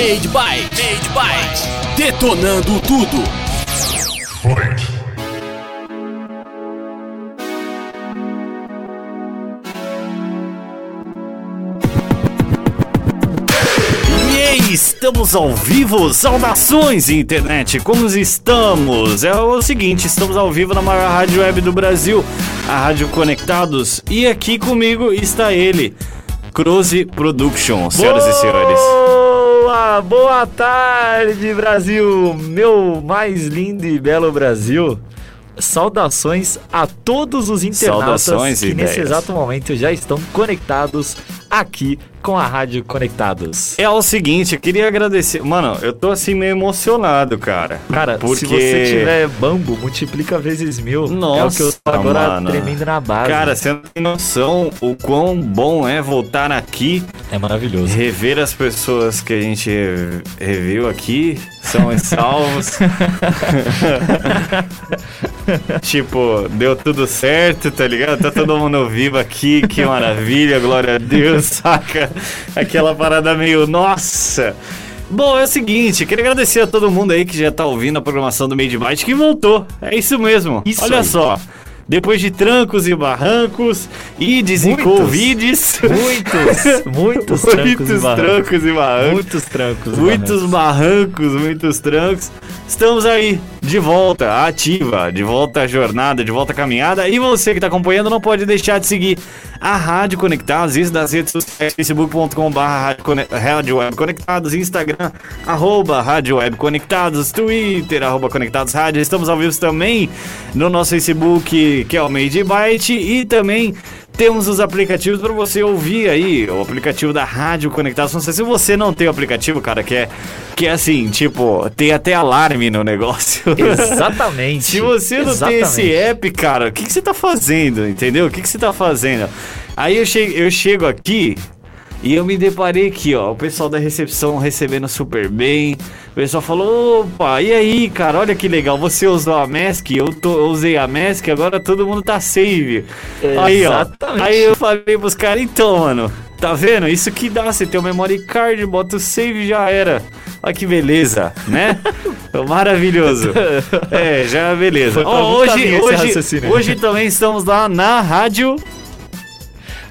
Made by, Made by, detonando tudo. E estamos ao vivo, saudações internet, como estamos? É o seguinte, estamos ao vivo na maior rádio web do Brasil, a Rádio Conectados, e aqui comigo está ele, Cruze Production, senhoras e senhores. Boa, boa tarde, Brasil, meu mais lindo e belo Brasil. Saudações a todos os internautas Saudações, que ideias. nesse exato momento já estão conectados aqui com a Rádio Conectados. É o seguinte, eu queria agradecer. Mano, eu tô assim meio emocionado, cara. Cara, porque... se você tiver bambo, multiplica vezes mil. é o Nossa, que eu tô agora mano. tremendo na base. Cara, você não tem noção o quão bom é voltar aqui, é maravilhoso. rever as pessoas que a gente re- reviu aqui, são salvos. tipo, deu tudo certo, tá ligado? Tá todo mundo vivo aqui, que maravilha, glória a Deus, saca? Aquela parada meio, nossa. Bom, é o seguinte, queria agradecer a todo mundo aí que já tá ouvindo a programação do Made Byte que voltou. É isso mesmo. Isso Olha aí. só. Depois de trancos e barrancos, ides e Muitos. covides. Muitos, muitos trancos e muitos barrancos. trancos e barrancos. Muitos trancos. Muitos barrancos, muitos trancos. Estamos aí, de volta, ativa, de volta à jornada, de volta à caminhada. E você que está acompanhando não pode deixar de seguir a Rádio Conectados, isso das redes sociais, facebook.com.br Rádio Web Conectados, Instagram, arroba Rádio Web Conectados, Twitter, arroba Conectados Rádio. Estamos ao vivo também no nosso Facebook, que é o Made Byte, e também temos os aplicativos para você ouvir aí, o aplicativo da Rádio Conectados. Não sei se você não tem o aplicativo, cara, que é, que é assim, tipo, tem até alarme no negócio. Exatamente. Se você não tem esse Exatamente. app, cara, o que, que você tá fazendo? Entendeu? O que, que você tá fazendo? Aí eu chego, eu chego aqui e eu me deparei aqui, ó, o pessoal da recepção recebendo super bem. O pessoal falou: opa, e aí, cara, olha que legal, você usou a mask, eu, tô- eu usei a mask, agora todo mundo tá save. Aí, ó. Aí eu falei pros caras, então, mano, tá vendo? Isso que dá, você tem o memory card, bota o save já era. Olha que beleza, né? Maravilhoso. É, já beleza. Ó, muito hoje, hoje, hoje também estamos lá na rádio.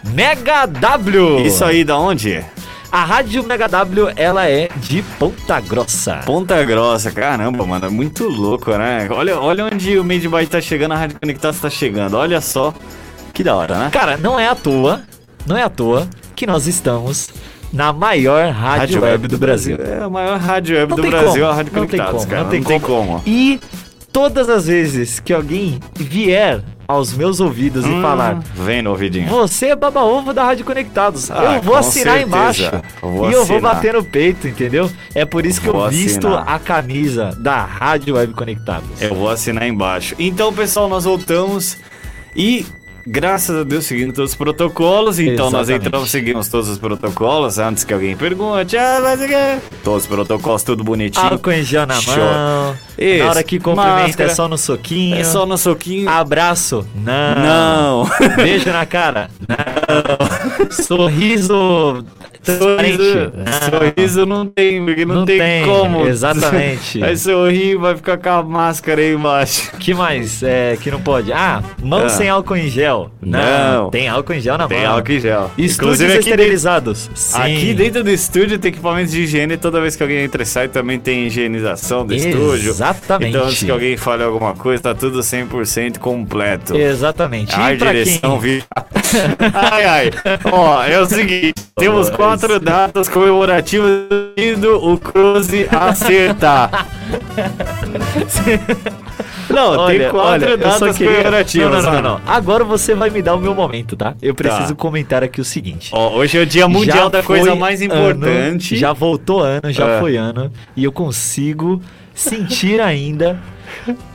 Mega W. Isso aí, da onde? A Rádio Mega W, ela é de Ponta Grossa. Ponta Grossa, caramba, mano, é muito louco, né? Olha, olha onde o Made by tá chegando, a Rádio Conectados tá chegando. Olha só, que da hora, né? Cara, não é à toa, não é à toa que nós estamos na maior rádio, web, do Brasil. É a maior rádio web Não do Brasil, como, a Rádio não tem Conectados, como, cara. não tem como. E todas as vezes que alguém vier aos meus ouvidos e Hum, falar Vem no ouvidinho. Você é baba-ovo da Rádio Conectados. Ah, eu vou assinar certeza. embaixo. Eu vou e eu vou assinar. bater no peito, entendeu? É por isso que Vou eu visto assinar. a camisa da Rádio Web Conectados. Eu vou assinar embaixo. Então, pessoal, nós voltamos e. Graças a Deus, seguindo todos os protocolos. Então, nós Exatamente. entramos, seguimos todos os protocolos. Antes que alguém pergunte, ah, mas o quê? Todos os protocolos, tudo bonitinho. Álcool em gel na Show. mão. Isso. Na hora que cumprimenta Máscara. é só no soquinho. É só no soquinho. Abraço? Não. Não. Beijo na cara? Não. Sorriso? Sorriso, Não. sorriso não tem, porque não, Não tem, tem, como. exatamente. Vai sorrir, vai ficar com a máscara aí embaixo. que mais é, que não pode? Ah, mão Ah. sem álcool em gel. Não. Tem álcool em gel na Tem mão. álcool em gel. Estúdios Inclusive dentro, esterilizados. Sim. aqui dentro do estúdio tem equipamentos de higiene. Toda vez que alguém entra e sai também tem higienização do estúdio. Exatamente. Então antes que alguém fale alguma coisa, tá tudo 100% completo. Exatamente. A direção quem... ai, ai. Ó, é o seguinte: temos quatro datas comemorativas indo o Cruze acertar. Não, tem quatro olha, datas queria- comemorativas. Não, não, não, não. Agora você vai me dar o meu momento, tá? Eu preciso Tá. comentar aqui o seguinte. Ó, hoje é o dia mundial Já da coisa mais ano, importante. já voltou ano, já É. foi ano. E eu consigo sentir ainda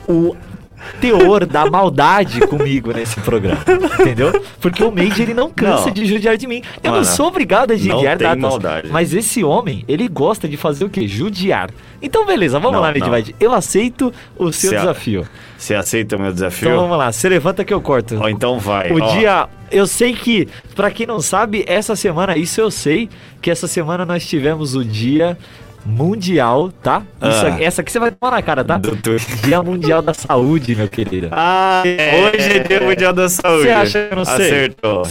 o teor da maldade comigo nesse programa. Entendeu? Porque o Made ele não cansa Não. de judiar de mim. Eu Mano, não sou obrigado a judiar datas. maldade. Mas esse homem, ele gosta de fazer o quê? Judiar. Então, beleza, vamos Não, lá. Byte. Eu aceito o seu Se a- desafio. Você aceita o meu desafio? Então vamos lá, você levanta que eu corto. Ó, então vai. O ó. dia. Eu sei que, pra quem não sabe, essa semana, isso eu sei, que essa semana nós tivemos o dia Mundial, tá? Isso Ah. essa aqui você vai tomar na cara, tá? Do Twitter. Dia Mundial da Saúde, meu querido. Ah, hoje é dia mundial da saúde. Você acha que eu não sei? Acertou.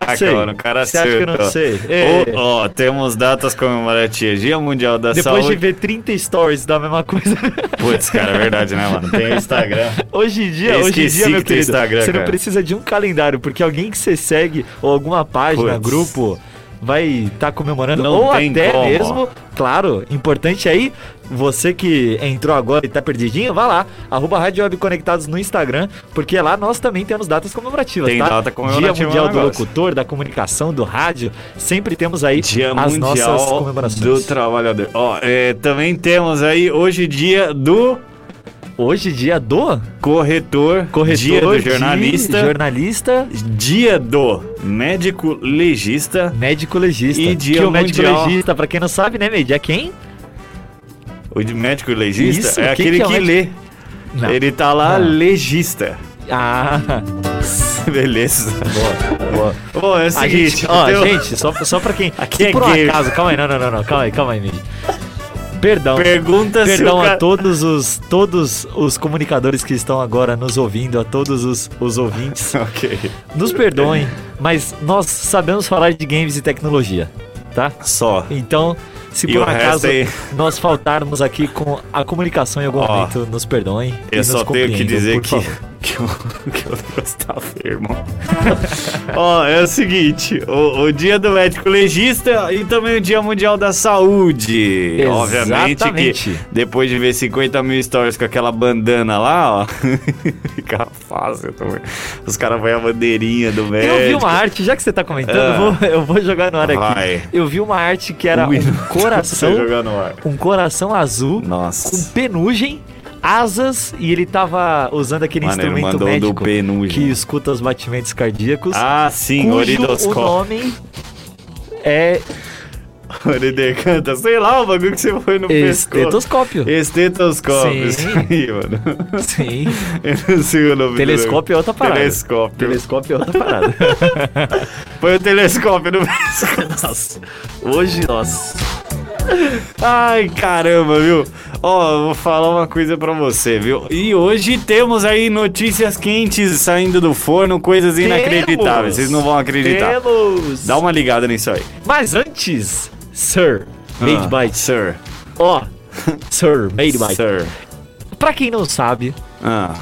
Ah, Sei. cara, o cara Você acha que eu não acertou. sei? É. Ó, ó, temos datas comemorativas. Dia Mundial da Depois de Saúde. ver 30 stories da mesma coisa. Putz, cara, é verdade, né, mano? Tem o Instagram. Hoje em dia, hoje em dia, meu querido, Instagram, você não cara. precisa de um calendário, porque alguém que você segue, ou alguma página, Putz. grupo, vai estar comemorando. Não ou até como. mesmo, claro, importante aí, você que entrou agora e tá perdidinho, vá lá, arroba Rádio Web Conectados no Instagram, porque lá nós também temos datas comemorativas, Tem tá? data comemorativa Dia Mundial do negócio. Locutor, da comunicação, do rádio, sempre temos aí Dia as nossas Mundial comemorações. do Trabalhador. Ó, é, também temos aí hoje dia do Hoje, dia do corretor, corretor, dia do de jornalista, jornalista, dia do médico legista, médico legista. E dia que o médico legista, pra quem não sabe, né, Meide? É quem? o de médico legista Isso, é quem aquele que é que, lê. Não. Ele tá lá Não. legista. Ah, Beleza. boa, boa. Bom, é o seguinte, gente, ó, um- gente, só, só pra quem. Aqui é por um acaso, calma aí, não, não, não, não, calma aí, calma aí, Meide. Perdão. pergunta Perdão a todos os, todos os comunicadores que estão agora nos ouvindo, a todos os, os ouvintes. Ok. Nos perdoem, mas nós sabemos falar de games e tecnologia, tá? Só. Então, se por acaso aí? nós faltarmos aqui com a comunicação em algum Ó, momento, nos perdoem. e Eu nos só tenho que dizer que, favor. Que, o, que tá feio, irmão. Ó, é o seguinte: o, o dia do médico legista e também o dia mundial da saúde. Obviamente Exatamente. que depois de ver 50 mil stories com aquela bandana lá, ó, fica fácil também. Os caras põem a bandeirinha do médico. Eu vi uma arte, já que você tá comentando, Ah. eu, vou, eu vou jogar no ar aqui. Vai. Eu vi uma arte que era Um um coração, um coração azul Nossa. com penugem, asas e ele tava usando aquele Mano, instrumento médico que escuta os batimentos cardíacos. Ah, sim, cujo o oridoscópio. nome é Oridecanta, sei lá, o bagulho que você foi no pescoço. estetoscópio. Estetoscópio, Sim. Sim. Eu não sei o nome Telescópio é outra parada. Telescópio. Telescópio é outra parada. Põe o telescópio no pescoço. Hoje, nossa. Ai, caramba, viu? Ó, vou falar uma coisa pra você, viu? E hoje temos aí notícias quentes saindo do forno, coisas inacreditáveis. Vocês não vão acreditar. Temos. Dá uma ligada nisso aí. Mas antes, Sir, made Ah, by. Sir. Ó, Sir, made by. Sir. Pra quem não sabe, Ah.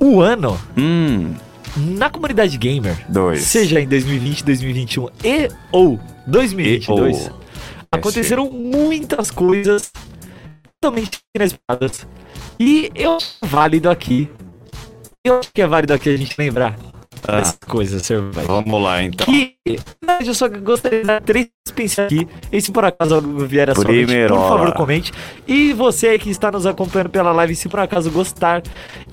o ano Hum. na comunidade gamer, Dois. seja em 2020, 2021 e ou 2022, E ou. Aconteceram muitas coisas totalmente inesperadas. E eu acho válido aqui. Eu acho que é válido aqui a gente lembrar Ah. dessas coisas. Vai. Vamos lá, então. Que, eu só gostaria de dar três pensar aqui. E se por acaso algo vier a sua mente, por favor, comente. E você que está nos acompanhando pela live, se por acaso gostar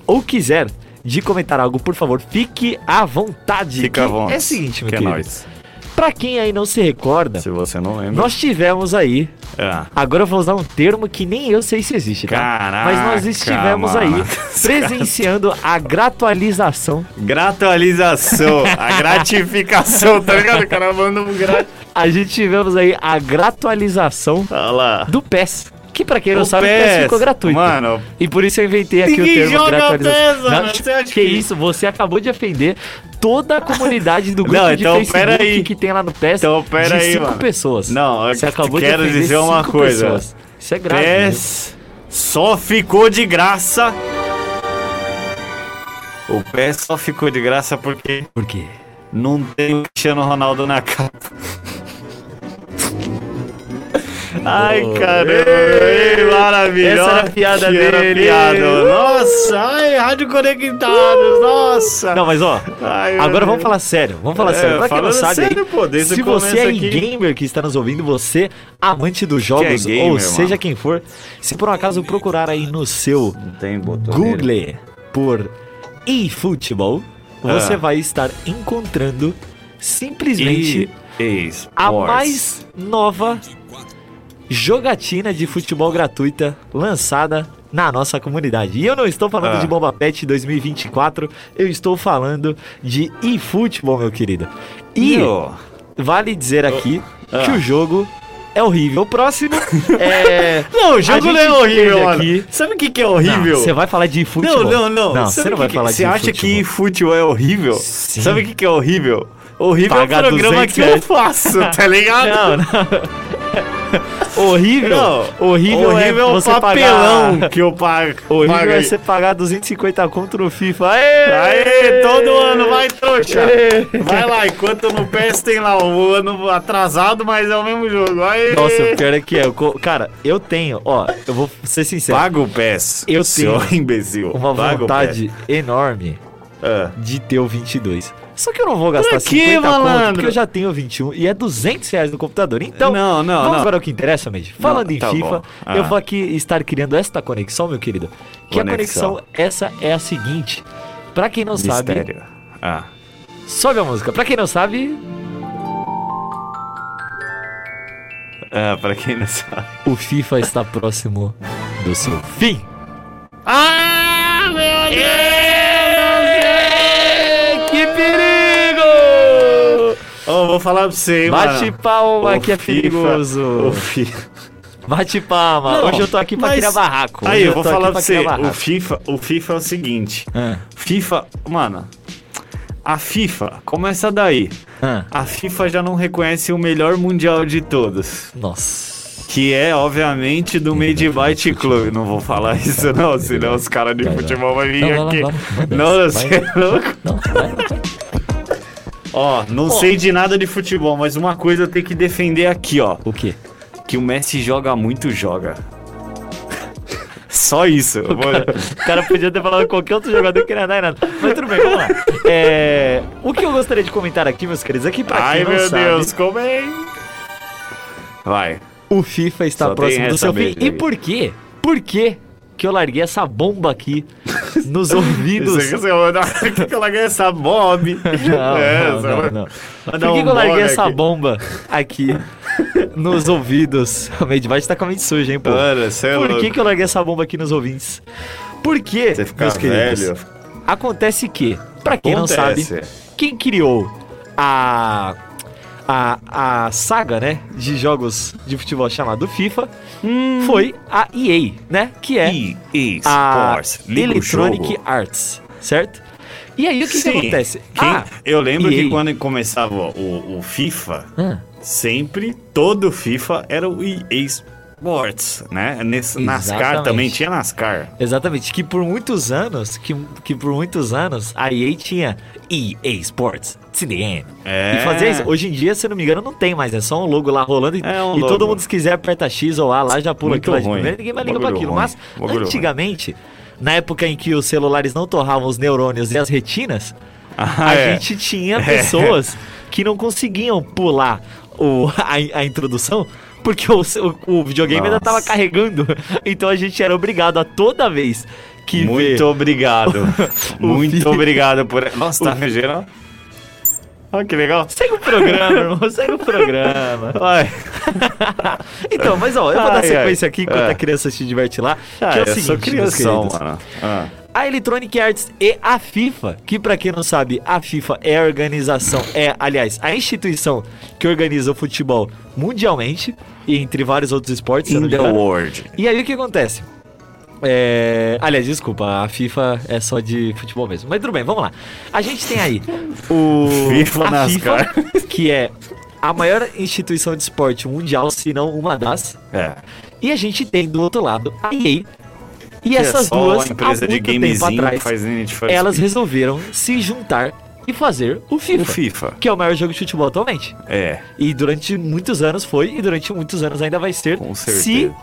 ou quiser de comentar algo, por favor, fique à vontade. Fica à vontade. É o seguinte, meu que é querido. nóis. Pra quem aí não se recorda, Se você não lembra. nós tivemos aí. Ah. Agora eu vou usar um termo que nem eu sei se existe, tá? Caraca, Mas nós estivemos mano. aí presenciando a gratualização. Gratualização, a gratificação, tá ligado? O cara manda um grat... A gente tivemos aí a gratualização Olha lá. do PES. Que pra quem não O sabe, o PES PES, ficou gratuito. mano. E por isso eu inventei aqui Ninguém o termo joga gratualização. PES, mano, você acha que, que- isso? Você acabou de ofender toda a comunidade do grupo Não, de então, Facebook pera aí. que tem lá no PES Então, pera de cinco pessoas. Não, eu Você acabou quero de dizer uma coisa. pessoas. Isso é grave. PES só ficou de graça. O PES só ficou de graça porque Por quê? não tem o Cristiano Ronaldo na capa. Ai, caramba, ei, maravilhoso. essa era a piada Que era dele. piada. Nossa, ai, Rádio Conectados, nossa. Não, mas ó, Ai, agora vamos falar sério. Vamos falar É, sério. Pra quem não sabe, sério, pô, se você é aqui. gamer que está nos ouvindo, você amante dos jogos, gamer, ou mano? seja quem for, se por um acaso procurar aí no seu Google por eFootball, você Ah. vai estar encontrando simplesmente E, a mais nova jogatina de futebol gratuita lançada na nossa comunidade. E eu não estou falando Ah. de Bomba Pet 2024, eu estou falando de eFootball, meu querido. E vale dizer aqui Ah. que o jogo é horrível. O próximo é. Não, o jogo não é horrível, aqui- Sabe o que, que é horrível? Você vai falar de futebol. Não, não, não. Não, você não vai que falar de Você acha que futebol é horrível? Sim. Sabe o que, que é horrível? Horrível Pagar é o programa 200 que eu faço, tá ligado? Não, não. horrível. Não, horrível, horrível é o você papelão pagar... que eu pago. Horrível pago é você pagar 250 conto no FIFA. Aê! Aê, todo ano, vai trouxa. Aê! Vai lá, enquanto no PES tem lá o ano atrasado, mas é o mesmo jogo. Aê. Nossa, o pior é que é. eu Cara, eu tenho, ó, eu vou ser sincero. Paga o PES, Eu tenho imbecil. uma Paga o vontade enorme. Ah. de ter o 22. Só que eu não vou gastar Pra quê, 50 conto, malandro? porque eu já tenho o 21 e é 200 reais no computador. Então, Não, não, vamos não. para o que interessa, Made. Falando em tá FIFA. Ah. eu vou aqui estar criando esta conexão, meu querido. Que a Conexão. conexão, essa é a seguinte. Pra quem não sabe, Mistério. Ah. sobe a música. Pra quem não sabe, ah, pra quem não sabe. o FIFA está próximo do seu fim. Ah, meu Que vou falar pra você, hein, Bate mano. palma O que é FIFA, perigoso. O FIFA. Bate palma. Não, Hoje eu tô aqui pra mas- criar barraco. Aí, Hoje eu vou falar pra você, o. FIFA, o FIFA é o seguinte. Ah, FIFA, mano, a FIFA, começa daí. ah. A FIFA já não reconhece o melhor mundial de todos. Nossa. Que é, obviamente, do Made Byte Club. Não vou falar isso, não, senão os caras de futebol vão vir aqui. Não, você é louco? Não, vai, vai. Ó, não sei de nada de futebol, mas uma coisa eu tenho que defender aqui, ó. O quê? Que o Messi joga muito, joga. Só isso. Eu vou- O cara podia ter falado qualquer outro jogador que não ia dar nada. Mas tudo bem, vamos lá. É, o que eu gostaria de comentar aqui, meus queridos, é que pra Ai, quem não meu sabe, Deus, como é? Vai. o FIFA está Só próximo do seu fim. E por quê? Por quê que eu larguei essa bomba aqui nos ouvidos? Vai dar que ela ganha essa. Não, É, não, não, vai- não. vai Por que, um que eu larguei essa aqui. bomba aqui nos ouvidos? O Medivite tá com a mente suja, hein, pô? Mano, é Por louco. que, que eu larguei essa bomba aqui nos ouvintes? Porque, Você fica meus queridos, velho. acontece que, pra quem não Acontece. sabe, quem criou a, a, a saga, né, de jogos de futebol chamado FIFA foi a EA, né, que é EA a Sports. O Electronic. Arts, certo? E aí o que, que acontece? Quem- Ah, eu lembro EA. que quando começava o, o FIFA, ah, sempre todo FIFA era o EA Sports, né? Nesse, NASCAR Exatamente. também tinha NASCAR. Exatamente, que por muitos anos, que, que por muitos anos a EA tinha EA Sports, CDN. É. E fazia isso. Hoje em dia, se não me engano, não tem mais, é só um logo lá rolando e, É um e todo mundo se quiser aperta X ou A lá já pula Muito aquilo ruim. ninguém mais liga pra aquilo. ruim. Mas Bagulho antigamente, na época em que os celulares não torravam os neurônios e as retinas, Ah, a é. gente tinha pessoas que não conseguiam pular o, a, a introdução porque o, o, o videogame ainda Nossa. tava carregando. Então a gente era obrigado a toda vez que Muito vê... obrigado. Muito obrigado por. Nossa, tá regendo. Olha que legal. Segue o programa, irmão, segue o programa. Vai. Então, mas ó, eu vou dar Ai, sequência ai. aqui enquanto É. a criança se diverte lá. Ah, que é o eu seguinte, sou crianção, queridos. mano. Ah. A Electronic Arts e a FIFA, que pra quem não sabe, a FIFA é a organização, é, aliás, a instituição que organiza o futebol mundialmente, e entre vários outros esportes, In the world. E aí o que acontece? É... Aliás, desculpa, a FIFA é só de futebol mesmo. Mas tudo bem, vamos lá. A gente tem aí o FIFA a. FIFA, que é a maior instituição de esporte mundial, se não uma das. É. E a gente tem do outro lado a EA. E Que essas é duas, uma empresa há de muito tempo gamezinho que atrás, faz elas resolveram se juntar e fazer o FIFA, O FIFA. que é o maior jogo de futebol atualmente. É. E durante muitos anos foi, e durante muitos anos ainda vai ser, Com se certeza.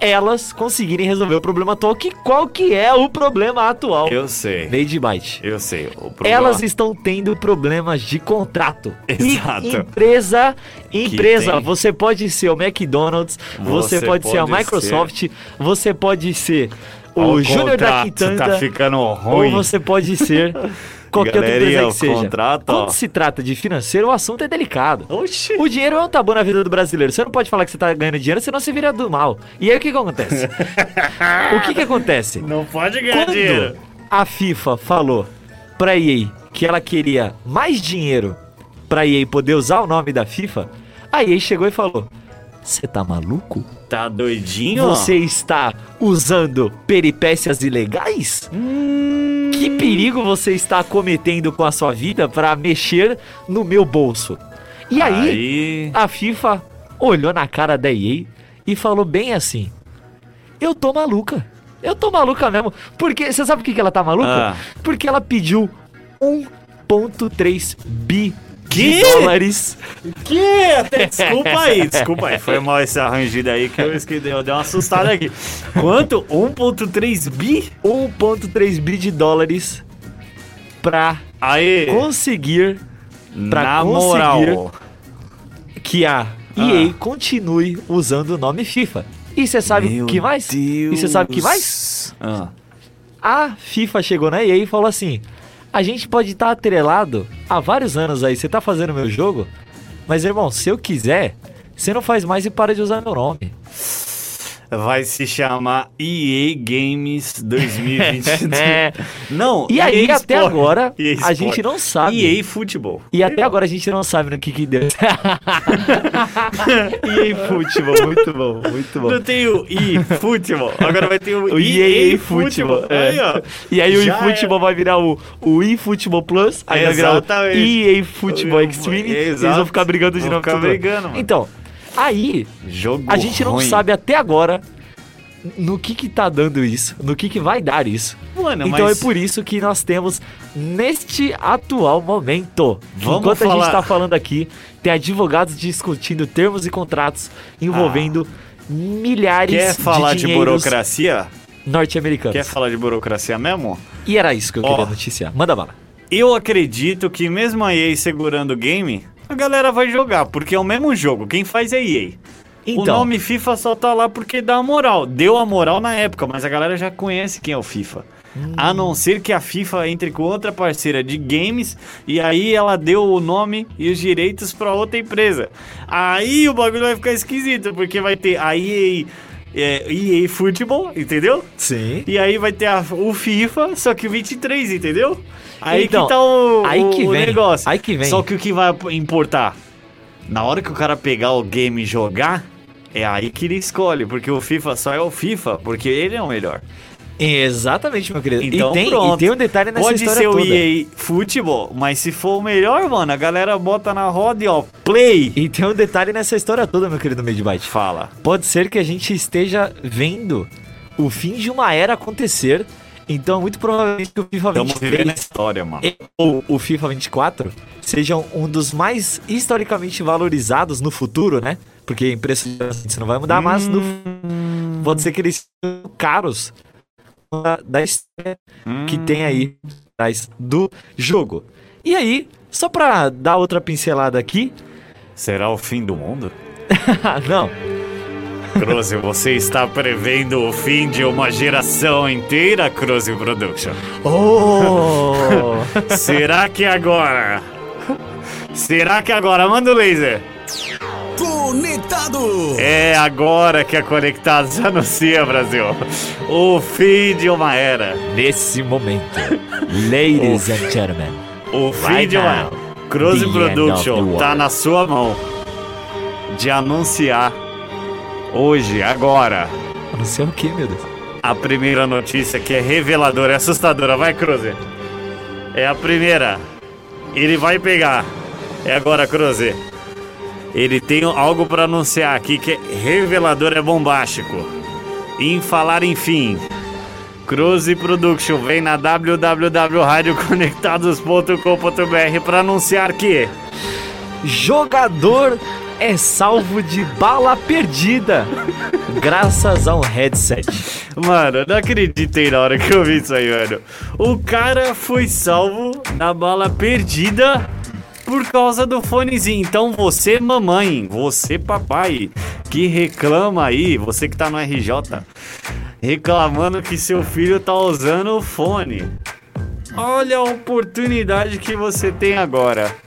Elas conseguirem resolver o problema atual, que qual que é o problema atual? Eu sei. Made Byte. Eu sei. O problema... Elas estão tendo problemas de contrato. Exato. E empresa, empresa, você pode ser o McDonald's, você, Você pode, ser a pode Microsoft, você pode ser Ó, o Júnior da contrato Quitanda, Tá ficando ou ruim. você pode ser qualquer outra empresa que seja. ó. Quando se trata de financeiro, o assunto é delicado. Oxi. O dinheiro é um tabu na vida do brasileiro. Você não pode falar que você tá ganhando dinheiro, senão você vira do mal. E aí o que, que acontece? o que, que acontece? Não pode ganhar Quando dinheiro. a FIFA falou pra EA que ela queria mais dinheiro pra EA poder usar o nome da FIFA, a EA chegou e falou: Você tá maluco? Tá doidinho? Você está usando peripécias ilegais? Hum, Que perigo você está cometendo com a sua vida para mexer no meu bolso? E aí, Aí. a FIFA olhou na cara da EA e falou bem assim: Eu tô maluca. Eu tô maluca mesmo. Porque, você sabe por que ela tá maluca? Ah. Porque ela pediu 1,3 bi Que? de dólares. Que? Até desculpa aí, desculpa aí. Foi mal esse arranjido aí que eu esqueci, eu dei uma assustada aqui. Quanto? 1.3 bi? 1,3 bi de dólares pra Aí, conseguir pra na conseguir- moral. que a EA continue usando o nome FIFA. E você sabe o Meu que mais? E você sabe o que mais? Deus. Ah. A FIFA chegou na EA e falou assim: a gente pode estar atrelado há vários anos aí, você tá fazendo meu jogo, mas irmão, se eu quiser, você não faz mais e para de usar meu nome. Vai se chamar EA Games 2022. É. Não, E aí, EA até Sport. agora, EA a gente não sabe. EA Futebol. E até agora a gente não sabe no que que deu. EA Futebol, muito bom, muito bom. Não tem o EA Futebol, agora vai ter o, O EA Futebol. é. Aí, ó. E aí o Já eFootball vai virar o, o eFootball Plus, aí vai virar o EA Football Extreme, Exato. eles vão ficar brigando de Vão novo. ficar brigando, mano. Então, aí Jogo a gente não ruim. sabe até agora no que que tá dando isso, no que que vai dar isso. Mano, então mas é por isso que nós temos neste atual momento, Vamos enquanto a falar- gente tá falando aqui, tem advogados discutindo termos e contratos envolvendo milhares quer falar de, burocracia? norte-americanos. Quer falar de burocracia mesmo? E era isso que eu Ó. queria noticiar. Manda bala. Eu acredito que mesmo a EA segurando o game, a galera vai jogar, porque é o mesmo jogo. Quem faz é EA. Então. O nome FIFA só tá lá porque dá a moral. Deu a moral na época, mas a galera já conhece quem é o FIFA. A não ser que a FIFA entre com outra parceira de games e aí ela deu o nome e os direitos pra outra empresa. Aí o bagulho vai ficar esquisito, porque vai ter a EA, é, EA Football, entendeu? Sim. E aí vai ter a- o FIFA, só que o 23, entendeu? Aí Então, que tá o, aí que o vem, negócio. aí que vem. Só que o que vai importar? Na hora que o cara pegar o game e jogar, é aí que ele escolhe, porque o FIFA só é o FIFA, porque ele é o melhor. Exatamente, meu querido. Então e, tem, pronto. e tem um detalhe nessa Pode história ser o. EA Futebol, mas se for o melhor, mano, a galera bota na roda e ó, play. E tem um detalhe nessa história toda, meu querido Midbyte. Fala. Pode ser que a gente esteja vendo o fim de uma era acontecer. Então, muito provavelmente que o FIFA Estamos vivendo a 23 história, mano. ou o FIFA 24 sejam um dos mais historicamente valorizados no futuro, né? Porque em preço isso não vai mudar, mas no, pode ser que eles sejam caros da, da história que tem aí atrás do jogo. E aí, só pra dar outra pincelada aqui, Será o fim do mundo? não, Cruze, você está prevendo o fim de uma geração inteira, Cruze Production. Oh! Será que agora? Será que agora? Manda o laser. Conectado! É agora que a Conectados anuncia, Brasil. O fim de uma era. Nesse momento, ladies and gentlemen, O fim Right de uma era. Cruze the end of the Production world. tá na sua mão de anunciar hoje, agora, sei o que, meu Deus. a primeira notícia que é reveladora, é assustadora. Vai, Cruze. É a primeira. Ele vai pegar. É agora, Cruze. Ele tem algo pra anunciar aqui que é revelador, é bombástico. Em falar, enfim. Cruze Production vem na www.radioconectados.com.br pra anunciar que Jogador é salvo de bala perdida, graças a um headset. Mano, não acreditei na hora que eu vi isso aí, mano. O cara foi salvo na bala perdida por causa do fonezinho. Então você, mamãe, você, papai, que reclama aí, você que tá no RJ, reclamando que seu filho tá usando o fone. Olha a oportunidade que você tem agora.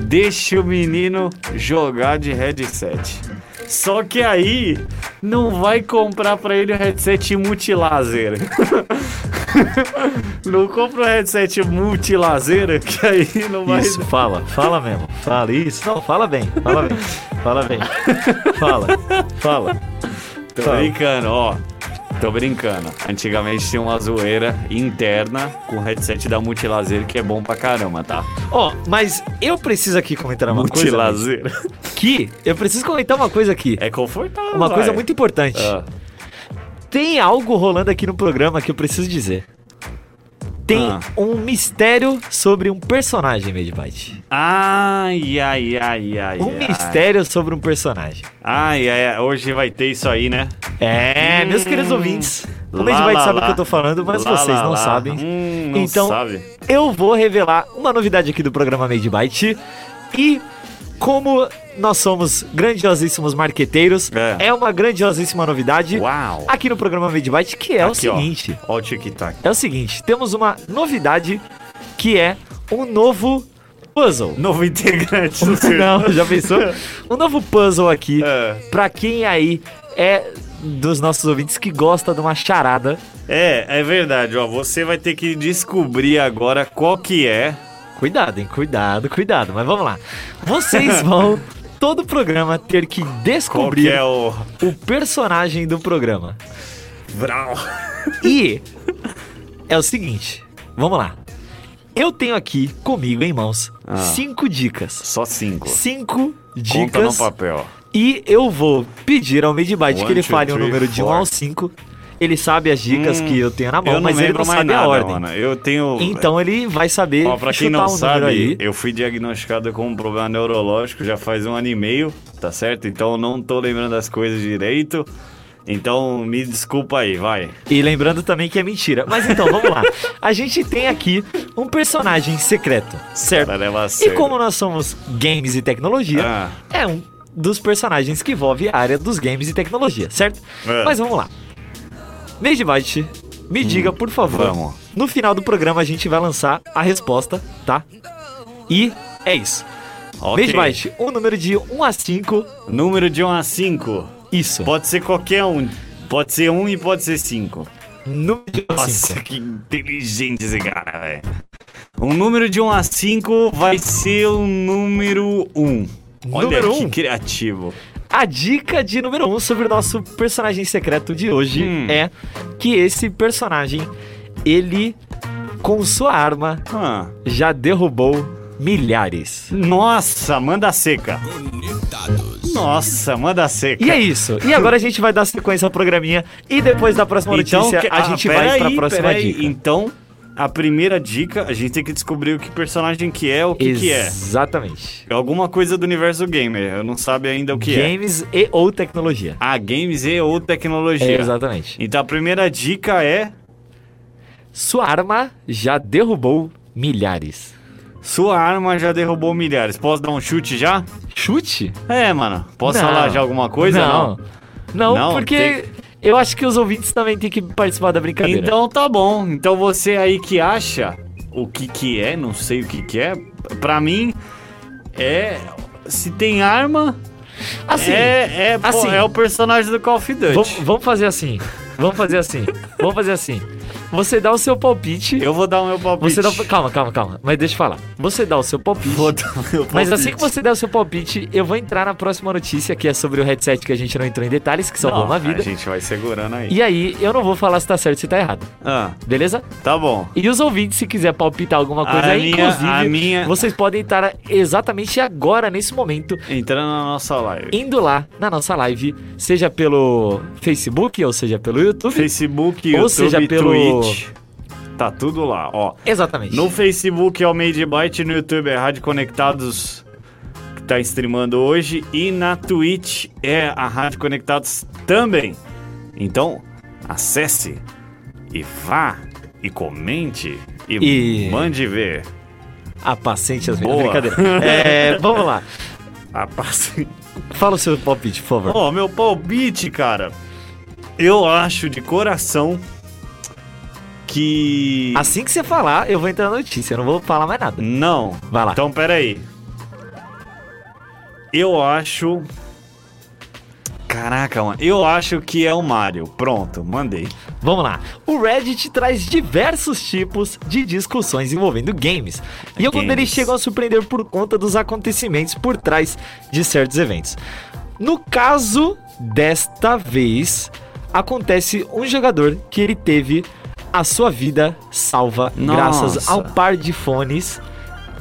Deixa o menino jogar de headset. Só que aí não vai comprar pra ele o headset multilaser. Não compra um headset multilazer, que aí não vai. Isso, fala, fala mesmo. Fala isso. Não, fala bem, fala bem. Fala bem. Fala, fala. Tô Fala. brincando, ó. Tô brincando. Antigamente tinha uma zoeira interna com o headset da Multilazer que é bom pra caramba, tá? Ó, mas eu preciso aqui comentar uma coisa. Multilazer. Que eu preciso comentar uma coisa aqui. É confortável. Uma coisa vai. muito importante. Ah, Tem algo rolando aqui no programa que eu preciso dizer. Tem Ah. um mistério sobre um personagem, Made Byte. Ai, ai, ai, ai. Um ai. mistério sobre um personagem. Ai, ai, ai, hoje vai ter isso aí, né? É, meus Hum. queridos ouvintes. O lá, sabe o que eu tô falando, mas Lá, vocês lá, não lá. sabem. Hum, não então, sabe. eu vou revelar uma novidade aqui do programa Made Byte. E como nós somos grandiosíssimos marqueteiros, É. é, uma grandiosíssima novidade Uau. aqui no programa Made Byte, que é o Aqui, ó. seguinte. Ó o tic-tac. É o seguinte, temos uma novidade que é um novo puzzle. Novo integrante do seu... Não, já pensou? Um novo puzzle aqui É. pra quem aí é dos nossos ouvintes que gosta de uma charada. É, é verdade, ó. Você vai ter que descobrir agora qual que é. Cuidado, hein? Cuidado, cuidado. Mas vamos lá. Vocês vão todo o programa ter que descobrir é o. o personagem do programa. Vral. E é o seguinte, vamos lá. Eu tenho aqui comigo em mãos Ah. cinco dicas. Só cinco. Cinco Conta no dicas papel. e eu vou pedir ao Midbyte que ele fale um número de 1 four. ao 5. Ele sabe as dicas Hum, que eu tenho na mão, mas ele não sabe nada, a ordem. mano. Eu tenho. Então ele vai saber Ó, pra quem não um sabe, aí. eu fui diagnosticado com um problema neurológico já faz um ano e meio, tá certo? Então eu não tô lembrando das coisas direito. Então me desculpa aí, vai. E lembrando também que é mentira. Mas então, vamos lá. A gente tem aqui um personagem secreto, certo? E como nós somos games e tecnologia, Ah. é um dos personagens que envolve a área dos games e tecnologia, certo? É. Mas vamos lá. Medibite, me diga, por favor. Hum, vamos. No final do programa a gente vai lançar a resposta, tá? E é isso. Ok. Medibite, um número de 1 a 5, Número de 1 a 5. isso. Pode ser qualquer um. Pode ser um e pode ser cinco. Número de 1 a Nossa, 5. que inteligente esse cara, velho. Um número de 1 a 5 vai ser o número 1. Olha Número que um? criativo. A dica de número 1 um sobre o nosso personagem secreto de hoje Hum. é que esse personagem, ele, com sua arma, Ah. já derrubou milhares. Nossa, manda seca. Nossa, manda seca. E é isso. E agora a gente vai dar sequência ao programinha e depois da próxima notícia que- a ah, gente pera vai pra aí, próxima pera aí. dica. Então, a primeira dica, a gente tem que descobrir o que personagem que é, o que que é. Exatamente. É alguma coisa do universo gamer. Eu não sabe ainda o que é. Games e ou tecnologia. Ah, games e ou tecnologia. Exatamente. Então a primeira dica é Sua arma já derrubou milhares. sua arma já derrubou milhares. Posso dar um chute já? Chute? É, mano. Posso Não. falar já alguma coisa? Não. Não, Não, porque tem- eu acho que os ouvintes também têm que participar da brincadeira. Então tá bom. Então você aí que acha o que que é, não sei o que que é, pra mim é se tem arma, assim, é é, pô, assim. é o personagem do Call of Duty. vamos, vamos fazer assim. Vamos fazer assim. Vamos fazer assim. Você dá o seu palpite. Eu vou dar o meu palpite. Você dá. Calma, calma, calma. Mas deixa eu falar. Você dá o seu palpite. Vou dar o meu Mas palpite. assim que você der o seu palpite, eu vou entrar na próxima notícia, que é sobre o headset que a gente não entrou em detalhes, que salvou Não, uma vida. A gente vai segurando aí. E aí, eu não vou falar se tá certo ou se tá errado. Ah, Beleza? tá bom. E os ouvintes, se quiser palpitar alguma coisa A aí, minha- inclusive, a minha- vocês podem estar exatamente agora, nesse momento, Entrando na nossa live. indo lá na nossa live, seja pelo Facebook ou seja pelo YouTube. Facebook, Ou YouTube, seja, pelo- Twitch. Tá tudo lá, ó. Exatamente. No Facebook é o Made Byte, no YouTube é Rádio Conectados, que tá streamando hoje, e na Twitch é a Rádio Conectados também. Então, acesse e vá e comente e, E- mande ver. A paciente as Boa. Brincadeira. É, vamos lá. A passe- Fala o seu palpite, por favor. Ó, meu palpite, cara. Eu acho de coração que. Assim que você falar, eu vou entrar na notícia. Eu não vou falar mais nada. Não. Vai lá. Então, peraí. Eu acho. Caraca, mano. Eu acho que é o Mario. Pronto, mandei. Vamos lá. O Reddit traz diversos tipos de discussões envolvendo games. E alguns Games. deles chegam a surpreender por conta dos acontecimentos por trás de certos eventos. No caso desta vez, acontece um jogador que ele teve a sua vida salva graças Nossa. ao par de fones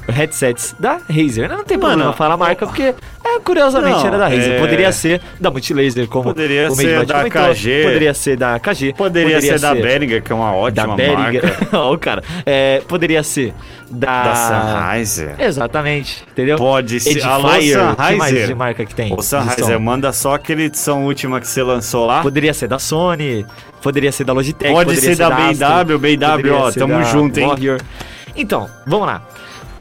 headsets da Razer. Não tem Mano, problema falar a marca, porque é, curiosamente Não, era da Razer. é- Poderia ser da Multilaser, como Poderia o ser da comentou. KG. Poderia ser da KG. Poderia, ser, da Behringer, que é uma da ótima Behringer. marca. Ó, o cara. É, poderia ser da... Da Sennheiser. Exatamente, entendeu? Pode ser. Edifier, Alô, que mais de marca que tem? Sennheiser, som? manda só aquele som última que você lançou lá. Poderia ser da Sony, poderia ser da Logitech, Pode poderia ser da Astro, BMW, BMW, poderia ó, ser tamo da junto, hein? Warrior. Então, vamos lá.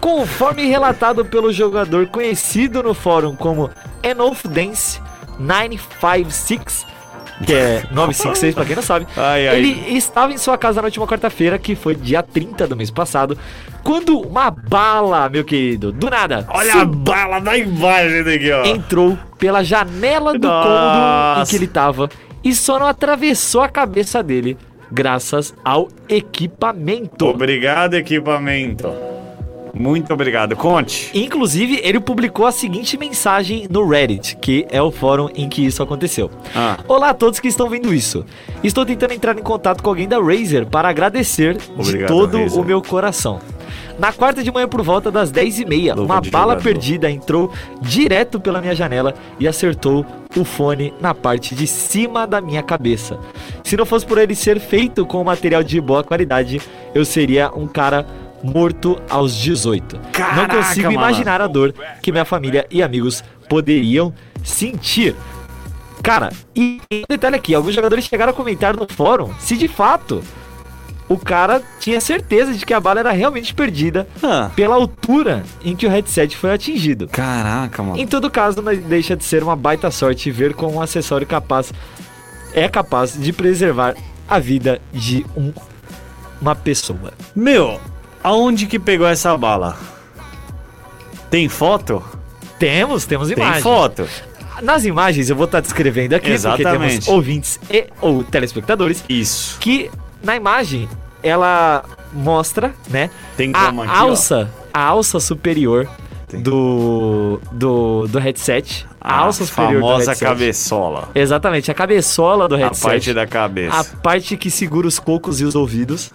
Conforme relatado pelo jogador conhecido no fórum como Enough Dance 956, que é 956 pra quem não sabe, Ai, ai. ele estava em sua casa na última quarta-feira, que foi dia 30 do mês passado, quando uma bala, meu querido, do nada, Olha a bala da imagem daqui, ó. entrou pela janela do Nossa. cômodo em que ele tava e só não atravessou a cabeça dele graças ao equipamento. Obrigado, equipamento. Muito obrigado. Conte. Inclusive, ele publicou a seguinte mensagem no Reddit, que é o fórum em que isso aconteceu. Ah. Olá a todos que estão vendo isso. Estou tentando entrar em contato com alguém da Razer para agradecer de Obrigado, todo Razer. o meu coração. Na quarta de manhã, por volta das 10h30, Luva uma de bala jogador. perdida entrou direto pela minha janela e acertou o fone na parte de cima da minha cabeça. Se não fosse por ele ser feito com material de boa qualidade, eu seria um cara morto aos 18. não Caraca, consigo mano. imaginar a dor que minha família e amigos poderiam sentir. Cara, e um detalhe aqui, alguns jogadores chegaram a comentar no fórum se de fato o cara tinha certeza de que a bala era realmente perdida Ah. pela altura em que o headset foi atingido. Caraca, mano. Em todo caso, não deixa de ser uma baita sorte ver como um acessório capaz é capaz de preservar a vida de um, uma pessoa. Meu, aonde que pegou essa bala? Tem foto? Temos, temos Tem imagens. foto. Nas imagens eu vou estar descrevendo aqui, porque Exatamente. temos ouvintes e ou telespectadores, Isso. que na imagem ela mostra, né, Tem a como aqui, ó. alça, a alça superior Tem. do, do do headset, a, A alça superior do famosa headset. cabeçola. Exatamente, a cabeçola do A headset. parte da a cabeça. parte que segura os cocos e os ouvidos.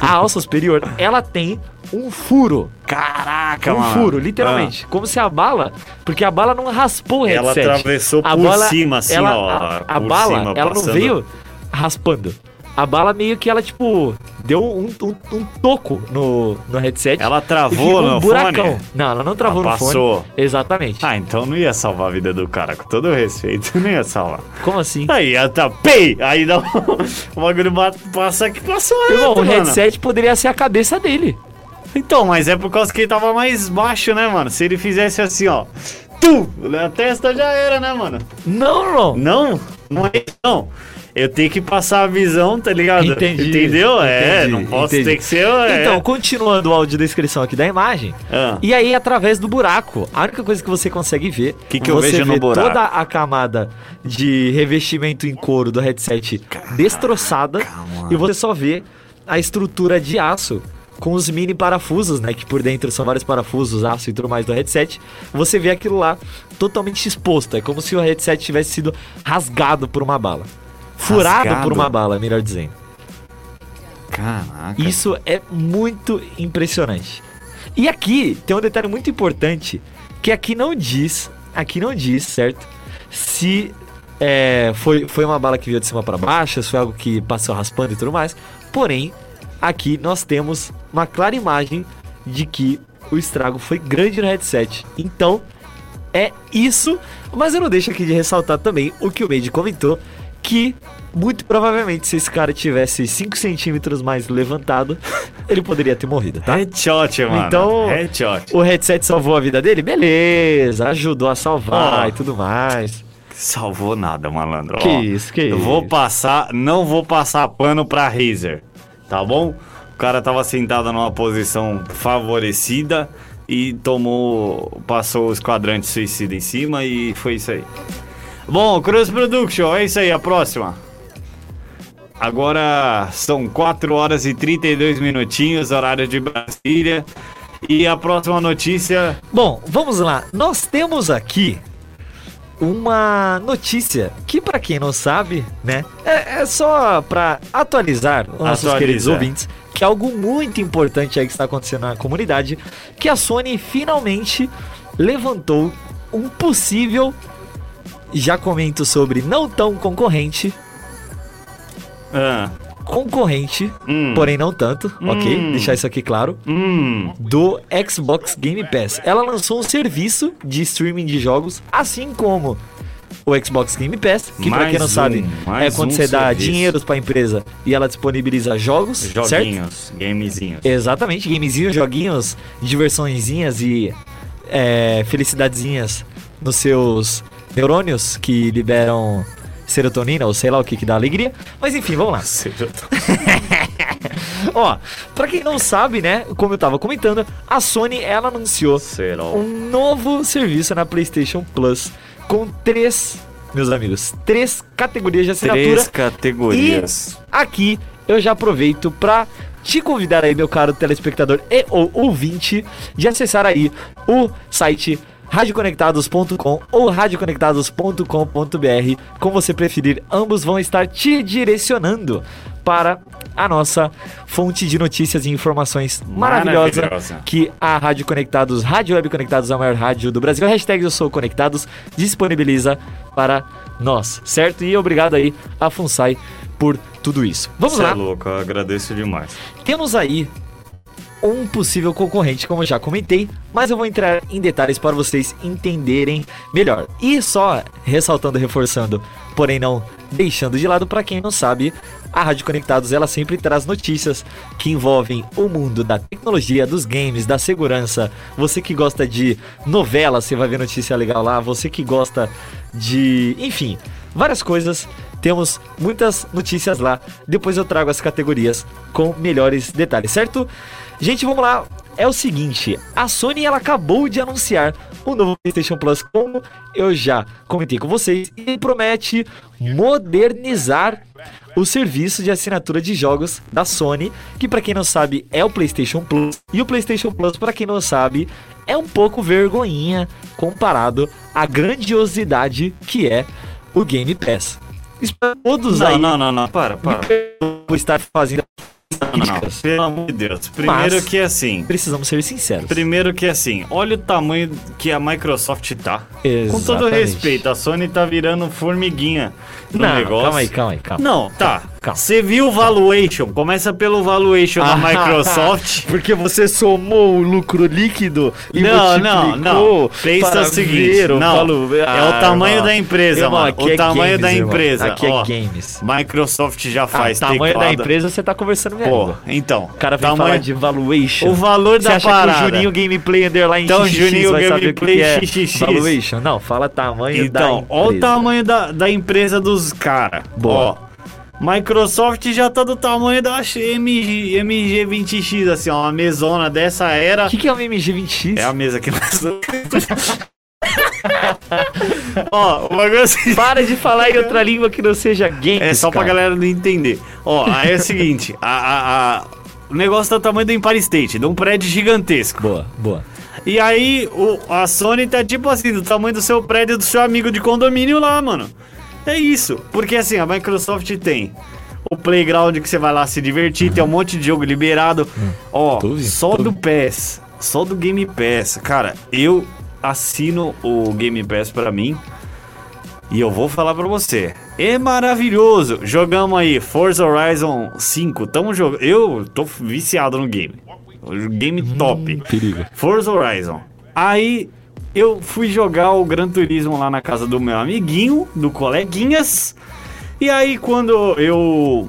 A alça superior, ela tem um furo. Caraca, um mano. furo, literalmente. Como se a bala. Porque a bala não raspou o Ah. Ela headset. atravessou a por bala, cima, assim, ela- ó, A, a bala, cima, ela não passando. veio raspando. A bala meio que ela, tipo, deu um, um, um toco no, no headset. Ela travou ficou no um buracão. fone? Não, ela não travou Ela no fone. passou. Exatamente. Ah, então não ia salvar a vida do cara, com todo respeito, não ia salvar. Como assim? Aí ia tá, pei! Aí dá um, o bagulho passa aqui, passou Irmão, o headset poderia ser a cabeça dele. Então, mas é por causa que ele tava mais baixo, né, mano? Se ele fizesse assim, ó, tu, a testa já era, né, mano? Não, irmão. Não, não é não. Eu tenho que passar a visão, tá ligado? Entendi. Entendeu? é, entendi, não posso entendi. ter que ser. É. Então, continuando o audiodescrição aqui da imagem. Ah. E aí, através do buraco, a única coisa que você consegue ver. Que que eu você vejo no buraco? toda a camada de revestimento em couro do headset destroçada. mano. E você só vê a estrutura de aço com os mini parafusos, né? Que por dentro são vários parafusos, aço e tudo mais do headset. Você vê aquilo lá totalmente exposto. É como se o headset tivesse sido rasgado por uma bala. Furado Rasgado? por uma bala, melhor dizendo. Caraca. Isso é muito impressionante. E aqui tem um detalhe muito importante que aqui não diz, aqui não diz, certo? Se é, foi, foi uma bala que veio de cima para baixo, se foi algo que passou raspando e tudo mais. Porém, aqui nós temos uma clara imagem de que o estrago foi grande no headset. Então, é isso. Mas eu não deixo aqui de ressaltar também o que o Made comentou, que muito provavelmente se esse cara tivesse 5 centímetros mais levantado, ele poderia ter morrido, tá? Headshot, mano. Então- Headshot. O headset salvou a vida dele? Beleza, ajudou a salvar Ó. e tudo mais. Salvou nada, malandro. Que isso, que Eu isso. vou passar, não vou passar pano pra Razer, tá bom? O cara tava sentado numa posição favorecida e tomou, passou o esquadrante suicida em cima e foi isso aí. Bom, Cross Production, é isso aí, a próxima. Agora são 4 horas e 32 minutinhos, horário de Brasília. E a próxima notícia. Bom, vamos lá. Nós temos aqui uma notícia que, para quem não sabe, né, é, é só para atualizar os nossos Atualiza. queridos ouvintes que é algo muito importante aí que está acontecendo na comunidade, que a Sony finalmente levantou um possível, já comento sobre não tão concorrente, Ah, concorrente, Hum. porém não tanto, ok? Hum. Deixar isso aqui claro. hum, do Xbox Game Pass. Ela lançou um serviço de streaming de jogos, assim como o Xbox Game Pass, que pra Mais quem não um, sabe, é quando um você dá serviço. dinheiros pra empresa e ela disponibiliza jogos, certo? joguinhos, gamezinhos. Exatamente, gamezinhos, joguinhos, diversõezinhas e é, felicidadezinhas nos seus neurônios que liberam serotonina ou sei lá o que que dá alegria. Mas enfim, vamos lá. Ó, pra quem não sabe, né, como eu tava comentando, a Sony ela anunciou um novo serviço na PlayStation Plus com três, meus amigos, três categorias de assinatura. Três categorias. Aqui eu já aproveito pra te convidar aí, meu caro telespectador e ou ouvinte, de acessar aí o site radioconectados.com ou radioconectados.com.br, como você preferir, ambos vão estar te direcionando para a nossa fonte de notícias e informações maravilhosa, Maravilhosa. que a Rádio Conectados, Rádio Web Conectados, a maior rádio do Brasil, hashtag eu sou conectados, disponibiliza para nós, certo? E obrigado aí a FUNSAI por tudo isso. Vamos Cê lá. é louco, eu agradeço demais. Temos aí um possível concorrente, como já comentei, mas eu vou entrar em detalhes para vocês entenderem melhor. E só ressaltando, reforçando, porém não deixando de lado para quem não sabe, a Rádio Conectados ela sempre traz notícias que envolvem o mundo da tecnologia, dos games, da segurança. Você que gosta de novela, você vai ver notícia legal lá. Você que gosta de, enfim, várias coisas. Temos muitas notícias lá. Depois eu trago as categorias com melhores detalhes, certo? Gente, vamos lá. É o seguinte, a Sony ela acabou de anunciar o novo PlayStation Plus, como eu já comentei com vocês, e promete modernizar o serviço de assinatura de jogos da Sony, que para quem não sabe é o PlayStation Plus, e o PlayStation Plus, para quem não sabe, é um pouco vergonhinha comparado à grandiosidade que é o Game Pass. Espero todos Não, aí não, não, não, para, para. por estar fazendo Não, não, pelo amor de Deus. Primeiro Mas- que assim. Precisamos ser sinceros. Primeiro que assim, olha o tamanho que a Microsoft tá. Com todo Exatamente. respeito, a Sony tá virando formiguinha no Não, negócio. calma aí, calma aí, calma. Não, tá. Você viu o valuation? Começa pelo valuation da Ah, Microsoft. Porque você somou o lucro líquido e Não, não, não. Pensa o seguinte, ver não. valo- É o Ah, tamanho irmão. da empresa, Irmão, mano. O é tamanho games, da irmão. empresa. Aqui ó. é games. Microsoft já Ah, faz o tamanho da teclado. empresa você tá conversando minha Pô, então. O cara vem tamanho... falar de valuation. O valor Você da acha parada. que o Juninho Gameplay Underline Então, XXX Juninho vai saber o que Gameplay que é XXX. valuation? Não, fala tamanho Então, da olha o empresa. tamanho da, da empresa dos caras. Ó, Microsoft já tá do tamanho da MG, MG20X, assim, ó, uma mesona dessa era. O que, que é o MG20X? É a mesa que nós. ó, o bagulho é assim. Para de falar em outra língua que não seja games, É só pra cara. galera não entender. Ó, aí é o seguinte: a, a- a- o negócio tá do tamanho do Empire State, de um prédio gigantesco. Boa, boa. E aí o, a Sony tá tipo assim, do tamanho do seu prédio do seu amigo de condomínio lá, mano. É isso. Porque assim, a Microsoft tem o playground que você vai lá se divertir, tem um monte de jogo liberado. Ó, Tô só tô do PES, só do Game Pass. Cara, eu assino o Game Pass pra mim. E eu vou falar pra você. É maravilhoso. Jogamos aí Forza Horizon 5. Tamo jogando. Eu tô viciado no game. Game top. Perigo. Forza Horizon. Aí eu fui jogar o Gran Turismo lá na casa do meu amiguinho, do coleguinhas. E aí quando eu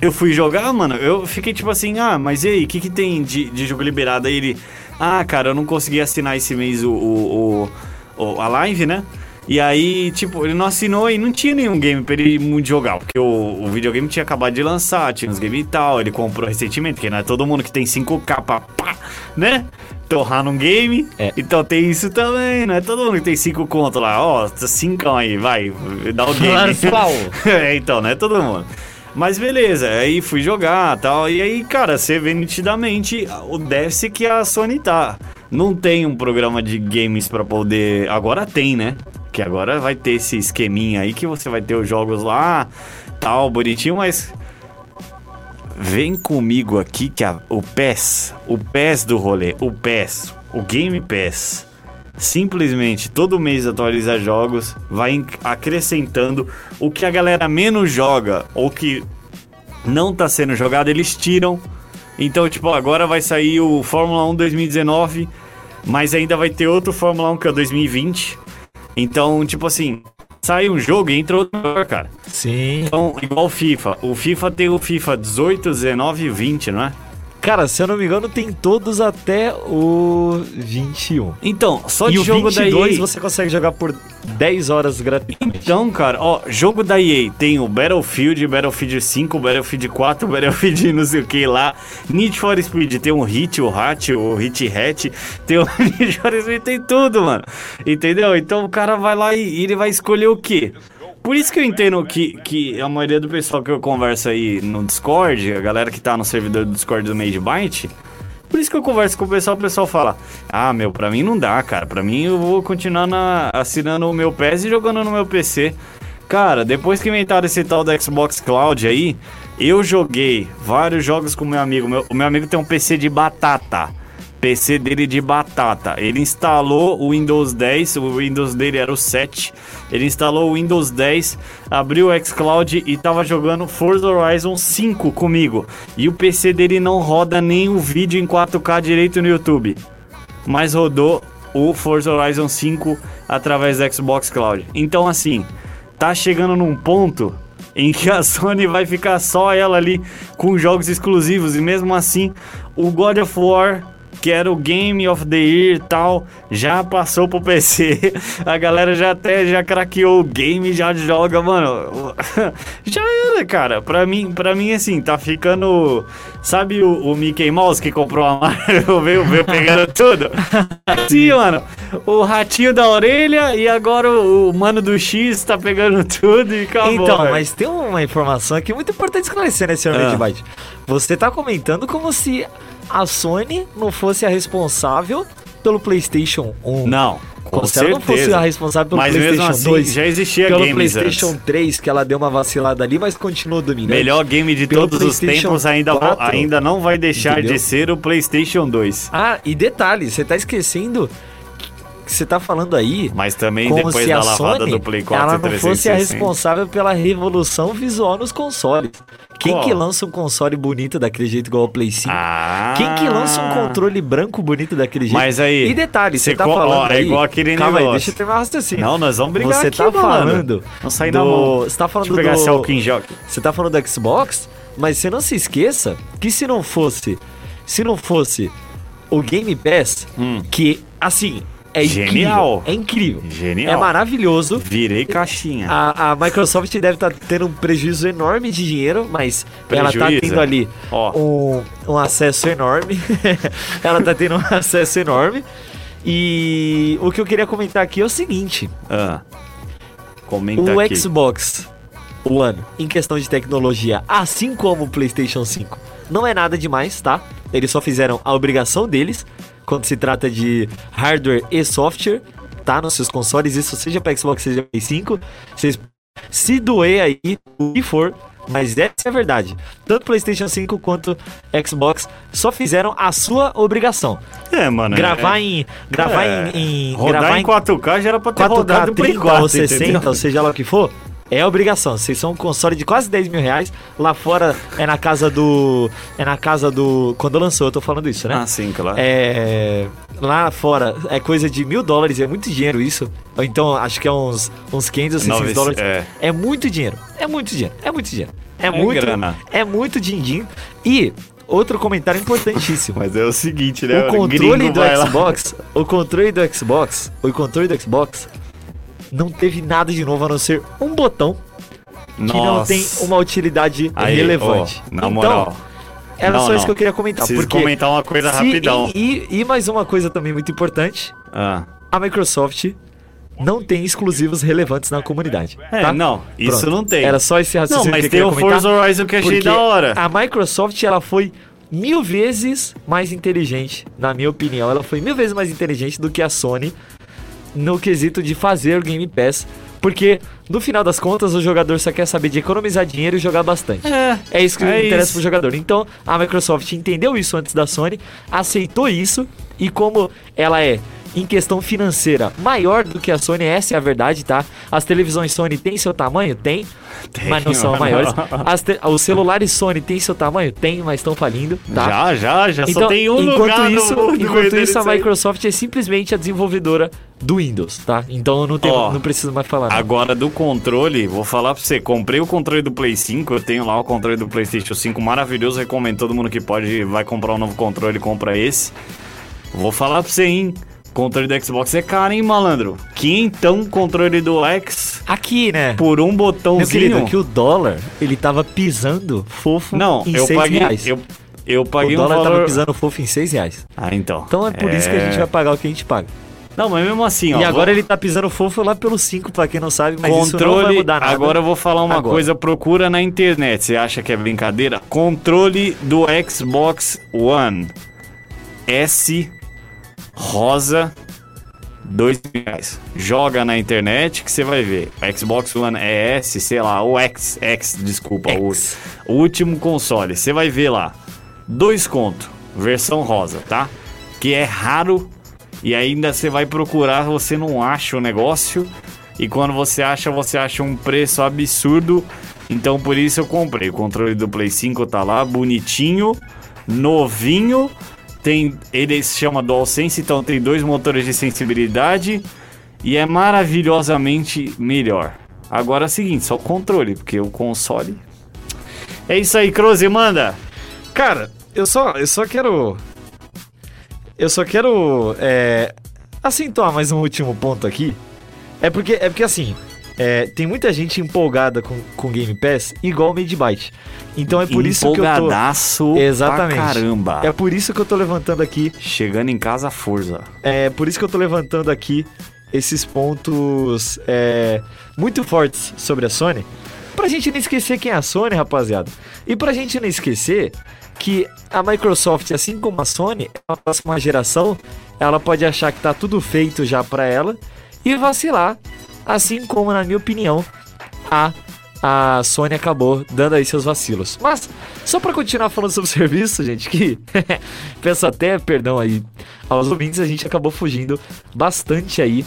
eu fui jogar, mano, eu fiquei tipo assim, ah, mas e aí, o que, que tem de, de jogo liberado? Aí ele, ah, cara, eu não consegui assinar esse mês o, o, o- a live, né? E aí, tipo, ele não assinou e não tinha nenhum game pra ele muito jogar. Porque o, o videogame tinha acabado de lançar, tinha uns games e tal. Ele comprou recentemente, porque não é todo mundo que tem 5K pra, pá, né? Torrar num game. É. Então tem isso também, não é todo mundo que tem 5 conto lá. Ó, 5 aí, vai, dá o game. É, então, não é todo mundo. Mas beleza, aí fui jogar tal. E aí, cara, você vê nitidamente o déficit que a Sony tá. Não tem um programa de games pra poder. Agora tem, né? Que agora vai ter esse esqueminha aí que você vai ter os jogos lá, tal, bonitinho, mas. Vem comigo aqui que a- o PES, o PES do rolê, o PES, o Game Pass, simplesmente todo mês atualiza jogos, vai acrescentando o que a galera menos joga ou que não tá sendo jogado, eles tiram. Então, tipo, agora vai sair o Fórmula 1 2019, mas ainda vai ter outro Fórmula 1 que é o 2020. Então, tipo assim, sai um jogo e entra outro, cara. Sim. Então, igual o FIFA. O FIFA tem o FIFA 18, 19 e 20, não é? Cara, se eu não me engano, tem todos até o 21. Então, só e de jogo da 22 EA. você consegue jogar por 10 horas gratuitamente. Então, cara, ó, jogo da EA tem o Battlefield, Battlefield 5, Battlefield 4, Battlefield não sei o que lá. Need for Speed tem o Hit, o Hat, o Hit Hat, tem o Need for Speed, tem tudo, mano. Entendeu? Então o cara vai lá e ele vai escolher o quê? Por isso que eu entendo que, que a maioria do pessoal que eu converso aí no Discord, a galera que tá no servidor do Discord do Made Byte, por isso que eu converso com o pessoal, o pessoal fala: Ah, meu, pra mim não dá, cara. Pra mim eu vou continuar na- assinando o meu PES e jogando no meu PC. Cara, depois que inventaram esse tal da Xbox Cloud aí, eu joguei vários jogos com meu amigo. Meu- o meu amigo tem um PC de batata. PC dele de batata. Ele instalou o Windows 10, o Windows dele era o 7. Ele instalou o Windows 10, abriu o xCloud e tava jogando Forza Horizon 5 comigo. E o PC dele não roda nem o vídeo em 4K direito no YouTube. Mas rodou o Forza Horizon 5 através do Xbox Cloud. Então assim, tá chegando num ponto em que a Sony vai ficar só ela ali com jogos exclusivos e mesmo assim o God of War que era o Game of the Year e tal, já passou pro PC. A galera já até já craqueou o game, já joga, mano. Já era, cara. Pra mim, pra mim assim, tá ficando. Sabe o, o Mickey Mouse que comprou a Marvel, veio, veio pegando tudo? Assim, mano. O ratinho da orelha e agora o, o mano do X tá pegando tudo e acabou. então, mas tem uma informação aqui muito importante esclarecer, né, senhor Ah. Você tá comentando como se a Sony não fosse a responsável pelo PlayStation 1. Não, com Como se ela não fosse certeza. a responsável pelo Mas PlayStation mesmo assim, 2. já existia pelo games PlayStation antes. 3, que ela deu uma vacilada ali, mas continuou dominando. Melhor game de Pelo todos os tempos ainda, vo- 4, ainda não vai deixar entendeu? de ser o PlayStation 2. Ah, e detalhe, você tá esquecendo que você tá falando aí Mas também depois da lavada Sony do Play 4 ela não fosse a 360. responsável pela revolução visual nos consoles. Quem Qual? que lança um console bonito daquele jeito igual o Play 5? Ah, Quem que lança um controle branco bonito daquele jeito? Mas aí, E detalhe, você tá co- falando ó, é aí... igual aquele Calma aí, negócio. deixa eu terminar raciocínio. Não, nós vamos brigar Você aqui, tá mano. falando Vamos sair do... na mão. Você tá falando Deixa eu pegar do... esse em gel aqui. Você tá falando do Xbox, mas você não se esqueça que se não fosse, se não fosse o Game Pass, Hum. que assim é Genial. incrível, é incrível, Genial. é maravilhoso. Virei caixinha. A, a Microsoft deve estar tendo um prejuízo enorme de dinheiro, mas ela tá Prejuízo? tendo ali Ó. um, um acesso enorme. ela tá tendo um acesso enorme. E o que eu queria comentar aqui é o seguinte: Ah. Comenta o aqui. Xbox One, em questão de tecnologia, assim como o PlayStation 5, não é nada demais, tá? Eles só fizeram a obrigação deles quando se trata de hardware e software, tá? Nos seus consoles, isso seja para Xbox, seja para Play 5. Vocês se doer aí, o que for, mas essa é a verdade. Tanto PlayStation 5 quanto Xbox só fizeram a sua obrigação. É, mano. Gravar é, em. Gravar é, em, em. Rodar gravar em 4K já era pra ter rodado 4K, no Play 30 4, ou 60, entendeu? ou seja lá o que for, é obrigação. Vocês são um console de quase 10 mil reais. Lá fora é na casa do. É na casa do. Quando lançou, eu tô falando isso, né? Ah, sim, claro. É. Lá fora é coisa de mil dólares, é muito dinheiro isso. Então acho que é uns, uns 500 ou 600 Nove- dólares. é. É muito dinheiro. É muito dinheiro. É muito dinheiro. É, É muito. grana. É muito din-din. E outro comentário importantíssimo. Mas é o seguinte, né? O controle do lá. Xbox, o controle do Xbox, o controle do Xbox não teve nada de novo a não ser um botão que não Nossa. tem uma utilidade Aí, relevante. ó, na então, moral. era Não, só não. isso que eu queria comentar. Preciso porque comentar uma coisa se- rapidão. E, e- e mais uma coisa também muito importante: Ah. a Microsoft não tem exclusivos relevantes na comunidade. É, tá? não, isso Pronto. não tem. Era só esse raciocínio Não, mas que eu tem o comentar. Forza Horizon que achei da hora. A Microsoft ela foi mil vezes mais inteligente, na minha opinião. Ela foi mil vezes mais inteligente do que a Sony no quesito de fazer o Game Pass. Porque, no final das contas, o jogador só quer saber de economizar dinheiro e jogar bastante. É, É isso que É interessa isso. pro jogador. Então, a Microsoft entendeu isso antes da Sony, aceitou isso, e como ela é, em questão financeira, maior do que a Sony, essa é a verdade, tá? As televisões Sony têm seu tamanho? Tem, Tem, mas não são mano. maiores. As te- os celulares Sony têm seu tamanho? Tem, mas estão falindo, tá? Já, já, já Então, só tem um enquanto lugar no isso, mundo enquanto isso, a. Microsoft é simplesmente a desenvolvedora do Windows, tá? Então eu não, tenho, Ó, não preciso mais falar. Agora do controle, vou falar pra você, comprei o controle do Play 5, eu tenho lá o controle do PlayStation 5 maravilhoso, recomendo todo mundo que pode vai comprar um novo controle, compra esse. Vou falar pra você, hein? Controle do Xbox é caro, hein, malandro? Quintão controle do X Aqui, né? por um Meu botãozinho. querido, que o dólar, ele tava pisando fofo Não, em eu 6 paguei, reais. eu, eu o paguei um dólar valor... tava pisando fofo em 6 reais. Ah, então. Então é por isso que a gente vai pagar o que a gente paga. Não, mas mesmo assim, ó. e agora vou- ele tá pisando fofo lá pelo 5, pra quem não sabe, mas isso não vai Controle, mudar nada. agora eu vou falar uma Agora. coisa, procura na internet, você acha que é brincadeira? Controle do Xbox One S rosa, dois reais. Joga na internet que você vai ver. Xbox One é S, sei lá, o X, X, desculpa, o- X. O, último console, você vai ver lá. Dois conto, versão rosa, tá? Que é raro e ainda você vai procurar, você não acha o negócio. E quando você acha, você acha um preço absurdo. Então por isso eu comprei. O controle do Play 5 tá lá, bonitinho, novinho. Tem, ele se chama DualSense, então tem dois motores de sensibilidade e é maravilhosamente melhor. Agora é o seguinte, só o controle, porque o console. É isso aí, Croze, manda! Cara, eu só, eu só quero. Eu só quero é, acentuar mais um último ponto aqui. É porque, é porque assim, é, tem muita gente empolgada com, com Game Pass, igual o Made Byte. Então é por isso que eu tô. Empolgadaço Exatamente. pra caramba. É por isso que eu tô levantando aqui. Chegando em casa, força. É por isso que eu tô levantando aqui esses pontos é, muito fortes sobre a Sony. Pra gente não esquecer quem é a Sony, rapaziada. E pra gente não esquecer que a Microsoft, assim como a Sony, a próxima geração, ela pode achar que tá tudo feito já pra ela e vacilar. Assim como, na minha opinião, a, a Sony acabou dando aí seus vacilos. Mas, só pra continuar falando sobre o serviço, gente, que peço até perdão aí aos ouvintes, a gente acabou fugindo bastante aí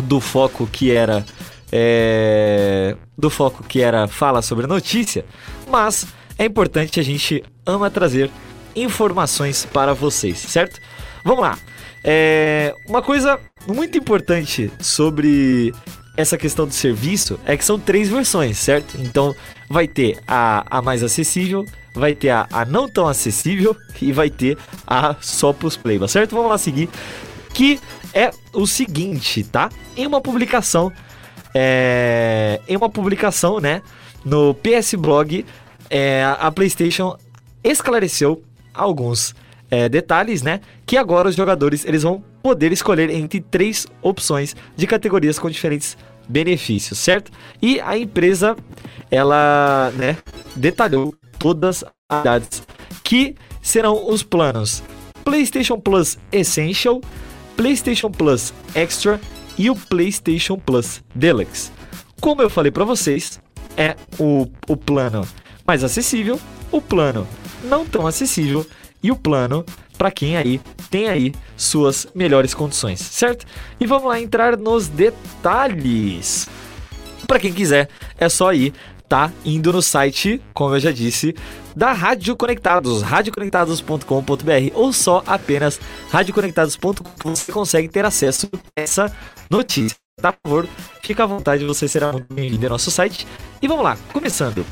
do foco que era é, do foco que era fala sobre notícia, mas é importante a gente ama trazer informações para vocês, certo? Vamos lá. É, uma coisa muito importante sobre essa questão do serviço é que são três versões, certo? Então vai ter a, a mais acessível, vai ter a, a não tão acessível e vai ter a só pros playba, certo? Vamos lá seguir. Que é o seguinte, tá? Em uma publicação, é, em uma publicação, né, no PS Blog, é, a PlayStation esclareceu alguns é, detalhes, né, que agora os jogadores eles vão poder escolher entre três opções de categorias com diferentes benefícios, certo? E a empresa ela, né, detalhou todas as idades que serão os planos PlayStation Plus Essential, PlayStation Plus Extra e o PlayStation Plus Deluxe. Como eu falei para vocês, é o, o plano mais acessível, o plano não tão acessível e o plano para quem aí tem aí suas melhores condições, certo? E vamos lá entrar nos detalhes. Para quem quiser, é só ir tá indo no site, como eu já disse, da Rádio Conectados, radioconectados.com.br ou só apenas radioconectados.com você consegue ter acesso a essa notícia. Tá, por favor, fica à vontade, você será muito bem-vindo ao nosso site. E vamos lá, começando.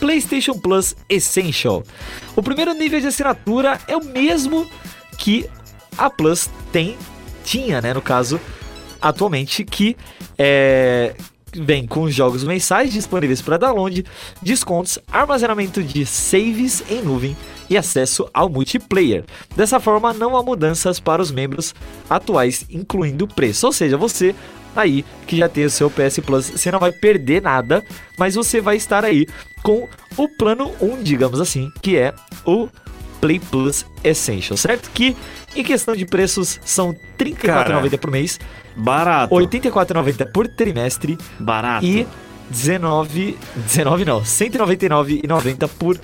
PlayStation Plus Essential. O primeiro nível de assinatura é o mesmo que a Plus tem, tinha, né, no caso, atualmente que é, vem com jogos mensais disponíveis para download, descontos, armazenamento de saves em nuvem e acesso ao multiplayer. Dessa forma, não há mudanças para os membros atuais, incluindo o preço. Ou seja, você aí que já tem o seu PS Plus, você não vai perder nada, mas você vai estar aí com o plano 1, digamos assim, que é o Play Plus Essential, certo? Que em questão de preços são R$ 34,90 por mês, Barato. R$ 84,90 por trimestre Barato. e 19, 19 não, 199,90 por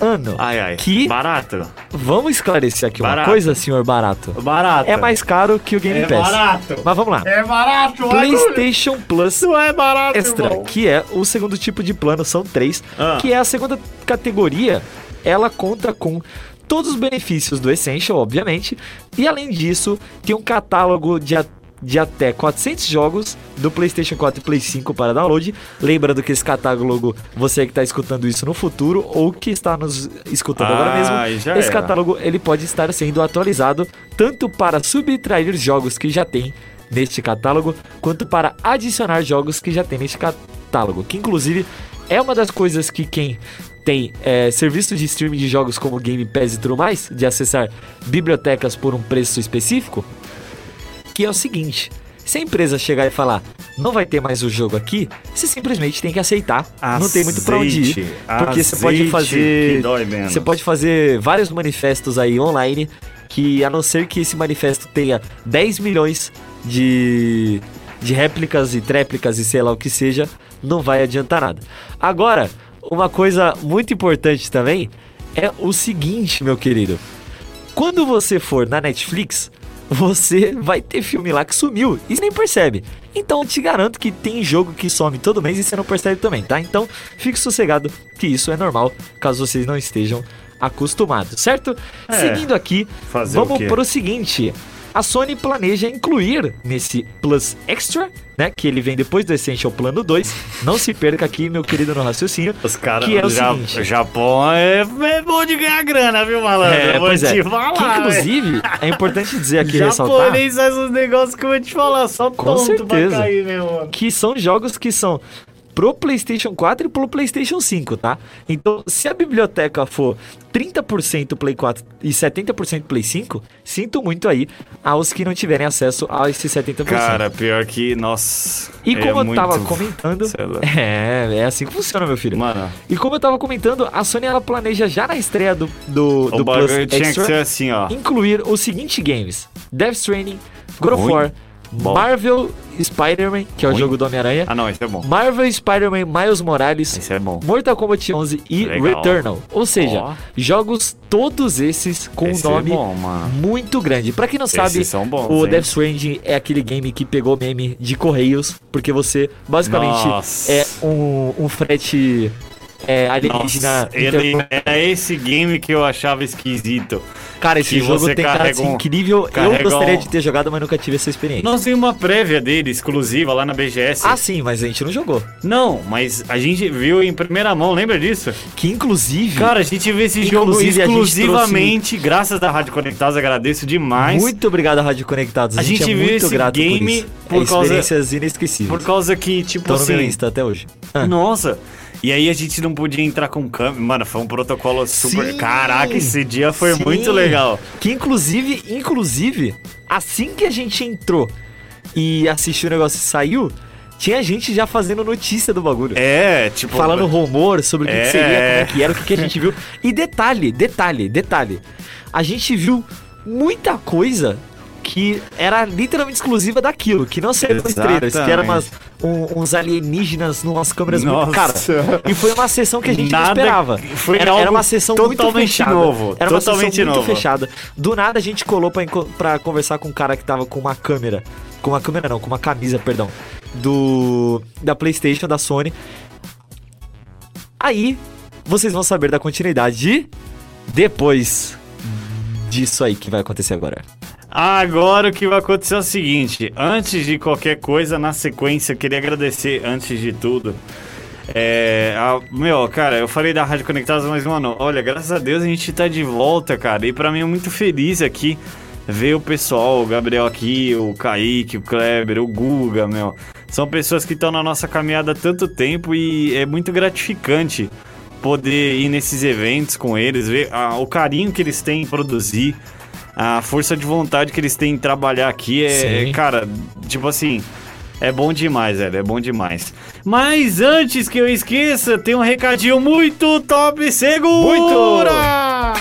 ano. Ai, ai. Que Barato. vamos esclarecer aqui uma Barato. coisa, senhor barato. Barato. É mais caro que o Game É Pass. barato. Mas vamos lá. É barato, PlayStation Plus Não é barato, Extra, irmão. que é o segundo tipo de plano, são três, Ah. que é a segunda categoria. Ela conta com todos os benefícios do Essential, obviamente, e além disso, tem um catálogo de, a- de até 400 jogos do PlayStation 4 e Play 5 para download. Lembrando que esse catálogo, você que está escutando isso no futuro ou que está nos escutando agora Ah, mesmo, já esse era. catálogo ele pode estar sendo atualizado tanto para subtrair jogos que já tem neste catálogo, quanto para adicionar jogos que já tem neste catálogo, que inclusive é uma das coisas que quem tem é, serviço de streaming de jogos como Game Pass e tudo mais, de acessar bibliotecas por um preço específico, que é o seguinte. Se a empresa chegar e falar, não vai ter mais o jogo aqui, você simplesmente tem que aceitar. não tem muito pra onde ir. Azeite, Porque você pode azeite fazer. Você pode fazer vários manifestos aí online. Que a não ser que esse manifesto tenha 10 milhões de, de réplicas e tréplicas e sei lá o que seja, não vai adiantar nada. Agora, uma coisa muito importante também é o seguinte, meu querido. Quando você for na Netflix, você vai ter filme lá que sumiu e nem percebe. Então te garanto que tem jogo que some todo mês e você não percebe também, tá? Então fique sossegado que isso é normal, caso vocês não estejam acostumados, certo? É. Seguindo aqui, vamos quê? para o seguinte. A Sony planeja incluir nesse Plus Extra, né, que ele vem depois do Essential Plano 2. Não se perca aqui, meu querido, no raciocínio. Os caras é o Ja- seguinte. Japão é, é bom de ganhar grana, viu, malandro? É, Eu vou pois é. te falar. Que, inclusive, é importante dizer aqui, ressaltar, Japonês faz uns negócios que eu vou te falar, só Com tonto certeza. pra cair, meu mano. que são jogos que são pro PlayStation 4 e pro PlayStation 5, tá? Então, se a biblioteca for 30% Play 4 e 70% Play 5, sinto muito aí aos que não tiverem acesso a esse 70%. Cara, pior que, nossa. e é como eu muito- tava comentando, lá. é, é assim que funciona, meu filho. Mano, E como eu tava comentando, a Sony ela planeja já na estreia do, do, do Plus bagulho tinha que Extra ser assim, ó. incluir os seguintes games: Death Stranding, God of. War, Bom. Marvel Spider-Man, que é o jogo do Homem-Aranha, Ah, não, esse é bom. Marvel Spider-Man Miles Morales, Esse é bom. Mortal Kombat 11 e Legal. Returnal. Ou seja, Ó. jogos todos esses com Esse um é nome bom, mano. muito grande. Pra quem não sabe, bons, o hein? Death Stranding é aquele game que pegou meme de correios, porque você basicamente Nossa. é um, um frete é, alienígena. Nossa, ele era esse game que eu achava esquisito. Cara, esse que jogo tem cara um- incrível. Eu gostaria de ter jogado, mas nunca tive essa experiência. Nós tem uma prévia dele, exclusiva, lá na BGS. Ah, sim, mas a gente não jogou. Não, mas a gente viu em primeira mão, lembra disso? Que inclusive. Cara, a gente vê esse jogo exclusivamente graças à Rádio Conectados, agradeço demais. muito obrigado à Rádio Conectados. A, A gente, gente é viu muito esse grato game por por é causa- experiências inesquecíveis. Por causa que, tipo Estão no meu assim. Insta até hoje. Ah. Nossa! E aí a gente não podia entrar com câmera. Mano, foi um protocolo super. Sim! Caraca, esse dia foi Sim. muito legal. Que inclusive, inclusive, assim que a gente entrou e assistiu o negócio e saiu, tinha gente já fazendo notícia do bagulho. É, tipo. Falando rumor sobre o que, que É. seria, como é que era, o que, que a gente viu. E detalhe, detalhe, detalhe. A gente viu muita coisa que era literalmente exclusiva daquilo, que não seria com estrelas, que era umas, um- uns alienígenas numas câmeras muito. Nossa. Cara, e foi uma sessão que a gente não Nada- esperava. foi era, era uma sessão muito totalmente fechada. novo, Era uma totalmente sessão muito novo. fechada. Do nada a gente colou pra, pra conversar com um cara que tava com uma câmera. Com uma câmera não, com uma camisa, perdão. Do. Da Playstation, da Sony. Aí, vocês vão saber da continuidade depois disso aí que vai acontecer agora. Agora o que vai acontecer é o seguinte: antes de qualquer coisa, na sequência, eu queria agradecer, antes de tudo. É, a- meu, cara, eu falei da Rádio Conectados, mas, mano, olha, graças a Deus a gente tá de volta, cara. E pra mim é muito feliz aqui ver o pessoal, o Gabriel aqui, o Kaique, o Kleber, o Guga, meu. São pessoas que estão na nossa caminhada há tanto tempo e é muito gratificante poder ir nesses eventos com eles, ver o carinho que eles têm em produzir, a força de vontade que eles têm em trabalhar aqui. É, é, cara, tipo assim. É bom demais, velho. É bom demais. Mas antes que eu esqueça, tem um recadinho muito top. Segura!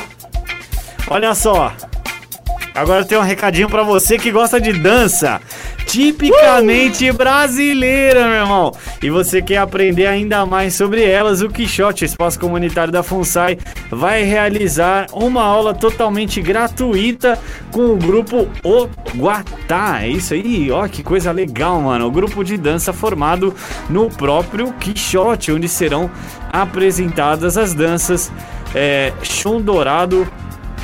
Olha só. Agora tem um recadinho pra você que gosta de dança. Tipicamente brasileira, meu irmão. E você quer aprender ainda mais sobre elas, o Quixote, espaço comunitário da FUNSAI, vai realizar uma aula totalmente gratuita com o grupo O Guatá. É isso aí, ó, que coisa legal, mano. O grupo de dança formado no próprio Quixote, onde serão apresentadas as danças é, Dourado,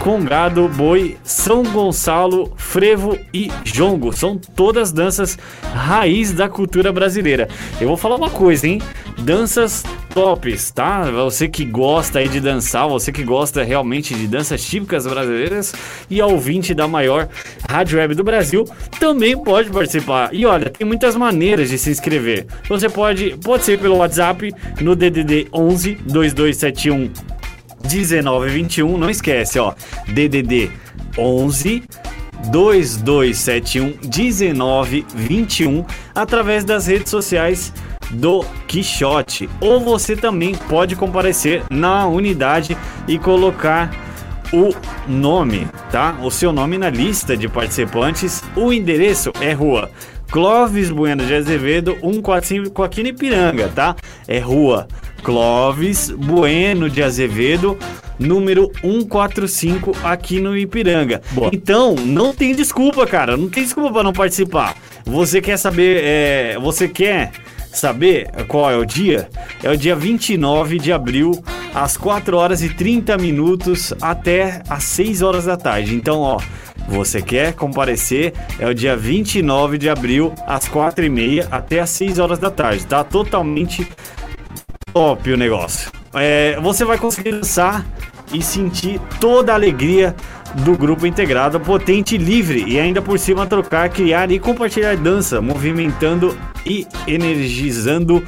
Congado, Boi, São Gonçalo, Frevo e Jongo. São todas danças raiz da cultura brasileira. Eu vou falar uma coisa, hein? Danças tops, tá? Você que gosta aí de dançar, você que gosta realmente de danças típicas brasileiras e é ouvinte da maior rádio web do Brasil, também pode participar. E olha, tem muitas maneiras de se inscrever. Você pode, pode ser pelo WhatsApp no DDD 11 2271 1921, não esquece, ó. DDD 11 2271 1921 através das redes sociais do Quixote. Ou você também pode comparecer na unidade e colocar o nome, tá? O seu nome na lista de participantes. O endereço é Rua Clóvis Bueno de Azevedo 145 aqui no Ipiranga, tá? É Rua Clóvis Bueno de Azevedo, número 145 aqui no Ipiranga. Boa. Então, não tem desculpa, cara. Não tem desculpa para não participar. Você quer saber, é, você quer saber qual é o dia? É o dia 29 de abril, às 4 horas e 30 minutos até às 6 horas da tarde. Então, ó, você quer comparecer? É o dia 29 de abril, às 4 e meia até às 6 horas da tarde. Tá totalmente top o negócio. É, você vai conseguir dançar e sentir toda a alegria do grupo integrado, potente e livre, e ainda por cima trocar, criar e compartilhar dança, movimentando e energizando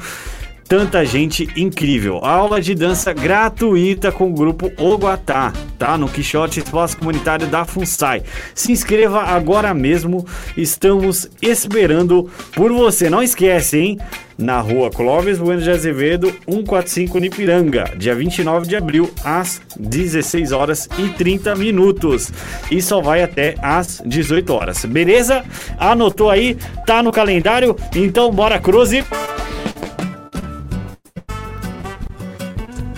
tanta gente incrível. Aula de dança gratuita com o grupo Oguatá, tá? No Quixote Espaço Comunitário da FUNSAI. Se inscreva agora mesmo, estamos esperando por você. Não esquece, hein? Na rua Clóvis Bueno de Azevedo, 145 Nipiranga, dia 29 de abril, às 16 horas e 30 minutos. E só vai até às 18 horas. Beleza? Anotou aí? Tá no calendário? Então bora, Cruze!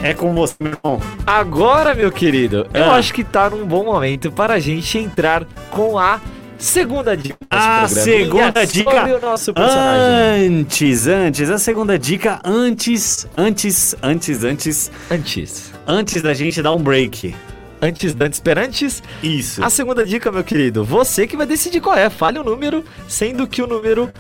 É com você, meu irmão. Agora, meu querido, eu Ah. acho que tá num bom momento para a gente entrar com a segunda dica. A segunda é dica. Sobre o nosso personagem. Antes, antes, a segunda dica antes, antes, antes, antes, Antes. antes da gente dar um break. Antes, antes, perantes. Isso. A segunda dica, meu querido, você que vai decidir qual é. Fale o número, sendo que o número.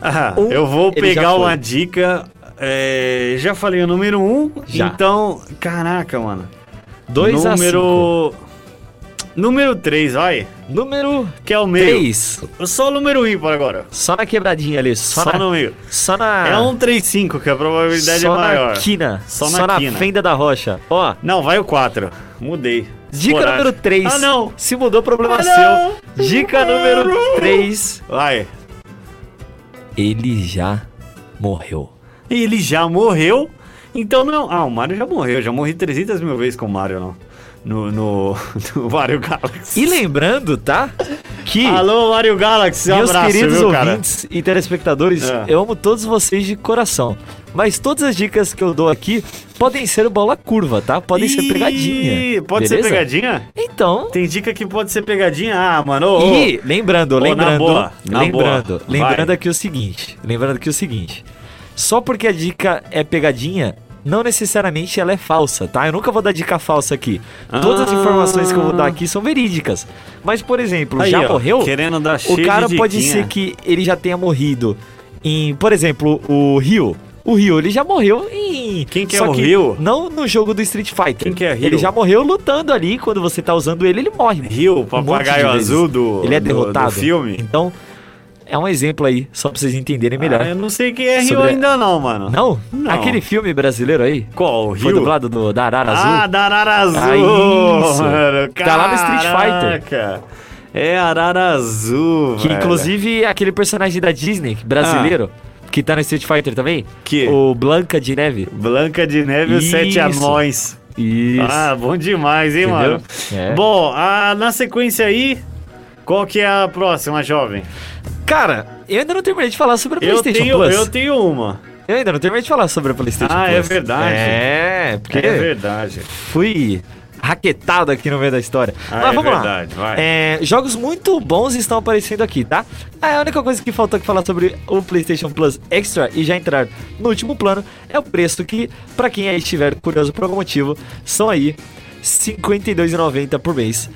Ah, Um, eu vou pegar uma dica. É, já falei o número 1, um, Já. então. Caraca, mano. 2 a 5. número. Número 3, vai. Número Que é o meio. 3. Só o número ímpar agora. Só na quebradinha ali. Só, Só, na, no meio. Só na. É um 3-5, que a probabilidade só é maior. na quina. Só Só na na, quina. fenda da rocha. Ó, Não, vai o 4. Mudei. dica Esporádico. número 3. Ah, não. Se mudou, problema Ah, seu. Dica número 3. Vai. Ele já morreu. Ele já morreu. Então não. Ah, o Mario já morreu. Já morri 300 mil vezes com o Mario, não. No, no, no Mario Galaxy. E lembrando, tá? Que. Alô, Mario Galaxy. Um Meus abraço, queridos viu, cara? ouvintes e telespectadores, É. eu amo todos vocês de coração. Mas todas as dicas que eu dou aqui podem ser bola curva, tá? Podem ser Ih, pegadinha. Pode beleza? ser pegadinha? Então. Tem dica que pode ser pegadinha? Ah, mano. ô. E lembrando, na lembrando, boa, na lembrando, boa. lembrando Vai. aqui o seguinte, lembrando aqui o seguinte. Só porque a dica é pegadinha, não necessariamente ela é falsa, tá? Eu nunca vou dar dica falsa aqui. Todas as Ah. informações que eu vou dar aqui são verídicas. Mas, por exemplo, Aí, já ó, morreu? Querendo dar O cara de pode diquinha. ser que ele já tenha morrido em, por exemplo, o Rio. O Ryu, ele já morreu em. Quem que é só o Ryu? Não no jogo do Street Fighter. Quem que é Ryu? Ele já morreu lutando ali. Quando você tá usando ele, ele morre. Rio, o Um papagaio vezes. azul do, Ele é do- derrotado. do filme. Então, é um exemplo aí, só pra vocês entenderem melhor. Ah, eu não sei quem é Rio Sobre- ainda não, mano. Não? Não. Aquele filme brasileiro aí? Qual? O Foi Rio? dublado do, da Arara Azul? Ah, da Arara Azul. Ah, isso. mano. Tá lá no Street Fighter. É Arara Azul, que velho. inclusive é aquele personagem da Disney, brasileiro, que tá no Street Fighter também. Que? O Blanca de Neve. Branca de Neve e os Sete. Anões. Isso. Ah, bom demais, hein, Entendeu? mano? É. Bom, ah, na sequência aí, qual que é a próxima, jovem? Cara, eu ainda não terminei de falar sobre a Eu PlayStation tenho, Plus. eu tenho uma. Eu ainda não terminei de falar sobre a PlayStation Ah, Plus. é verdade. É, porque É verdade. fui raquetado aqui no meio da história. Ah, Mas é vamos verdade, lá. vai. É, jogos muito bons estão aparecendo aqui, tá? A única coisa que falta aqui falar sobre o PlayStation Plus Extra e já entrar no último plano é o preço que, pra quem aí estiver curioso por algum motivo, são aí R$ 52,90 por mês.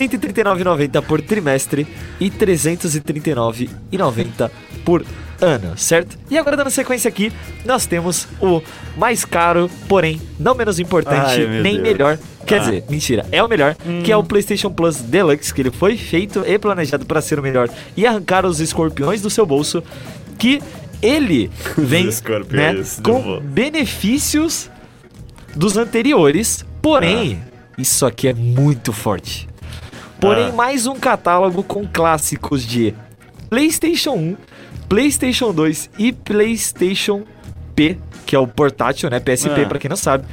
R$ 139,90 por trimestre e R$ 339,90 por ano, certo? E agora dando sequência aqui, nós temos o mais caro, porém não menos importante, Ai, nem Deus. melhor. Quer Ah. dizer, mentira, é o melhor, que é o PlayStation Plus Deluxe, que ele foi feito e planejado para ser o melhor e arrancar os escorpiões do seu bolso, que ele vem né, com benefícios dos anteriores, porém, isso aqui é muito forte. Porém, Ah. mais um catálogo com clássicos de PlayStation 1, PlayStation 2 e PlayStation P, que é o portátil, né? PSP, Ah. pra quem não sabe,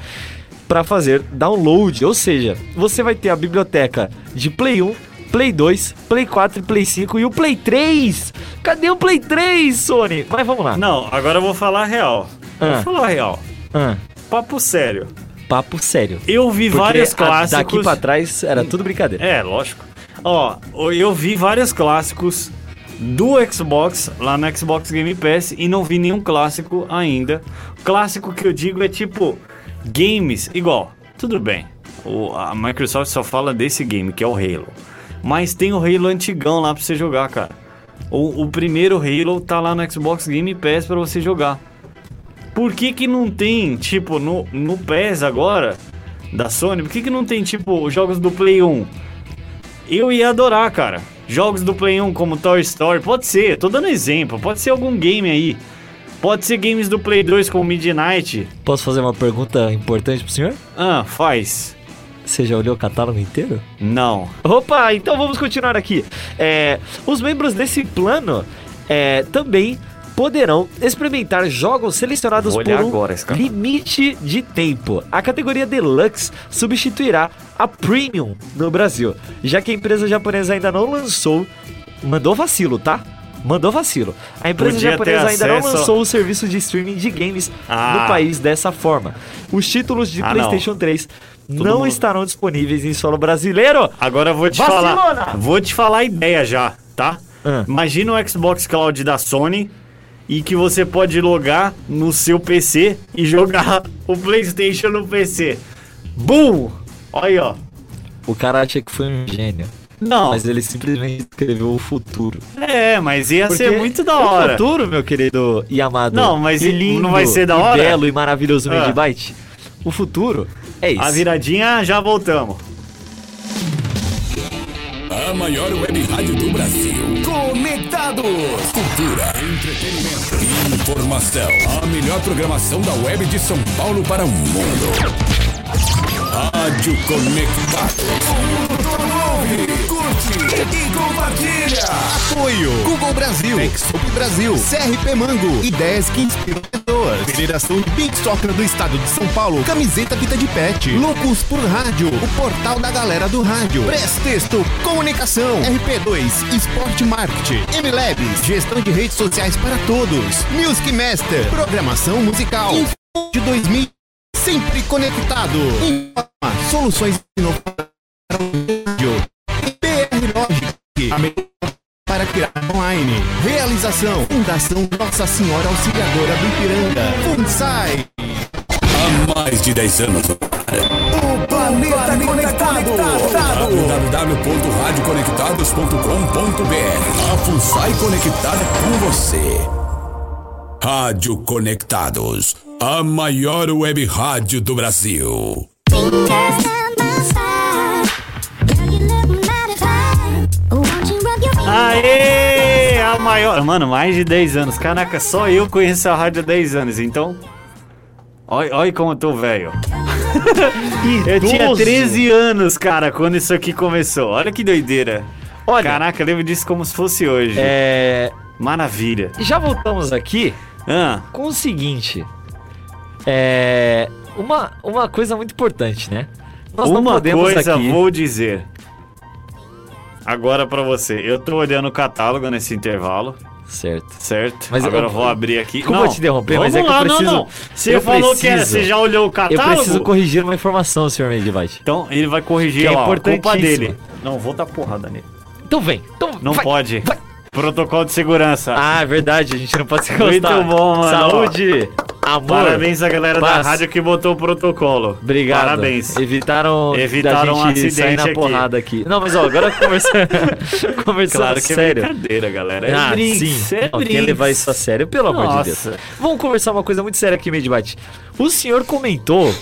pra fazer download. Ou seja, você vai ter a biblioteca de Play 1, Play 2, Play 4 e Play 5 e o Play 3. Cadê o Play 3, Sony? Mas vamos lá. Não, agora eu vou falar real. Ah. Vou falar real. Ah, Papo sério. Papo sério. Eu vi vários clássicos. daqui pra trás era tudo brincadeira. É, lógico. Ó, eu vi vários clássicos do Xbox lá no Xbox Game Pass e não vi nenhum clássico ainda. Clássico que eu digo é tipo games igual. Tudo bem. O, a Microsoft só fala desse game que é o Halo. Mas tem o Halo antigão lá pra você jogar, cara. O, o primeiro Halo tá lá no Xbox Game Pass pra você jogar. Por que que não tem, tipo, no, no PES agora, da Sony, por que que não tem, tipo, os jogos do Play 1? Eu ia adorar, cara. Jogos do Play 1 como Toy Story, pode ser, tô dando exemplo, pode ser algum game aí. Pode ser games do Play 2 como Midnight. Posso fazer uma pergunta importante pro senhor? Ah, faz. Você já olhou o catálogo inteiro? Não. Opa, então vamos continuar aqui. É, os membros desse plano é, também poderão experimentar jogos selecionados por um agora limite de tempo. A categoria Deluxe substituirá a Premium no Brasil, já que a empresa japonesa ainda não lançou, mandou vacilo, tá? Mandou vacilo. A empresa Podia japonesa ainda não lançou o serviço de streaming de games Ah. no país dessa forma. Os títulos de Ah, não. PlayStation 3 não mundo- estarão disponíveis em solo brasileiro. Agora eu vou te Vacilona! falar. Vou te falar a ideia já, tá? Ah. Imagina o Xbox Cloud da Sony e que você pode logar no seu PC e jogar o PlayStation no PC. Boom! Olha aí, ó. O cara acha que foi um gênio. Não, Mas ele simplesmente escreveu o futuro. é, mas ia ser Porque muito da O hora. futuro, meu querido Yamado. Não, mas e e- lindo, não vai ser da e hora? belo e maravilhoso Ah. Medibyte. O futuro é isso. A viradinha, já voltamos. A maior web rádio do Brasil. Conectados. Cultura, entretenimento e informação. A melhor programação da web de São Paulo para o mundo. Rádio Conectados. Ouve, curte e compartilha. Apoio. Google Brasil, Exop Brasil, CRP Mango, ideias que inspiram pessoas. Federação de Big Soccer do Estado de São Paulo, camiseta Vida de Pet, Loucos por Rádio, o portal da galera do rádio, Press Texto, Comunicação, RP2, Esporte Marketing, MLabs, gestão de redes sociais para todos, Music Master, programação musical, Info de 2000, sempre conectado, Informa, soluções inovadoras para criar online. Realização: Fundação Nossa Senhora Auxiliadora do Ipiranga. FUNSAI. Há mais de 10 anos. O planeta, conectado. www.radioconectados.com.br A FUNSAI conectada com você. Rádio Conectados, a maior web rádio do Brasil. Fingers Aê! A maior. Mano, mais de 10 anos. Caraca, só eu conheço a rádio há 10 anos, então. Olha, olha como eu tô velho. Eu tinha Idoso. 13 anos, cara, quando isso aqui começou. Olha que doideira. Olha, Caraca, eu lembro disso como se fosse hoje. é, Maravilha. já voltamos aqui Ah, com o seguinte. É. Uma, uma coisa muito importante, né? Nós não uma podemos coisa aqui. vou dizer. Agora pra você. Eu tô olhando o catálogo nesse intervalo, Certo. certo? Mas Agora eu- eu vou abrir aqui. Desculpa te interromper, mas é que eu preciso- Não, não. Você eu falou que era, preciso- você já olhou o Eu catálogo? preciso corrigir uma informação, senhor Medivite. Então ele vai corrigir Que é lá, a culpa dele. Não, vou dar porrada nele. Então vem. Então Não vai, pode. vai. Protocolo de segurança. Ah, é verdade, a gente não pode se Muito encostar. bom, mano. Saúde, amor. Parabéns à galera da paz. rádio que botou o protocolo. Obrigado. Parabéns. Evitaram, Evitaram da um gente sair acidente na aqui. porrada aqui. Não, mas ó, agora conversando, conversando Claro que sério. é brincadeira, galera. É ah, brinks, sim. é Não, quem levar isso a sério, pelo amor de Nossa. Deus. Vamos conversar uma coisa muito séria aqui, Medibate. O senhor comentou,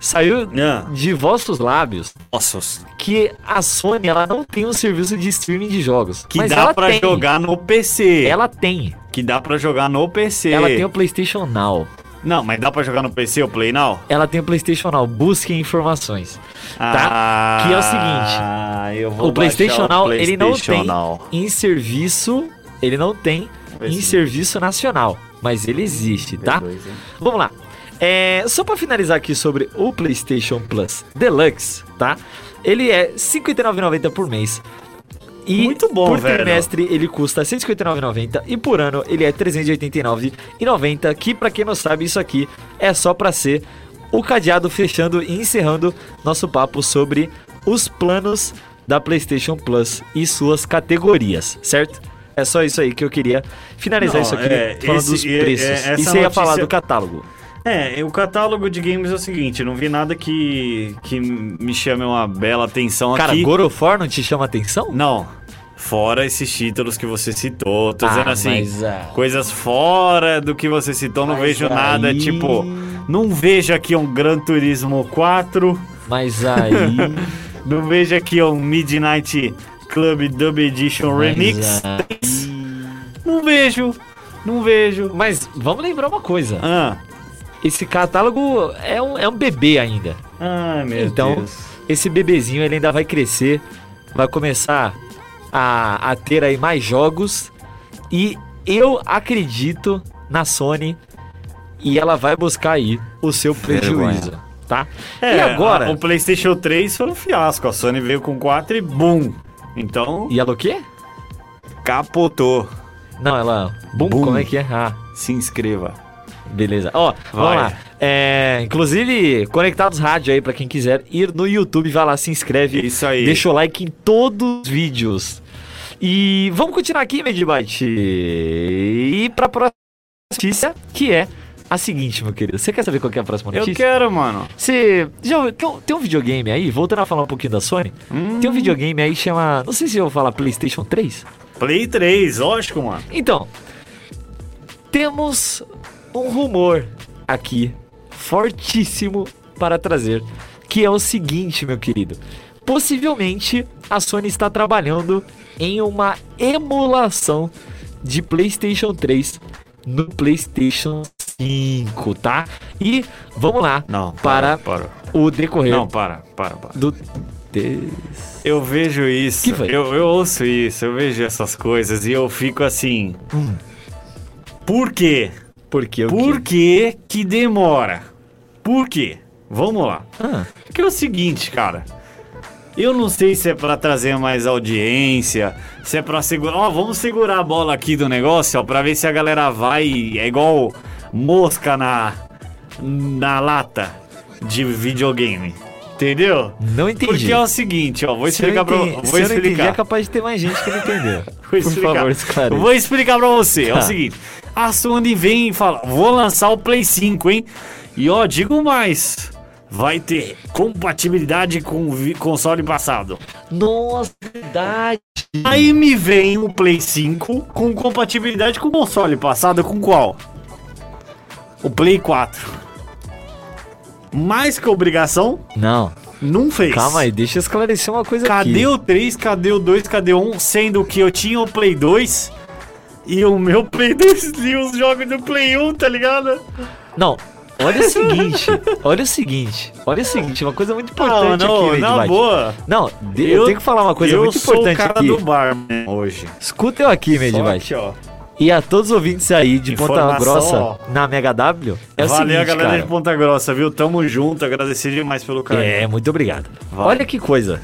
saiu Ah. de vossos lábios, Nossa, que a Sony ela não tem um serviço de streaming de jogos. que dá tem. jogar no PC. Ela tem. Que dá pra jogar no PC. Ela tem o PlayStation Now. Não, mas dá pra jogar no PC o Play Now? Ela tem o PlayStation Now. Busquem informações. Ah, Que é o seguinte, eu vou o PlayStation baixar o Now, ele não PlayStation tem Now. em serviço, ele não tem em ser. serviço nacional, mas ele existe, tá? Vamos lá. É, só pra finalizar aqui sobre o PlayStation Plus Deluxe, tá? Ele é R$ 59,90 por mês. E Muito bom, por velho. trimestre ele custa R$ 159,90 e por ano ele é R$ 389,90, que pra quem não sabe isso aqui é só pra ser o cadeado fechando e encerrando nosso papo sobre os planos da PlayStation Plus e suas categorias, certo? É só isso aí que eu queria finalizar Não, isso aqui é, falando esse- dos é- preços. é- e essa você ia falar notícia- do catálogo. É, o catálogo de games é o seguinte, não vi nada que, que me chame uma bela atenção Cara, aqui. God of War não te chama atenção? Não, fora esses títulos que você citou, tô Ah, dizendo assim, mas, ah, coisas fora do que você citou, não Mas vejo nada, aí- tipo, não vejo aqui um Gran Turismo 4, Mas aí. não vejo aqui um Midnight Club Dub Edition Remix, Mas aí- não vejo, não vejo. Mas vamos lembrar uma coisa. Ah, Esse catálogo é um, é um bebê ainda. ai meu Então, Deus. esse bebezinho ele ainda vai crescer, vai começar a, a ter aí mais jogos e eu acredito na Sony e ela vai buscar aí o seu prejuízo, tá? É, e agora? a- o PlayStation 3 foi um fiasco, a Sony veio com 4 e boom. Então, E ela o quê? capotou. Não, ela. Bum, Bum. como é que é? Ah, Se inscreva. Beleza. Ó, vamos lá. É, inclusive, Conectados Rádio aí, pra quem quiser ir no YouTube, vai lá, se inscreve. Isso aí. Deixa o like em todos os vídeos. E vamos continuar aqui, Medibite. E pra próxima notícia, que é a seguinte, meu querido. Você quer saber qual que é a próxima Eu notícia? quero, mano. Você. Já, tem, um, tem um videogame aí, voltando a falar um pouquinho da Sony. Hum. Tem um videogame aí que chama. Não sei se eu vou falar PlayStation 3. Play 3, lógico, mano. Então, temos um rumor aqui fortíssimo para trazer, que é o seguinte, meu querido. Possivelmente a Sony está trabalhando em uma emulação de PlayStation 3 no PlayStation 5, tá? E vamos lá Não, para, para. o decorrer Não, para, para, para. do des- Eu vejo isso? Eu, eu ouço isso, eu vejo essas coisas e eu fico assim. Hum. Por quê? Porque o Por que que demora? Por quê? Vamos lá. Ah, Porque é o seguinte, cara. Eu não sei se é pra trazer mais audiência, se é pra segurar. Ó, vamos segurar a bola aqui do negócio, ó, pra ver se a galera vai. É igual mosca na. na lata de videogame. Entendeu? não entendi. Porque é o seguinte, ó, vou Se explicar pra entendi- Vou se eu não entendi, é explicar. capaz de ter mais gente que não entendeu. Vou Por explicar. favor, esclareça. Vou explicar pra você. É Tá. o seguinte: a Sony vem e fala: vou lançar o Play 5, hein? E ó, digo mais: vai ter compatibilidade com o console passado. Nossa, verdade. Aí me vem o Play 5 com compatibilidade com o console passado, com qual? o Play 4. Mais que obrigação, Não, não fez. calma aí, deixa eu esclarecer uma coisa Cadê aqui. o 3, cadê o 2, cadê o 1? Sendo que eu tinha o Play 2 e o meu Play 2 lia os jogos do Play 1, tá ligado? Não, olha o seguinte, olha o seguinte, olha o seguinte, uma coisa muito importante não, aqui, não, na White. boa. Não, de- eu, tenho que falar uma coisa eu muito sou importante o cara aqui. do bar hoje. Escuta eu aqui, aqui, ó. E a todos os ouvintes aí de Ponta Informação, Grossa ó. na Mega W, é o Valeu, seguinte, galera cara. de Ponta Grossa, viu? Tamo junto, agradecer demais pelo carinho. É, muito obrigado. Vai. Olha que coisa.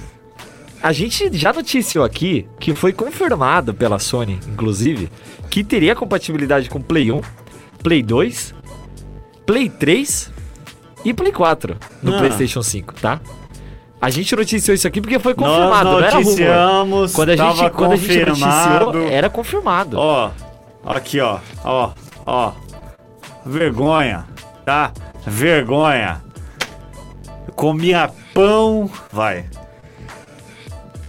A gente já noticiou aqui que foi confirmado pela Sony, inclusive, que teria compatibilidade com Play 1, Play 2, Play 3 e Play 4 no Ah. PlayStation 5, tá? A gente noticiou isso aqui porque foi Nós confirmado, não era rumor. noticiamos, Quando a gente, quando a gente confirmado. noticiou, era confirmado. Ó, aqui, ó, ó, ó. Vergonha, tá? Vergonha. Comia pão. Vai.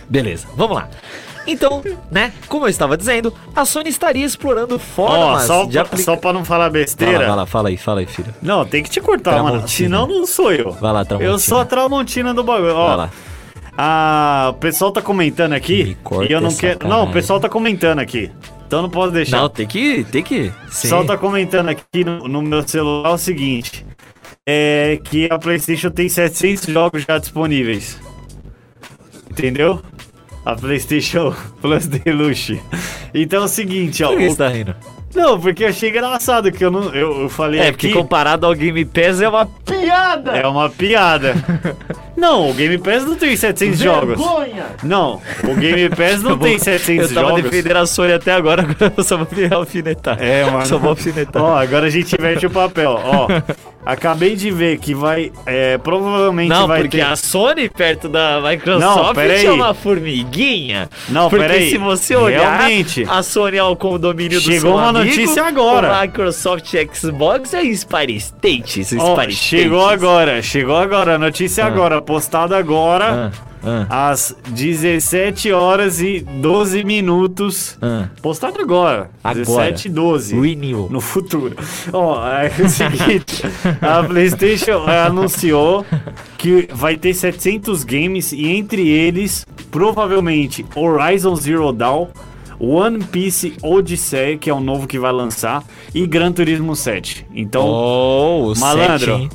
Beleza, vamos lá. Então, né, como eu estava dizendo, a Sony estaria explorando formas só, de pra- só pra não falar Vai besteira. lá, vai lá, fala aí, fala aí, filho. Não, tem que te cortar, mano. Senão não sou eu. Vai lá, Tramontina. Eu sou a Tramontina do bagulho. Vai Ó, lá. a, o pessoal tá comentando Me aqui. E eu não quero. caralho. Não, o pessoal tá comentando aqui. Então não posso deixar. Não, tem que, tem que. O pessoal tá comentando aqui no, no meu celular o seguinte: é que a PlayStation tem 700 jogos já disponíveis. Entendeu? A PlayStation Plus Deluxe. Então é o seguinte, ó. Por que o- você tá rindo? Não, porque eu achei engraçado que eu não. Eu, eu falei É, porque aqui. comparado ao Game Pass é uma piada! É uma piada. não, o Game Pass não tem 700 jogos. Não, o Game Pass não tem 700 Eu tava jogos. defendendo a Sony até agora, agora eu só vou alfinetar. É, mano. Só vou alfinetar. Ó, agora a gente inverte o papel. Ó, acabei de ver que vai. É, provavelmente Não, vai porque ter. a Sony perto da Não, Microsoft peraí. é uma formiguinha. Não, porque peraí. se você olhar, Realmente. a Sony é o condomínio do Chegou uma amigo, notícia agora. O Microsoft Xbox é Spire State. Spire chegou agora, chegou agora. Notícia Ah. agora, postada agora. Ah, ah, Às 17 horas e 12 minutos. ah. Postado agora. Agora. 17 e 12. Renew. No futuro. Ó, é o seguinte, a PlayStation é, anunciou que vai ter 700 games e entre eles, provavelmente, Horizon Zero Dawn, One Piece Odyssey, que é o novo que vai lançar, e Gran Turismo 7. Então, Oh, Malandro. set, hein?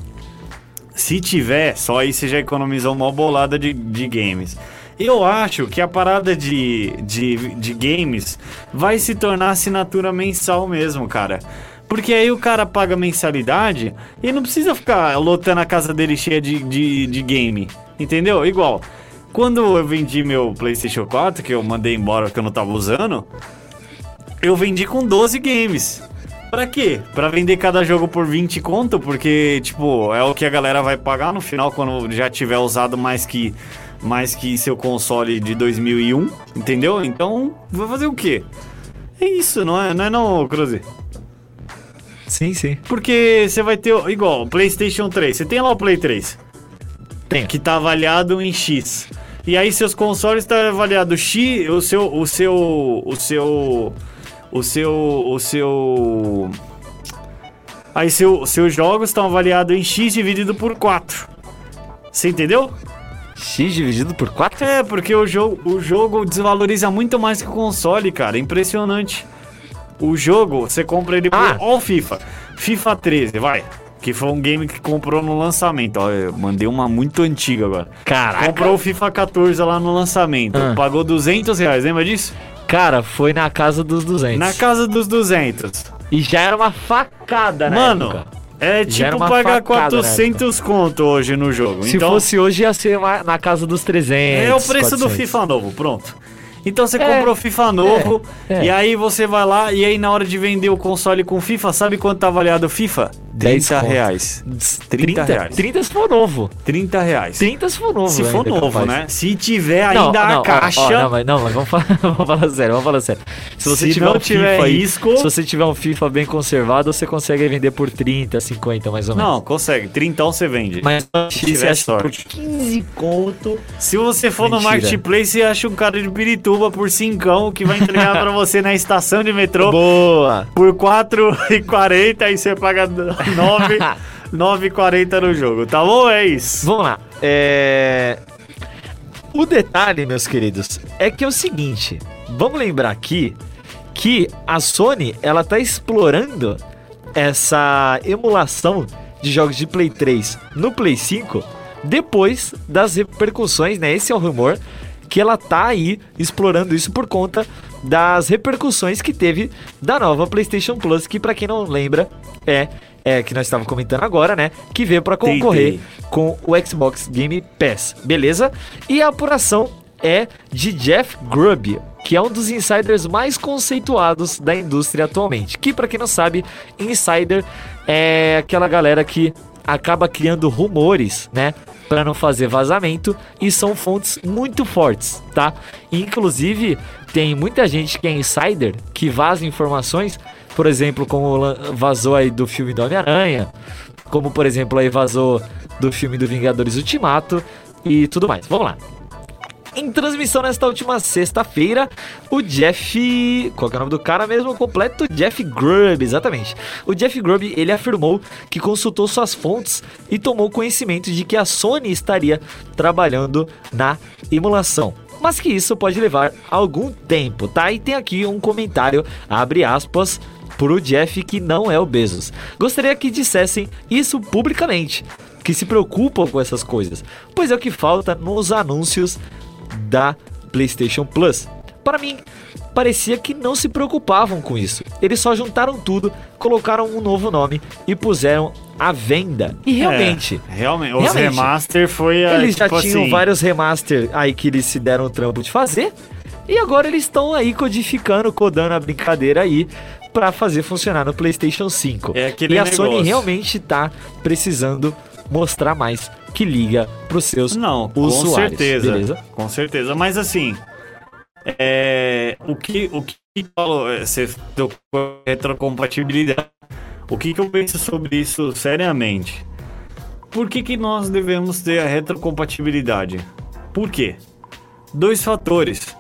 Se tiver, só aí você já economizou uma bolada de, de games. Eu acho que a parada de, de, de games vai se tornar assinatura mensal mesmo, cara. Porque aí o cara paga mensalidade e não precisa ficar lotando a casa dele cheia de, de, de game. Entendeu? Igual. Quando eu vendi meu PlayStation 4, que eu mandei embora porque eu não tava usando, eu vendi com 12 games. Pra quê? Pra vender cada jogo por 20 conto, porque, tipo, é o que a galera vai pagar no final quando já tiver usado mais que mais que seu console de 2001, entendeu? Então, vai fazer o quê? É isso, não é, não é não, Cruze? Sim, sim. Porque você vai ter, igual, PlayStation 3, você tem lá o Play 3, Tem. que tá avaliado em X. E aí seus consoles tá avaliado X, o seu o seu o seu o seu o seu Aí seu, seus jogos estão avaliados em X dividido por 4. Você entendeu? X dividido por 4? É, porque o jogo, o jogo desvaloriza muito mais que o console, cara. Impressionante. O jogo, você compra ele por. Ah. Ó, o FIFA. FIFA 13, vai. Que foi um game que comprou no lançamento. Ó, eu mandei uma muito antiga agora. Caraca. Comprou o FIFA 14 lá no lançamento. Ah. Pagou 200 reais, lembra disso? Cara, foi na casa dos 200. Na casa dos 200. E já era uma facada, né? Mano, é Já era tipo pagar facada na 400 conto hoje no jogo. Se então, fosse hoje, ia ser na casa dos 300. É o preço do 400. FIFA novo, pronto. Então você É, comprou o FIFA novo, é, é. e aí você vai lá, e aí na hora de vender o console com FIFA, sabe quanto tá avaliado o FIFA? 10 30 conto. reais. 30 reais. 30 se for novo. 30 reais. 30 se for novo. Se for novo, capaz. né? Se tiver Não, ainda não, a ó, caixa. ó, não, mas, não, mas vamos falar, vamos falar sério, vamos falar sério. Se você Se tiver não um tiver FIFA aí, risco- se você tiver um FIFA bem conservado, você consegue vender por 30, 50 mais ou menos. Não, consegue. 30 você vende. Mas tiver você acha sorte. por 15 conto. Se você for no Mentira. marketplace, você acha um cara de pirituba Por cincão, que vai entregar pra você na estação de metrô Boa! por 4,40 e você paga 9, 9,40 no jogo, tá bom? É isso. Vamos lá. É... O detalhe, meus queridos, é que é o seguinte. Vamos lembrar aqui que a Sony, ela tá explorando essa emulação de jogos de Play 3 no Play 5 depois das repercussões, né? Esse é o rumor que ela tá aí explorando isso por conta das repercussões que teve da nova PlayStation Plus, que pra quem não lembra é é que nós estávamos comentando agora, né? Que veio pra concorrer com o Xbox Game Pass, beleza? E a apuração é de Jeff Grubb, que é um dos insiders mais conceituados da indústria atualmente. Que pra quem não sabe, insider é aquela galera que acaba criando rumores, né? Pra não fazer vazamento e são fontes muito fortes, tá? Inclusive, tem muita gente que é insider que vaza informações, por exemplo, como vazou aí do filme do Homem-Aranha, como por exemplo aí vazou do filme do Vingadores Ultimato e tudo mais. Vamos lá. Em transmissão nesta última sexta-feira, o Jeff. Qual é o nome do cara mesmo? Completo? Jeff Grubb, exatamente. O Jeff Grubb ele afirmou que consultou suas fontes e tomou conhecimento de que a Sony estaria trabalhando na emulação. Mas que isso pode levar algum tempo, tá? E tem aqui um comentário, abre aspas, pro Jeff que não é o Bezos. Gostaria que dissessem isso publicamente, que se preocupam com essas coisas, pois é o que falta nos anúncios da PlayStation Plus. Para mim, parecia que não se preocupavam com isso. Eles só juntaram tudo, colocaram um novo nome e puseram à venda. E realmente, É, realmente. Os Realmente. remaster foi a. eles já tipo tinham assim, vários remaster aí que eles se deram o trampo de fazer. E agora eles estão aí codificando, codando a brincadeira aí pra fazer funcionar no PlayStation 5. É aquele e a Sony negócio. realmente tá precisando mostrar mais que liga pros seus Não, com usuários. certeza. Beleza? Com certeza. Mas assim. É, o que o que falou, é, você em retrocompatibilidade. O que, que eu penso sobre isso seriamente? Por que, que nós devemos ter a retrocompatibilidade? Por quê? Dois fatores.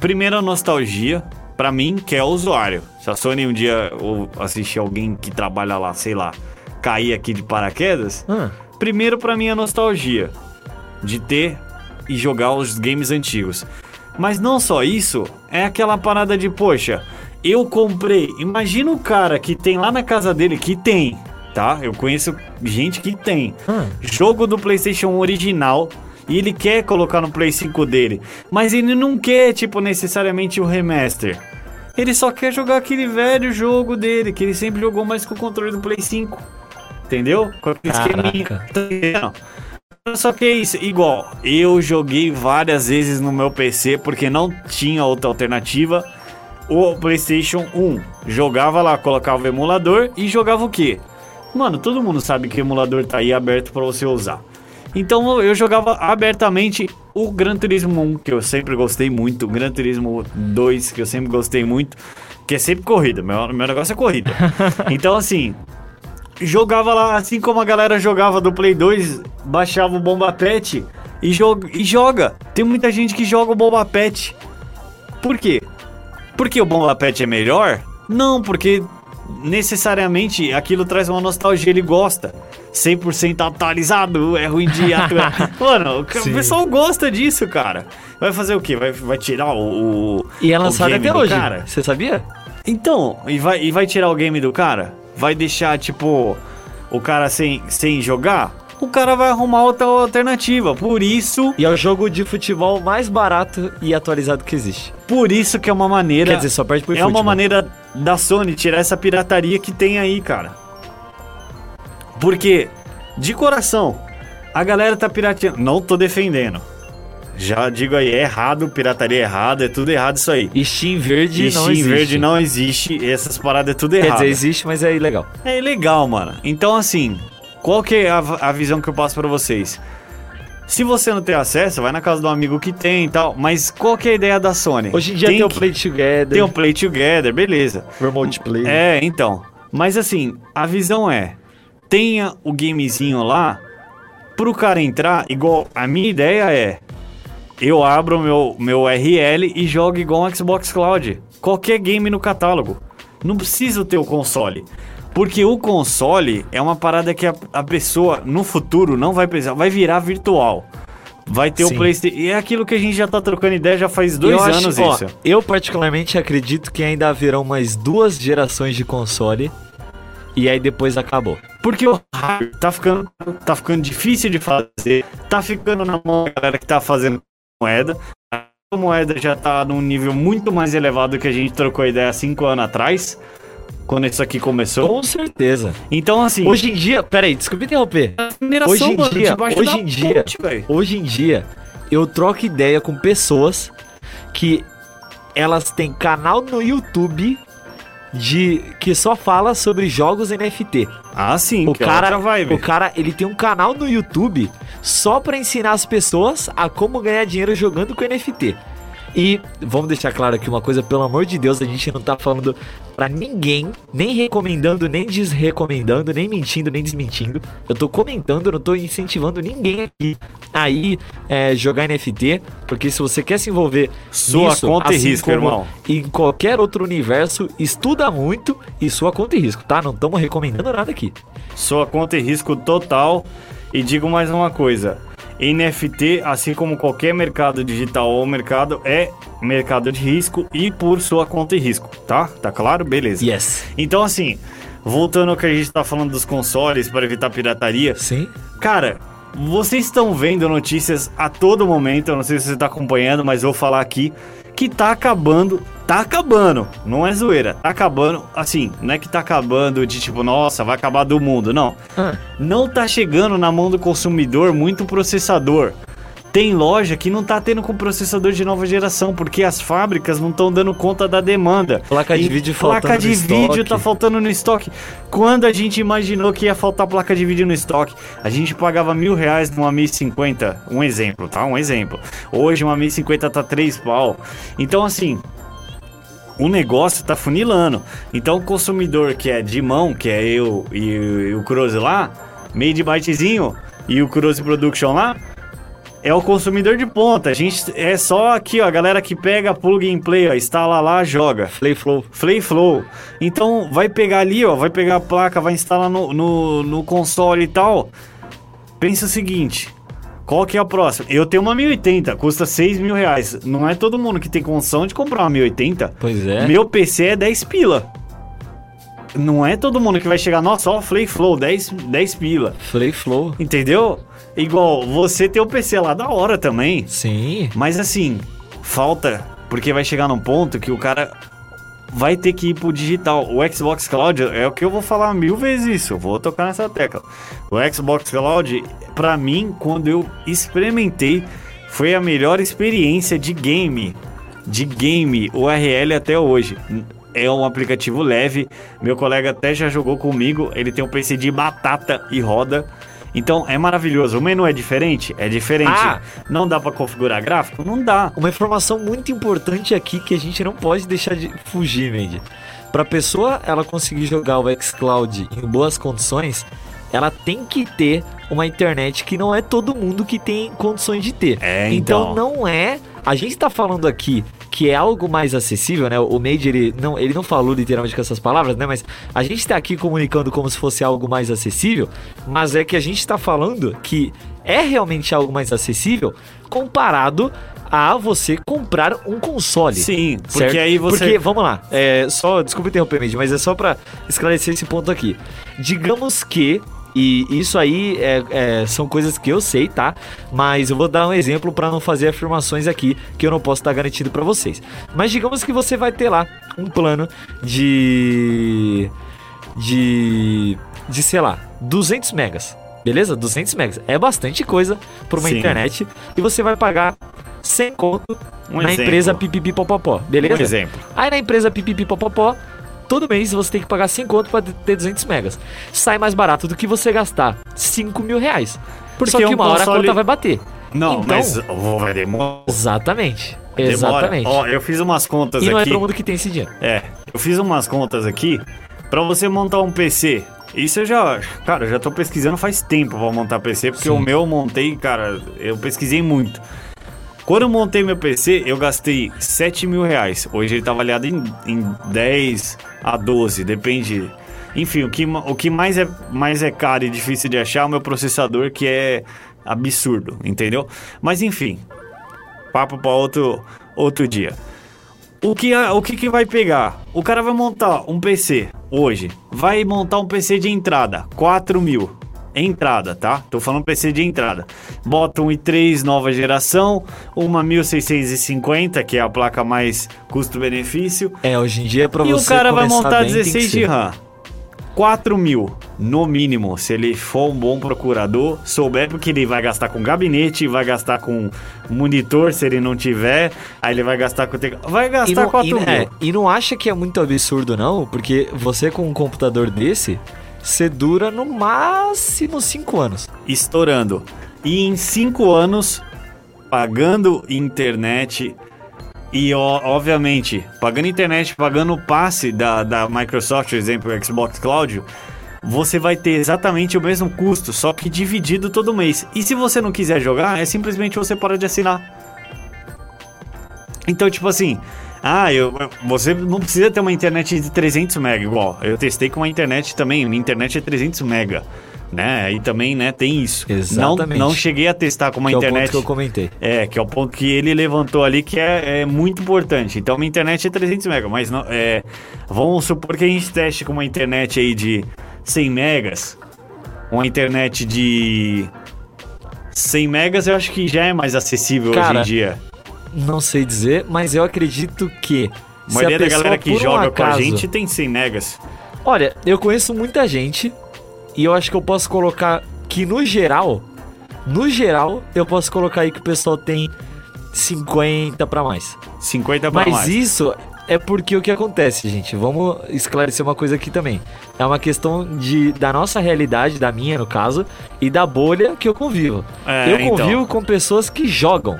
Primeiro, a nostalgia. Pra mim, que é o usuário. Se a Sony um dia ou assistir alguém que trabalha lá, sei lá, cair aqui de paraquedas, Ah, Primeiro pra mim a nostalgia de ter e jogar os games antigos. Mas não só isso, é aquela parada de, poxa, eu comprei. Imagina o cara que tem lá na casa dele que tem, tá? Eu conheço gente que tem. Ah. Jogo do PlayStation 1 original e ele quer colocar no Play 5 dele, mas ele não quer, tipo, necessariamente o remaster. Ele só quer jogar aquele velho jogo dele, que ele sempre jogou mais com o controle do Play 5. Entendeu? Com aquele esqueminha. Só que é isso, igual, eu joguei várias vezes no meu PC porque não tinha outra alternativa. O PlayStation 1 jogava lá, colocava o emulador e jogava o quê? Mano, todo mundo sabe que o emulador tá aí aberto pra você usar. Então eu jogava abertamente o Gran Turismo 1, que eu sempre gostei muito, o Gran Turismo 2, que eu sempre gostei muito, que é sempre corrida, meu, meu negócio é corrida. então assim, jogava lá, assim como a galera jogava do Play 2, baixava o Bomba Pet e, joga, e joga. Tem muita gente que joga o Bomba Pet. Por quê? Porque o Bomba Pet é melhor? Não, porque necessariamente aquilo traz uma nostalgia, ele gosta. 100% atualizado, é ruim de atuar. Mano, o Sim. pessoal gosta disso, cara. Vai fazer o quê? Vai, vai tirar o, o- E é lançado até hoje. Cara? Você sabia? Então, e vai, e vai tirar o game do cara? Vai deixar, tipo, o cara sem, sem jogar? O cara vai arrumar outra alternativa. Por isso, E é o jogo de futebol mais barato e atualizado que existe. por isso que é uma maneira. Quer dizer, só perde pro é uma eFootball. maneira da Sony tirar essa pirataria que tem aí, cara. Porque, de coração, a galera tá pirateando. Não tô defendendo. Já digo aí, é errado, pirataria é errado, é tudo errado isso aí. E Steam Verde E não Steam existe. Verde não existe, essas paradas é tudo Quer errado. dizer, existe, mas é ilegal. É legal, mano. Então, assim, qual que é a, a visão que eu passo pra vocês? Se você não tem acesso, vai na casa do amigo que tem e tal. Mas qual que é a ideia da Sony? Hoje em dia tem, o que- Play Together, Tem o Play Together, beleza. Remote Play. É, então. Mas assim, a visão é: tenha o gamezinho lá pro cara entrar, igual a minha ideia é. Eu abro meu, meu URL e jogo igual um Xbox Cloud. Qualquer game no catálogo. Não preciso ter o console. Porque o console é uma parada que a, a pessoa no futuro não vai precisar, vai virar virtual. Vai ter Sim. o PlayStation. E é aquilo que a gente já tá trocando ideia já faz dois eu acho- anos ó, isso. Eu particularmente acredito que ainda haverão mais duas gerações de console e aí depois acabou. Porque o hardware tá ficando, tá ficando difícil de fazer, tá ficando na mão da galera que tá fazendo moeda. A moeda já tá num nível muito mais elevado que a gente trocou ideia cinco anos atrás, quando isso aqui começou. Com certeza. Então, assim, Hoje em dia, peraí, desculpa interromper. hoje em mano, dia- hoje em dia- ponte. Hoje em dia, eu troco ideia com pessoas que elas têm canal no YouTube de que só fala sobre jogos NFT. Ah, sim, O é cara, outra vibe. o cara, ele tem um canal no YouTube só pra ensinar as pessoas a como ganhar dinheiro jogando com NFT. E vamos deixar claro aqui uma coisa, pelo amor de Deus, a gente não tá falando pra ninguém, nem recomendando, nem desrecomendando, nem mentindo, nem desmentindo. Eu tô comentando, não tô incentivando ninguém aqui a ir é, jogar NFT, porque se você quer se envolver Sua nisso, conta e assim risco, como irmão. Em qualquer outro universo, estuda muito e sua conta e risco, tá? Não estamos recomendando nada aqui. Sua conta e risco total. E digo mais uma coisa: NFT, assim como qualquer mercado digital ou mercado, é mercado de risco e por sua conta e risco, tá? Tá claro? Beleza. Yes. Então, assim, voltando ao que a gente tá falando dos consoles para evitar pirataria, Sim. cara. Vocês estão vendo notícias a todo momento, eu não sei se você tá acompanhando, mas vou falar aqui que tá acabando, tá acabando, não é zoeira, tá acabando, assim, não é que tá acabando de tipo, nossa, vai acabar do mundo, não Ah. não tá chegando na mão do consumidor muito processador. Tem loja que não tá tendo com processador de nova geração, porque as fábricas não estão dando conta da demanda. Placa de E vídeo Placa faltando de no vídeo estoque. tá faltando no estoque. Quando a gente imaginou que ia faltar placa de vídeo no estoque, a gente pagava mil reais numa 1050. Um exemplo, tá? Um exemplo. Hoje uma 1050 tá três pau. Então, assim, o negócio tá funilando. Então o consumidor que é de mão, que é eu e, e o Cruze lá, Made Bytezinho e o Cruze Production lá, é o consumidor de ponta. A gente é só aqui, ó, a galera que pega plug and play, ó, instala lá, joga. Play Flow. Play Flow. Então vai pegar ali, ó, vai pegar a placa, vai instalar no, no, no console e tal. Pensa o seguinte. Qual que é a próxima? Eu tenho uma 1080, custa 6 mil reais. Não é todo mundo que tem condição de comprar uma 1080. Pois é. Meu PC é 10 pila. Não é todo mundo que vai chegar, nossa, ó, Play Flow, 10, 10 pila. Play Flow. Entendeu? Igual, você tem o PC lá da hora também. Sim. Mas assim, falta, porque vai chegar num ponto que o cara vai ter que ir pro digital. O Xbox Cloud é o que eu vou falar mil vezes isso, eu vou tocar nessa tecla. O Xbox Cloud, pra mim, quando eu experimentei, foi a melhor experiência de game, de game URL até hoje. É um aplicativo leve, meu colega até já jogou comigo, ele tem um PC de batata e roda. Então é maravilhoso. O menu é diferente? É diferente. Ah! Não dá pra configurar gráfico? Não dá. Uma informação muito importante aqui que a gente não pode deixar de fugir, Mandy. Pra pessoa ela conseguir jogar o xCloud em boas condições, ela tem que ter uma internet que não é todo mundo que tem condições de ter. É, então então. não é. A gente tá falando aqui que é algo mais acessível, né? O Made ele não, ele não falou literalmente com essas palavras, né? Mas a gente tá aqui comunicando como se fosse algo mais acessível, mas é que a gente tá falando que é realmente algo mais acessível comparado a você comprar um console. Sim, porque Certo? aí você. Porque, vamos lá, é, só, desculpa interromper, mas é só pra esclarecer esse ponto aqui. Digamos que, e isso aí é- é, são coisas que eu sei, tá? Mas eu vou dar um exemplo pra não fazer afirmações aqui que eu não posso estar garantido pra vocês. Mas digamos que você vai ter lá um plano de. de. de sei lá, 200 megas. Beleza? 200 megas. É bastante coisa pra uma Sim. internet. E você vai pagar 100 conto Um na exemplo. empresa Pipipipopopó. Beleza? Um exemplo. Aí na empresa Pipipipopopó, todo mês você tem que pagar 100 conto pra ter 200 megas. Sai mais barato do que você gastar 5 mil reais. Porque Só que um uma hora a console- conta vai bater. Não, Então- mas vai demorar. Exatamente. Demora. Exatamente. Ó, eu fiz umas contas e não é aqui. todo mundo que tem esse dinheiro. É, eu fiz umas contas aqui pra você montar um PC. Isso eu já, cara, eu já tô pesquisando faz tempo pra montar PC, porque Sim. o meu eu montei, cara, eu pesquisei muito. Quando eu montei meu PC, eu gastei 7 mil reais. Hoje ele tá avaliado em, em 10 a 12, depende. Enfim, o que, o que mais, é, mais é caro e difícil de achar é o meu processador, que é absurdo, entendeu? Mas enfim, papo para outro, outro dia. O que, o que que vai pegar? O cara vai montar um PC hoje. Vai montar um PC de entrada, 4 mil. Entrada, tá? Tô falando PC de entrada. Bota um i3 nova geração, uma 1650, que é a placa mais custo-benefício. É, hoje em dia, pra E você o cara vai montar bem, tem que 16 de. RAM. 4 mil, no mínimo, se ele for um bom procurador, souber porque ele vai gastar com gabinete, vai gastar com monitor se ele não tiver, aí ele vai gastar com teclado. Vai E gastar não, 4 e, mil. é, e não acha que é muito absurdo, não? Porque você com um computador desse, você dura no máximo 5 anos. estourando. E em 5 anos, pagando internet e, ó, obviamente, pagando internet, pagando o passe da, da Microsoft, por exemplo, Xbox Cloud, você vai ter exatamente o mesmo custo, só que dividido todo mês. E se você não quiser jogar, é simplesmente você para de assinar. Então, tipo assim, ah, eu, você não precisa ter uma internet de 300 mega igual. Eu testei com uma internet também, minha internet é 300 mega, né? E também, né, tem isso. Exatamente. Não, não cheguei a testar com uma que é o internet. ponto que eu comentei. É, que é o ponto que ele levantou ali que é, é muito importante. Então, minha internet é 300 mega, mas não, é, vamos supor que a gente teste com uma internet aí de 100 megas, uma internet de 100 megas, eu acho que já é mais acessível Cara, hoje em dia. Não sei dizer, mas eu acredito que. A maioria da pessoa, galera que um joga com a acaso- gente tem 100 megas. Olha, eu conheço muita gente e eu acho que eu posso colocar que no geral, no geral, eu posso colocar aí que o pessoal tem 50 pra mais. 50 pra Mas mais. isso é porque o que acontece, gente? Vamos esclarecer uma coisa aqui também. É uma questão de, da nossa realidade, da minha no caso, e da bolha que eu convivo. É, eu então. convivo com pessoas que jogam.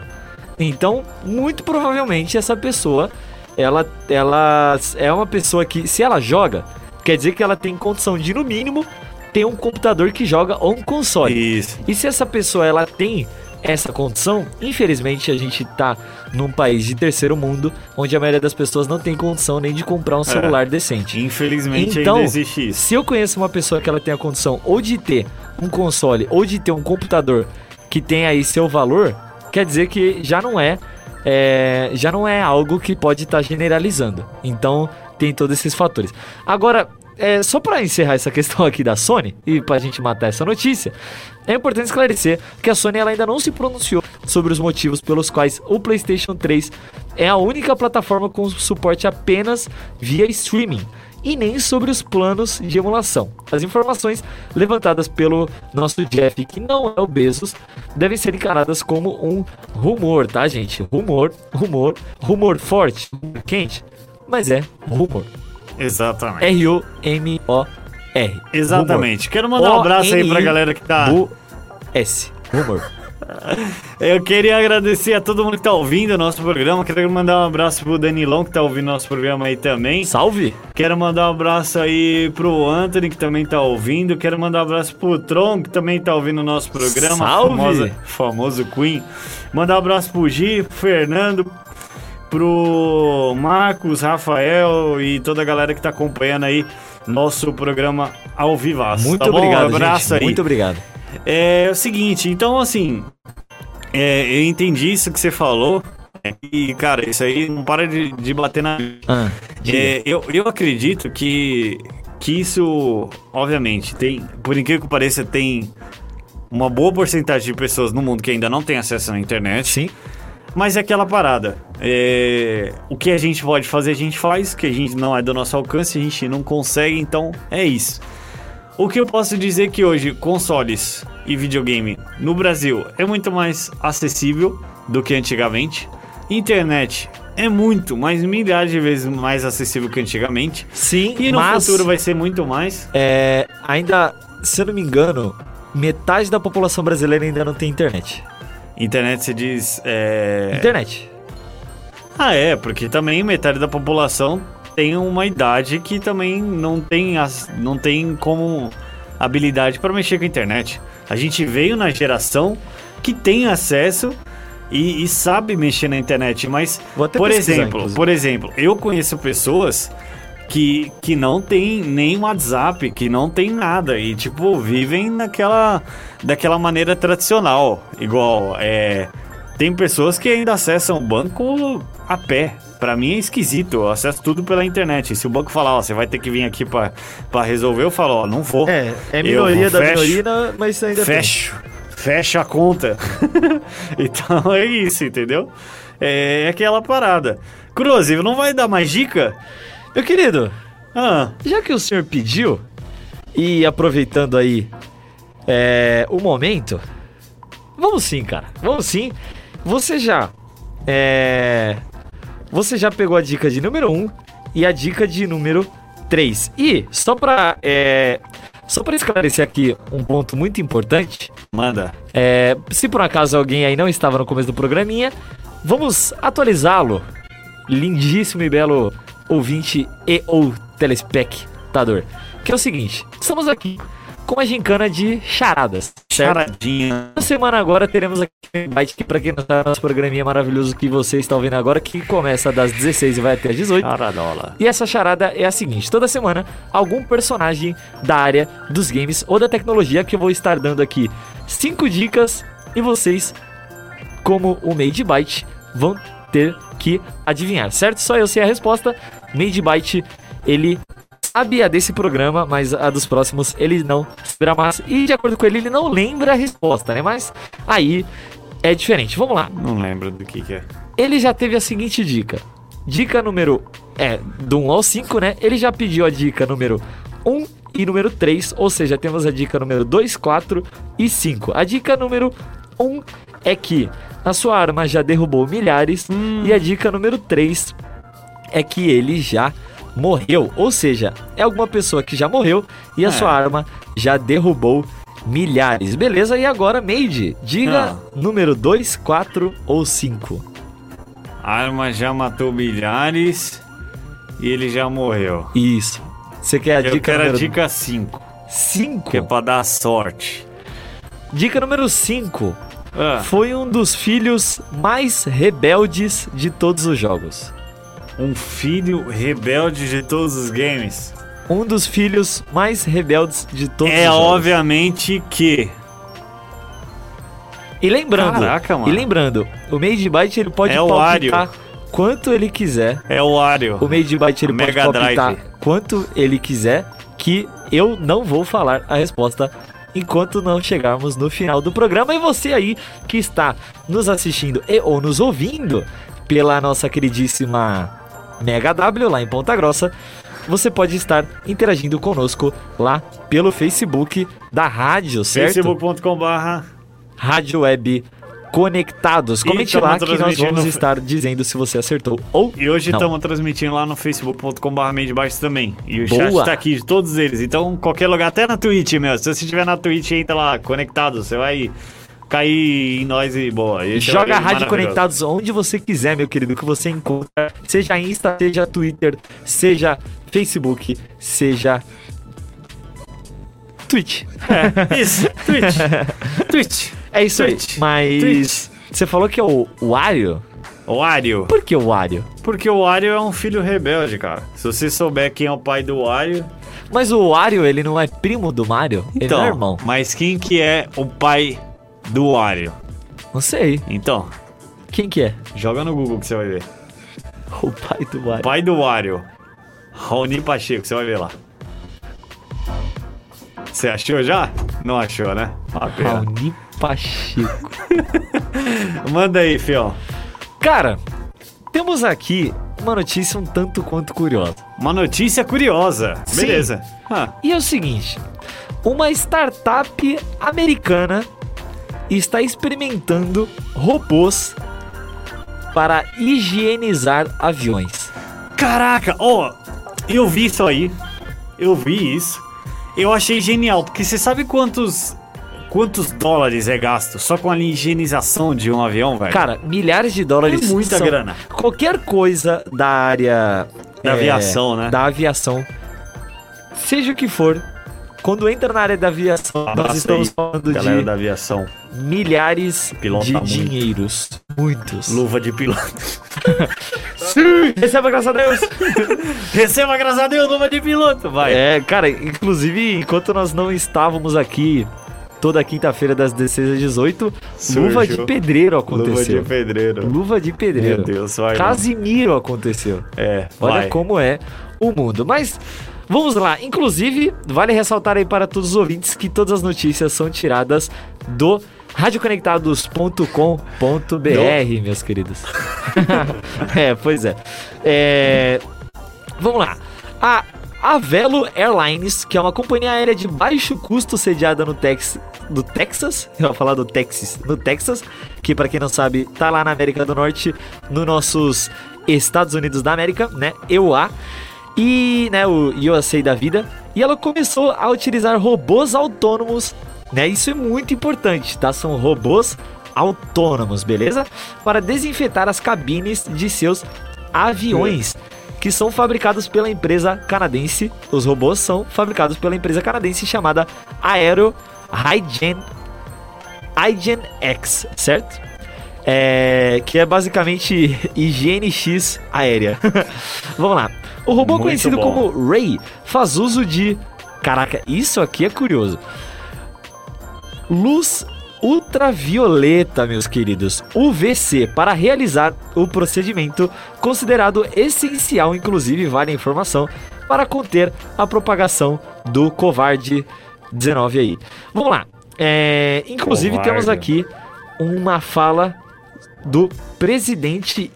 Então, muito provavelmente essa pessoa, ela, ela é uma pessoa que, se ela joga, quer dizer que ela tem condição de, no mínimo, ter um computador que joga ou um console. Isso. E se essa pessoa ela tem essa condição, infelizmente a gente tá num país de terceiro mundo, onde a maioria das pessoas não tem condição nem de comprar um celular decente. Infelizmente Então, ainda existe isso. Se eu conheço uma pessoa que ela tem a condição ou de ter um console ou de ter um computador que tem aí seu valor, quer dizer que já não é, é, já não é algo que pode estar generalizando. Então tem todos esses fatores. Agora, é, só para encerrar essa questão aqui da Sony e pra gente matar essa notícia, é importante esclarecer que a Sony ainda não se pronunciou sobre os motivos pelos quais o PlayStation 3 é a única plataforma com suporte apenas via streaming e nem sobre os planos de emulação. As informações levantadas pelo nosso Jeff, que não é o Bezos, devem ser encaradas como um rumor, tá, gente? Rumor, rumor, rumor forte, quente, mas é rumor. Exatamente. R-U-M-O-R. Exatamente. Quero mandar um abraço aí pra galera que tá. O-S. Rumor. Eu queria agradecer a todo mundo que tá ouvindo o nosso programa. Quero mandar um abraço pro Danilão que tá ouvindo nosso programa aí também. Salve! Quero mandar um abraço aí pro Anthony que também tá ouvindo. Quero mandar um abraço pro Tron que também tá ouvindo o nosso programa. Salve! Famosa, famoso Queen. Mandar um abraço pro Gi, pro Fernando, pro Marcos, Rafael e toda a galera que tá acompanhando aí nosso programa ao vivaço. Muito tá obrigado, um abraço gente. aí. Muito obrigado. É o seguinte, então assim, é, eu entendi isso que você falou. é, E, cara, isso aí não para de, de bater na. Ah. É, eu, eu acredito que, que isso, obviamente, tem. Por incrível que pareça, tem uma boa porcentagem de pessoas no mundo que ainda não tem acesso à internet. Sim. Mas é aquela parada. é, o que a gente pode fazer, a gente faz. O que a gente não é do nosso alcance, a gente não consegue. Então, é isso. O que eu posso dizer que hoje consoles e videogame no Brasil é muito mais acessível do que antigamente. Internet é muito, mas milhares de vezes mais acessível que antigamente. Sim, E no mas futuro vai ser muito mais. é, ainda, se eu não me engano, metade da população brasileira ainda não tem internet. Internet se diz. é, Internet. Ah, é, porque também metade da população tem uma idade que também não tem, as, não tem como habilidade para mexer com a internet. A gente veio na geração que tem acesso e, e sabe mexer na internet, mas por exemplo, inclusive. por exemplo, eu conheço pessoas que, que não tem nem WhatsApp, que não tem nada e tipo vivem naquela daquela maneira tradicional, igual é tem pessoas que ainda acessam o banco a pé. Pra mim é esquisito, eu acesso tudo pela internet. Se o banco falar, ó, você vai ter que vir aqui pra, pra resolver, eu falo, ó, não vou. É, é Eu minoria da fecho. minoria, mas ainda tem. Fecho. A conta. então é isso, entendeu? É aquela parada. Cruz, não vai dar mais dica? Meu querido, Ah, já que o senhor pediu, e aproveitando aí é, o momento, vamos sim, cara. Vamos sim. Você já. É, você já pegou a dica de número 1 e a dica de número 3. E, só pra. É, só pra esclarecer aqui um ponto muito importante. manda. É, se por acaso alguém aí não estava no começo do programinha, vamos atualizá-lo. Lindíssimo e belo ouvinte e ou telespectador. Que é o seguinte, estamos aqui com a gincana de charadas, certo? Charadinha. Essa semana agora teremos aqui um Byte, que pra quem não sabe, é nosso programinha maravilhoso que você está ouvindo agora, que começa das 16 e vai até as 18. Charadola. E essa charada é a seguinte: toda semana, algum personagem da área dos games ou da tecnologia que eu vou estar dando aqui cinco dicas e vocês, como o Made Byte, vão ter que adivinhar, certo? Só eu sei a resposta. Made Byte, ele a desse programa, mas a dos próximos ele não saberá mais. E de acordo com ele, ele não lembra a resposta, né? Mas aí é diferente. Vamos lá Não lembro do que que é. ele já teve a seguinte dica. Dica número. É, do 1 ao 5, né? Ele já pediu a dica número 1 e número 3, ou seja, temos a dica número 2, 4 e 5. A dica número 1 é que a sua arma já derrubou milhares, e a dica número 3 é que ele já morreu. Ou seja, é alguma pessoa que já morreu e a É. sua arma já derrubou milhares. Beleza? E agora, Made, diga Ah. número 2, 4 ou 5. A arma já matou milhares e ele já morreu. Isso. Você quer a Eu dica quero a dica 5, 5? que é pra dar sorte. Dica número 5. Ah, Foi um dos filhos mais rebeldes de todos os jogos. Um filho rebelde de todos os games. Um dos filhos mais rebeldes de todos É os jogos. obviamente que E lembrando, Caraca, e lembrando, o Made Byte ele pode É palpitar quanto ele quiser. é o Wario. O Made Byte ele pode Mega palpitar Drive. quanto ele quiser, que eu não vou falar a resposta enquanto não chegarmos no final do programa. E você aí que está nos assistindo e ou nos ouvindo pela nossa queridíssima Mega W lá em Ponta Grossa, você pode estar interagindo conosco lá pelo Facebook da rádio, certo? facebook.com/barra Rádio Web Conectados. Comente lá que nós vamos no- estar dizendo se você acertou ou E hoje estamos transmitindo lá no facebook.com.br Baixo também. E o Boa. chat tá aqui de todos eles. Então, qualquer lugar, até na Twitch, meu. Se você estiver na Twitch, entra lá, conectado. Você vai cair em nós e boa. Esse é Joga o a Rádio. Conectados onde você quiser, meu querido, que você encontra. Seja Insta, seja Twitter, seja Facebook, seja Twitch. Isso, Twitch. Twitch. É isso Twitch. aí. Mas Twitch. você falou que é o Wario? Wario. Por que o Wario? Porque o Wario é um filho rebelde, cara. Se você souber quem é o pai do Wario... Mas o Wario, ele não é primo do Mario? ele Então, não é irmão? mas quem que é o pai do Wario? Não sei. Então, Quem que é? joga no Google que você vai ver. O pai do Wario. Pai do Wario. Raoni Pacheco, você vai ver lá. Você achou já? Não achou, né? Raoni Pacheco. Manda aí, fião. Cara, temos aqui uma notícia um tanto quanto curiosa. Uma notícia curiosa. Sim. Beleza. Ah, E é o seguinte: uma startup americana está experimentando robôs para higienizar aviões. caraca, ó, eu vi isso aí. Eu vi isso. Eu achei genial, porque você sabe quantos quantos dólares é gasto só com a higienização de um avião, velho? Cara, milhares de dólares. É muita grana. Qualquer coisa da área Da aviação, né? Da aviação, seja o que for. Quando entra na área da aviação, nós estamos falando galera de da aviação. milhares Pilota de muito. dinheiros. muitos. Luva de piloto. Receba, graças a Deus. Receba, graças a Deus, luva de piloto. Vai. É, cara, inclusive, enquanto nós não estávamos aqui toda quinta-feira das 16 às 18, luva Surgiu. de pedreiro Luva aconteceu. de pedreiro. Luva de pedreiro. Meu Deus, vai. Casimiro aconteceu. É, Olha vai. como é o mundo. Mas vamos lá. Inclusive, vale ressaltar aí para todos os ouvintes que todas as notícias são tiradas do radioconectados.com.br, meus queridos. é, pois é. É, Vamos lá. A Avelo Airlines, que é uma companhia aérea de baixo custo sediada no Tex do Texas, eu ia falar do Texas, no Texas, que para quem não sabe, tá lá na América do Norte, nos nossos Estados Unidos da América, né? EUA. E, né, o USA da vida. E ela começou a utilizar robôs autônomos, né? Isso é muito importante, tá? São robôs autônomos, beleza? Para desinfetar as cabines de seus aviões que são fabricados pela empresa canadense. Os robôs são fabricados pela empresa canadense chamada Aero Hygiene, Hygiene X, certo? É, que é basicamente higiene X aérea. Vamos lá. O robô Muito conhecido bom. como Ray faz uso de. Caraca, isso aqui é curioso. Luz ultravioleta, meus queridos, UVC, para realizar o procedimento considerado essencial, inclusive vale a informação, para conter a propagação do Covarde-19 aí. Vamos lá. É, inclusive Covarde. temos aqui uma fala do presidente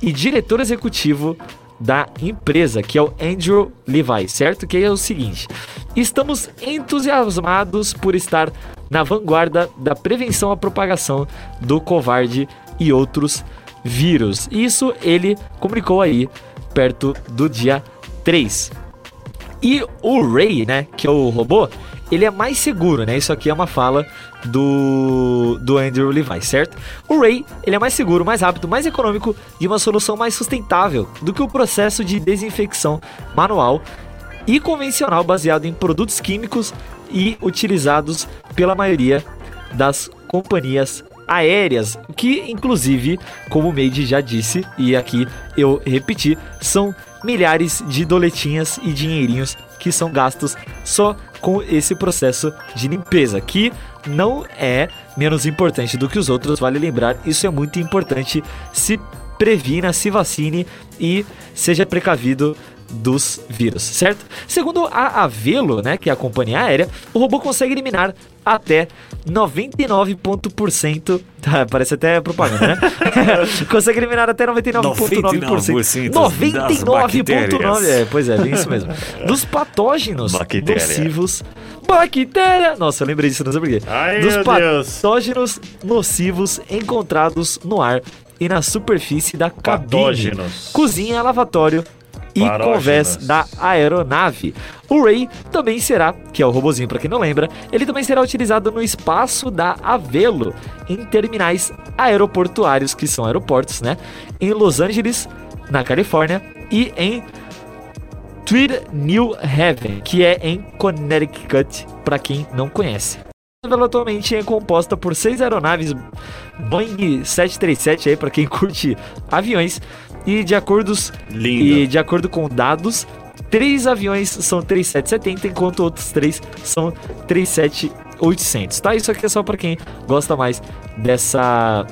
e diretor executivo da empresa, que é o Andrew Levi, certo? Que é o seguinte: estamos entusiasmados por estar na vanguarda da prevenção à propagação do covarde e outros vírus. Isso ele comunicou aí perto do dia 3. E o Ray, né, que é o robô, ele é mais seguro, né? Isso aqui é uma fala do, do Andrew Levi, certo? O Ray, ele é mais seguro, mais rápido, mais econômico e uma solução mais sustentável do que o processo de desinfecção manual e convencional baseado em produtos químicos e utilizados pela maioria das companhias aéreas, que inclusive, como o Made já disse, e aqui eu repeti, são milhares de doletinhas e dinheirinhos que são gastos só com esse processo de limpeza, que não é menos importante do que os outros, vale lembrar, isso é muito importante. Se previna, se vacine e seja precavido dos vírus, certo? Segundo a Avelo, né, que é a companhia aérea, o robô consegue eliminar até 99%, tá, parece até propaganda, né? consegue eliminar até 99,9%. 99% das bactérias. 99,9%. É, pois é, bem isso mesmo. Dos patógenos Bactéria. nocivos. Bactéria! Nossa, eu lembrei disso, não sei porquê. Dos meu Deus. patógenos nocivos encontrados no ar e na superfície da cabine, Patógenos. cozinha, lavatório e convés da aeronave. O Ray também será, que é o robozinho para quem não lembra, ele também será utilizado no espaço da Avelo, em terminais aeroportuários, que são aeroportos, né? Em Los Angeles, na Califórnia, e em Tweed New Haven, que é em Connecticut, para quem não conhece. A Avelo atualmente é composta por seis aeronaves Boeing 737 aí para quem curte aviões e de acordos Lindo. e de acordo com dados, três aviões são 3770 enquanto outros três são 37800, tá? Isso aqui é só para quem gosta mais dessa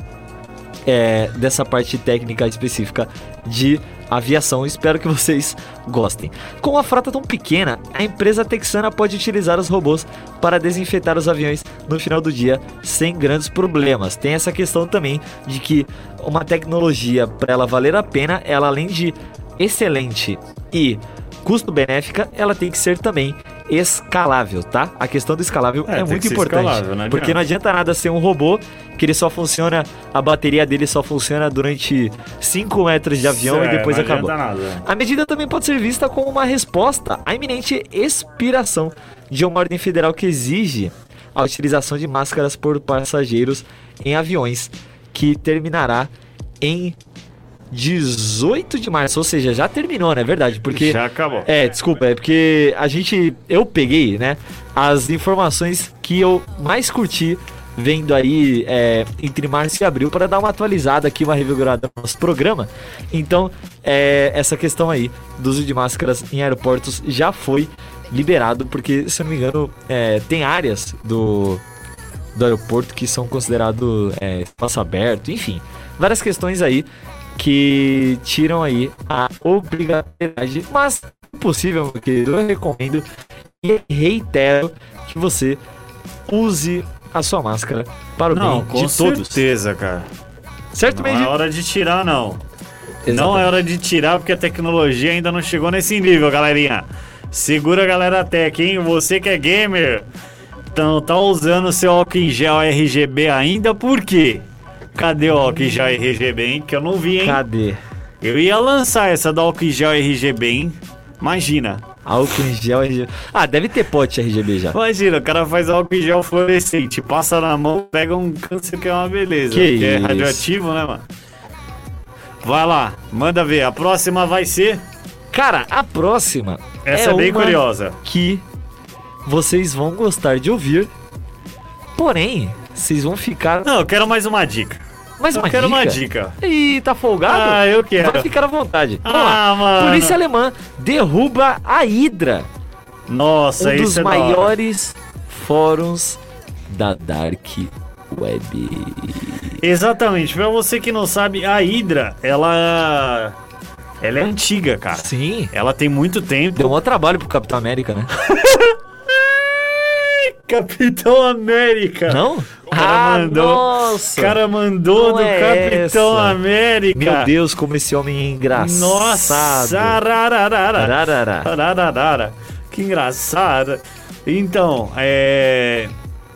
é, dessa parte técnica específica de aviação. Espero que vocês gostem. Com a frota tão pequena, a empresa texana pode utilizar os robôs para desinfetar os aviões no final do dia sem grandes problemas. Tem essa questão também de que uma tecnologia, para ela valer a pena, ela além de excelente e custo-benéfica, ela tem que ser também escalável, tá? A questão do escalável É, é, muito importante, escalável, não porque adianta. não adianta nada ser um robô que ele só funciona, a bateria dele só funciona durante 5 metros de avião É, e depois não acabou. adianta nada. A medida também pode ser vista como uma resposta à iminente expiração de uma ordem federal que exige a utilização de máscaras por passageiros em aviões, que terminará em 18 de março, ou seja, já terminou, não é verdade? Porque Já acabou. é, desculpa, é porque a gente. Eu peguei, né? As informações que eu mais curti vendo aí é, entre março e abril para dar uma atualizada aqui, uma revigorada no nosso programa. Então, é, essa questão aí do uso de máscaras em aeroportos já foi liberado, porque, se eu não me engano, é, tem áreas do, do aeroporto que são considerados é, espaço aberto, enfim, várias questões aí que tiram aí a obrigatoriedade, mas se possível, meu querido, eu recomendo e reitero que você use a sua máscara para o Não, bem de todos. certeza, cara. Certo, Não é hora de tirar, não. Não é Exatamente. hora de tirar porque a tecnologia ainda não chegou nesse nível, galerinha. Segura a galera tech, hein? Você que é gamer, então tá usando seu álcool em gel RGB ainda, por quê? Cadê o álcool gel RGB, hein? Que eu não vi, hein? Cadê? Eu ia lançar essa do álcool gel RGB, hein? Imagina. Álcool em gel RGB. Ah, deve ter pote RGB já. Imagina, o cara faz álcool em gel fluorescente, passa na mão, pega um câncer que é uma beleza. Que porque é radioativo, né, mano? Vai lá, manda ver. A próxima vai ser. Cara, a próxima Essa é, bem uma curiosa. que vocês vão gostar de ouvir. Porém, vocês vão ficar. Não, eu quero mais uma dica. Mais eu uma quero dica? uma dica. Ih, tá folgado? Ah, eu quero. Vai ficar à vontade. Vamos Ah, lá. mano. Polícia alemã derruba a Hydra, Nossa, um dos isso é maiores fóruns da Dark Web. Exatamente. Pra você que não sabe, a Hydra, ela. Ela é antiga, cara. Sim. Ela tem muito tempo. Deu um trabalho pro Capitão América, né? Capitão América. Não? O cara mandou. Nossa! O cara mandou Não do é Capitão essa. América. Meu Deus, como esse homem é engraçado. Nossa! Arararara. Que engraçado. Então, é.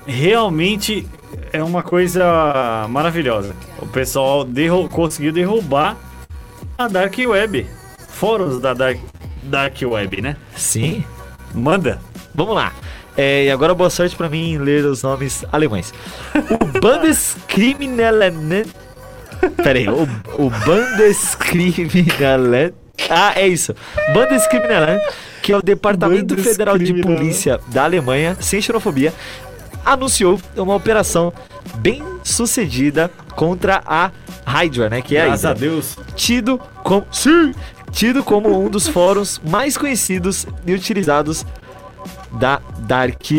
Realmente é uma coisa maravilhosa. O pessoal derru- conseguiu derrubar a Dark Web. Fóruns da Dark, Dark Web, né? Sim. Manda. Vamos lá. É, e agora boa sorte pra mim em ler os nomes alemães. O Bundeskriminalen... Pera aí, o, o Bundeskriminalen... Ah, é isso. Bundeskriminalen, que é o Departamento Federal de. Polícia da Alemanha, sem xenofobia, anunciou uma operação bem sucedida contra a Hydra, né? Que é Graças a Deus. tido como sim, tido como um dos fóruns mais conhecidos e utilizados da Dark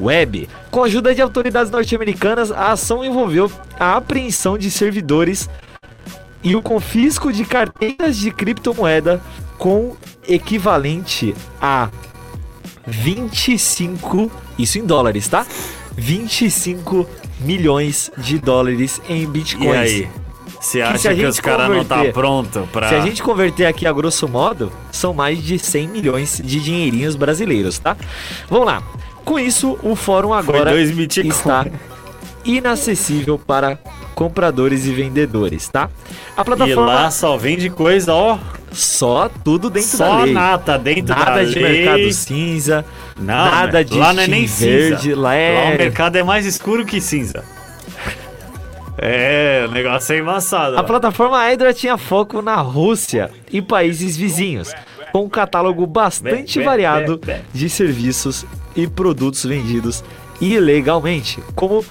Web. Com a ajuda de autoridades norte-americanas, a ação envolveu a apreensão de servidores e o confisco de carteiras de criptomoeda com equivalente a 25, isso em dólares, tá? 25 milhões de dólares em bitcoins. E aí? Você acha que, gente os caras não tá pronto pra. Se a gente converter aqui a grosso modo, são mais de 100 milhões de dinheirinhos brasileiros, tá? Vamos lá. Com isso, o fórum agora está inacessível para compradores e vendedores, tá? A E plataforma lá só vende coisa, ó. só tudo dentro só da lei. nata dentro Nada da de lei. mercado cinza, Não, nada né? de lá não é nem verde, cinza. lá é- Lá o mercado é mais escuro que cinza. É, o negócio é embaçado. A lá. plataforma Hydra tinha foco na Rússia e países vizinhos, com um catálogo bastante variado de serviços e produtos vendidos ilegalmente, como,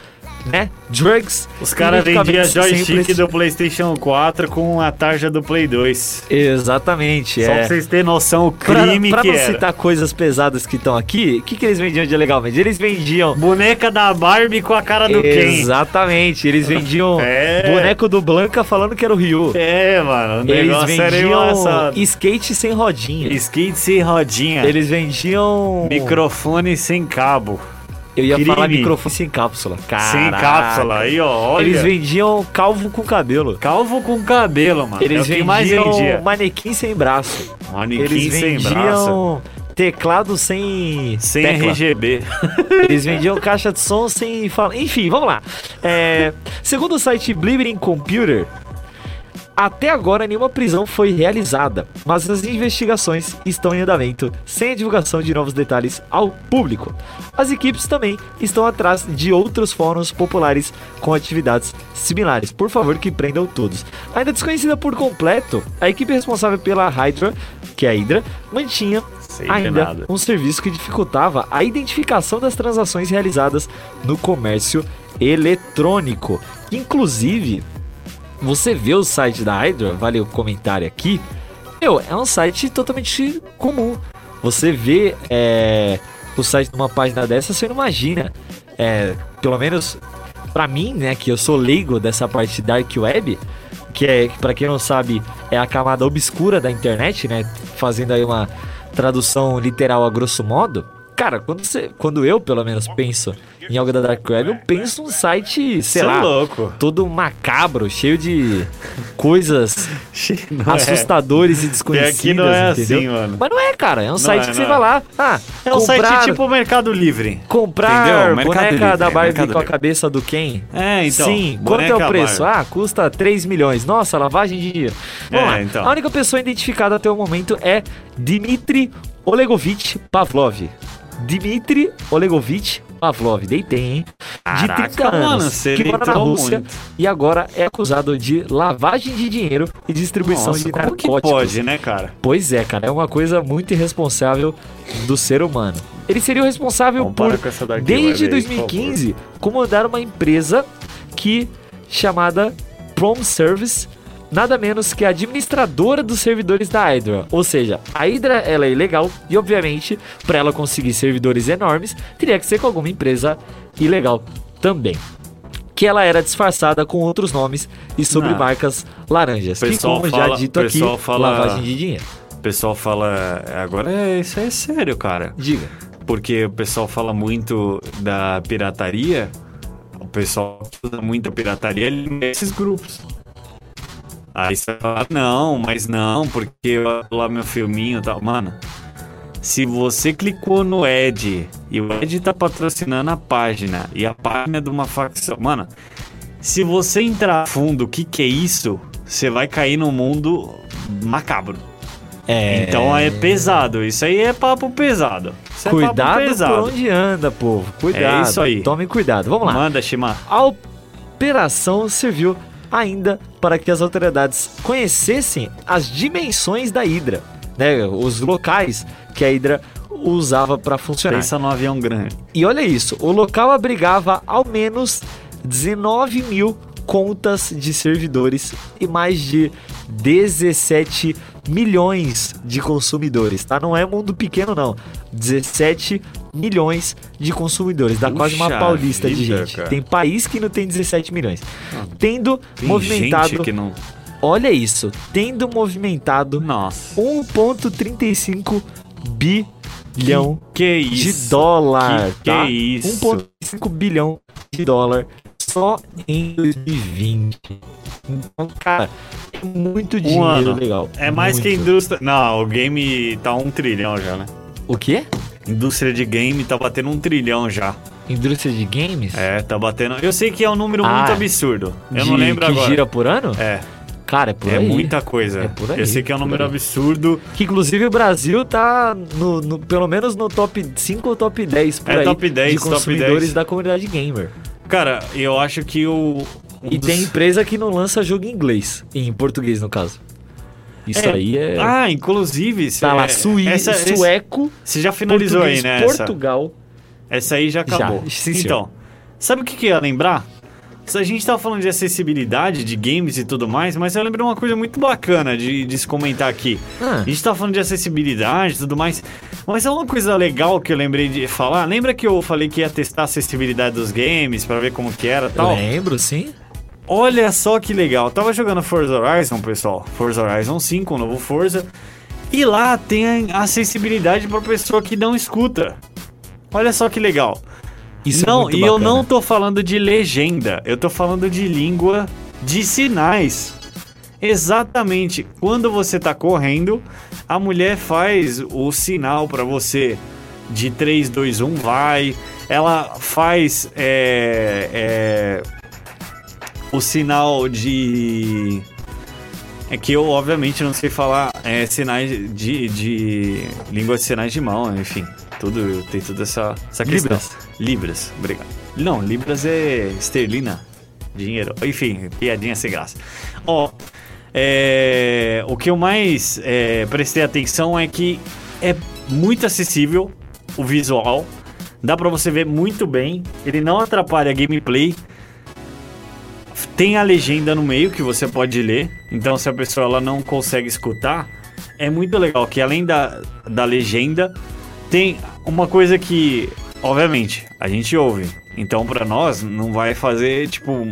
né, drugs. Os caras vendiam joystick do PlayStation 4 com a tarja do Play 2. Exatamente, Só é. pra vocês terem noção o Pra, crime pra que não era. citar coisas pesadas que estão aqui, o que, que eles vendiam de ilegalmente? Eles vendiam Boneca da Barbie com a cara do Ken. Exatamente, eles vendiam É. boneco do Blanca falando que era o Ryu. É, mano, Eles vendiam skate sem rodinha. Skate sem rodinha. Eles vendiam. Microfone sem cabo. Eu ia falar microfone sem cápsula. Sem Caraca. cápsula. Aí, ó, olha. Eles vendiam calvo com cabelo. Calvo com cabelo, mano. Eles é que mais vendiam vendia. manequim sem braço. Manequim Eles sem braço. vendiam teclado sem. Sem tecla. RGB. Eles vendiam caixa de som sem falar. Enfim, vamos lá. É, segundo o site Blibbering Computer, até agora nenhuma prisão foi realizada, mas as investigações estão em andamento, sem a divulgação de novos detalhes ao público. As equipes também estão atrás de outros fóruns populares com atividades similares. Por favor, que prendam todos. Ainda desconhecida por completo, a equipe responsável pela Hydra, que é a Hydra, mantinha Sei ainda um serviço que dificultava a identificação das transações realizadas no comércio eletrônico. Inclusive, você vê o site da Hydra, vale o comentário aqui, meu, é um site totalmente comum. Você vê é, o site numa página dessa, você não imagina. É, pelo menos pra mim, né, que eu sou leigo dessa parte dark web, que é, para quem não sabe, é a camada obscura da internet, né, fazendo aí uma tradução literal a grosso modo. Cara, quando, você, quando eu, pelo menos, penso em algo da Dark Web, eu penso num site, sei é lá, louco. todo macabro, cheio de coisas Não é. assustadores e E desconhecidas, aqui não é entendeu? assim, mano. Mas não é, cara. É um site é, que você não vai é. lá. Ah, É um comprar, site tipo Mercado Livre. comprar boneca Livre, da é, Barbie com a cabeça do Ken. É, então. Sim, quanto é o preço? Barbie. Ah, custa 3 milhões. Nossa, lavagem de dinheiro. Vamos É, lá. então. A única pessoa identificada até o momento é Dmitry Olegovich Pavlov. Dmitry Olegovich Pavlov, deitei, hein? De Caraca, 30 anos, mano, que mora na Rússia muito. e agora é acusado de lavagem de dinheiro e distribuição Nossa, de como que narcóticos. pode, né, cara? Pois é, cara, é uma coisa muito irresponsável do ser humano. Ele seria o responsável Compara por, Dark desde Web aí, por 2015, comandar uma empresa que chamada Prom Service, nada menos que a administradora dos servidores da Hydra. Ou seja, a Hydra ela é ilegal e, obviamente, para ela conseguir servidores enormes, teria que ser com alguma empresa ilegal também. Que ela era disfarçada com outros nomes e sob Não. marcas laranjas. Que, Pessoal como já fala- dito aqui, fala- lavagem de dinheiro. O pessoal fala. Agora é, isso é sério, cara. Diga. Porque o pessoal fala muito da pirataria. O pessoal usa muito a pirataria nesses grupos. Aí você vai falar, não, mas não, porque eu lá meu filminho e tal. Mano, se você clicou no Ed e o Ed tá patrocinando a página e a página é de uma facção. Mano, se você entrar fundo o que, que é isso, você vai cair num mundo macabro. É. Então é pesado. Isso aí é papo pesado. Isso é Cuidado pesado. por onde anda, povo. Cuidado. É isso aí. Tome cuidado. Vamos lá. Manda, Shima. A operação serviu ainda para que as autoridades conhecessem as dimensões da Hidra, né? Os locais que a Hidra usava para funcionar. Pensa no avião grande. E olha isso, o local abrigava ao menos 19 mil contas de servidores e mais de 17 milhões de consumidores, tá? Não é mundo pequeno, não. 17 milhões de consumidores. Dá quase uma Puxa paulista de vida, gente. cara. Tem país que não tem 17 milhões. Tendo Tem movimentado. gente que não. Olha isso. Tendo movimentado Nossa. 1,35 bilhão Que de isso? dólar, Que- que tá? isso? 1,5 bilhão de dólar só em 2020. Então, cara, é muito dinheiro ano. legal. É mais que a Muito. indústria. Não, o game tá um trilhão já, né? O quê? Indústria de game tá batendo um trilhão já. Indústria de games? É, tá batendo. Eu sei que é um número Ah, muito absurdo. Eu De- não lembro que agora. gira por ano? É, Cara, é por é aí. muita coisa. É por aí, Eu sei que é um número absurdo. Que inclusive o Brasil tá no, no- pelo menos no top 5 ou top 10 por É aí top 10, de top consumidores 10. da comunidade gamer. Cara, eu acho que o. um E dos- tem empresa que não lança jogo em inglês, em português no caso. Isso aí é... Ah, inclusive. tá lá, é- sui, essa, sueco, Você já finalizou aí, né? Essa, Portugal. essa aí já acabou. sim, senhor. então, sabe o que, que eu ia lembrar? A gente tava falando de acessibilidade, de games e tudo mais, mas eu lembrei uma coisa muito bacana de, de se comentar aqui. Ah. A gente tava falando de acessibilidade e tudo mais, mas é uma coisa legal que eu lembrei de falar. Lembra que eu falei que ia testar a acessibilidade dos games pra ver como que era e tal? Lembro, sim. Olha só que legal. Eu tava jogando Forza Horizon, pessoal. Forza Horizon 5, o novo Forza. E lá tem a acessibilidade pra pessoa que não escuta. Olha só que legal. Isso é não, muito e eu não tô falando de legenda, eu tô falando de língua de sinais. Exatamente. Quando você tá correndo, a mulher faz o sinal pra você de 3, 2, 1, vai. Ela faz é, é, o sinal de. É que eu, obviamente, não sei falar é, sinais de, de. língua de sinais de mão, enfim. Tudo, tem toda essa, essa questão. Libras. Libras, obrigado. Não, Libras é esterlina. Dinheiro. Enfim, piadinha sem graça. Ó, é, o que eu mais é, prestei atenção é que é muito acessível o visual. Dá pra você ver muito bem. Ele não atrapalha a gameplay. Tem a legenda no meio que você pode ler. Então, se a pessoa ela não consegue escutar, é muito legal que além da, da legenda, tem uma coisa que, obviamente, a gente ouve. Então, pra nós, não vai fazer, tipo.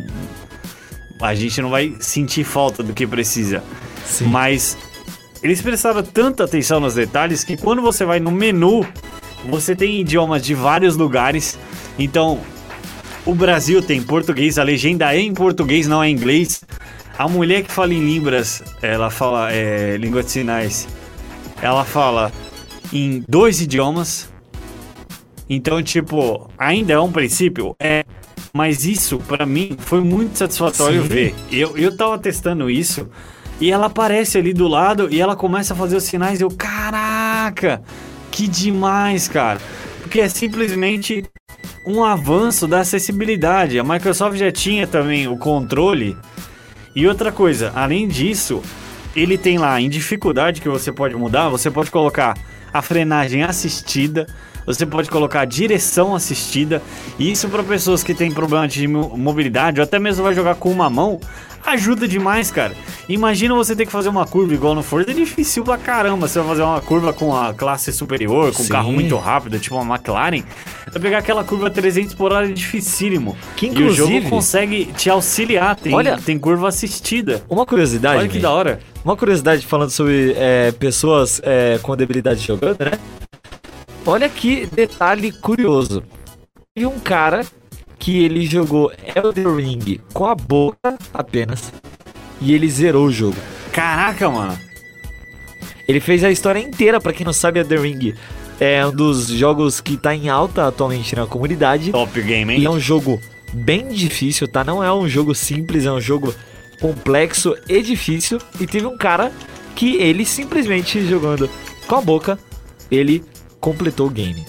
A gente não vai sentir falta do que precisa. Sim. Mas eles prestaram tanta atenção nos detalhes que quando você vai no menu, você tem idiomas de vários lugares. Então, o Brasil tem português, a legenda é em português, não é em inglês. A mulher que fala em Libras, ela fala é, língua de sinais, ela fala em dois idiomas. Então, tipo, ainda é um princípio? É. Mas isso, pra mim, foi muito satisfatório Sim. ver. Eu, eu tava testando isso e ela aparece ali do lado e ela começa a fazer os sinais e eu, caraca, que demais, cara. Porque é simplesmente um avanço da acessibilidade. A Microsoft já tinha também o controle. E outra coisa, além disso, ele tem lá em dificuldade que você pode mudar, você pode colocar a frenagem assistida, você pode colocar a direção assistida. E isso para pessoas que têm problema de mo- mobilidade ou até mesmo vai jogar com uma mão, ajuda demais, cara. Imagina você ter que fazer uma curva igual no Forza, é difícil pra caramba. Você vai fazer uma curva com a classe superior, com um Sim. carro muito rápido, tipo uma McLaren. Vai pegar aquela curva 300 por hora é dificílimo. Que, e o jogo inclusive- consegue te auxiliar, tem, Olha- tem curva assistida. Uma curiosidade. Olha que da hora. Uma curiosidade falando sobre é, pessoas é, com debilidade jogando, né? Olha que detalhe curioso. Teve um cara que ele jogou Elden Ring com a boca apenas e ele zerou o jogo. Caraca, mano. Ele fez a história inteira, pra quem não sabe, Elden Ring é um dos jogos que tá em alta atualmente na comunidade. Top game, E hein? é um jogo bem difícil, tá? Não é um jogo simples, é um jogo complexo e difícil. E teve um cara que ele simplesmente jogando com a boca, ele completou o game.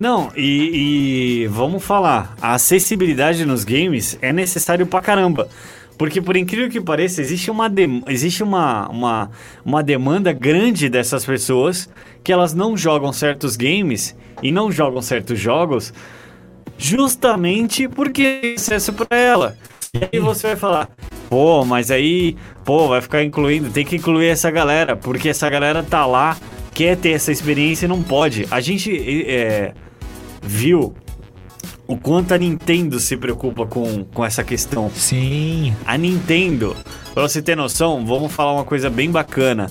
Não, e, e vamos falar, a acessibilidade nos games é necessário pra caramba. Porque por incrível que pareça, existe uma, dem- existe uma, uma, uma demanda grande dessas pessoas que elas não jogam certos games e não jogam certos jogos justamente porque tem acesso pra ela. E aí você vai falar, pô, mas aí, pô, vai ficar incluindo, tem que incluir essa galera, porque essa galera tá lá, quer ter essa experiência e não pode. A gente é, viu o quanto a Nintendo se preocupa com, com essa questão. Sim. A Nintendo, pra você ter noção, vamos falar uma coisa bem bacana.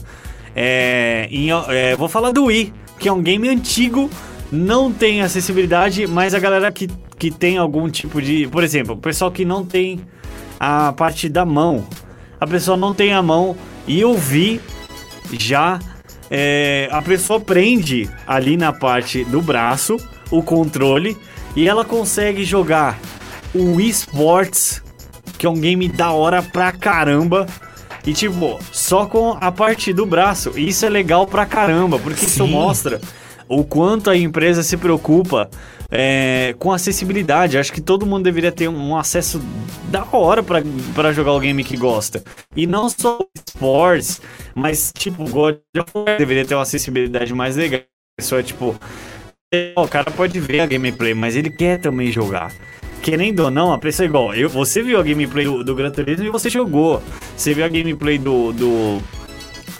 É, em- é, vou falar do Wii, que é um game antigo, não tem acessibilidade, mas a galera que, que tem algum tipo de. Por exemplo, o pessoal que não tem a parte da mão. A pessoa não tem a mão e eu vi já. é, a pessoa prende ali na parte do braço o controle e ela consegue jogar o Wii Sports que é um game da hora pra caramba. E tipo, só com a parte do braço. E isso é legal pra caramba, porque isso Sim. mostra o quanto a empresa se preocupa é, com acessibilidade. Acho que todo mundo deveria ter um acesso da hora pra, pra jogar o game que gosta. E não só sports, mas tipo, God of War deveria ter uma acessibilidade mais legal. Pessoa, tipo, o cara pode ver a gameplay, mas ele quer também jogar. Querendo ou não, a pessoa é igual. Eu, você viu a gameplay do, do Gran Turismo e você jogou. Você viu a gameplay do, do,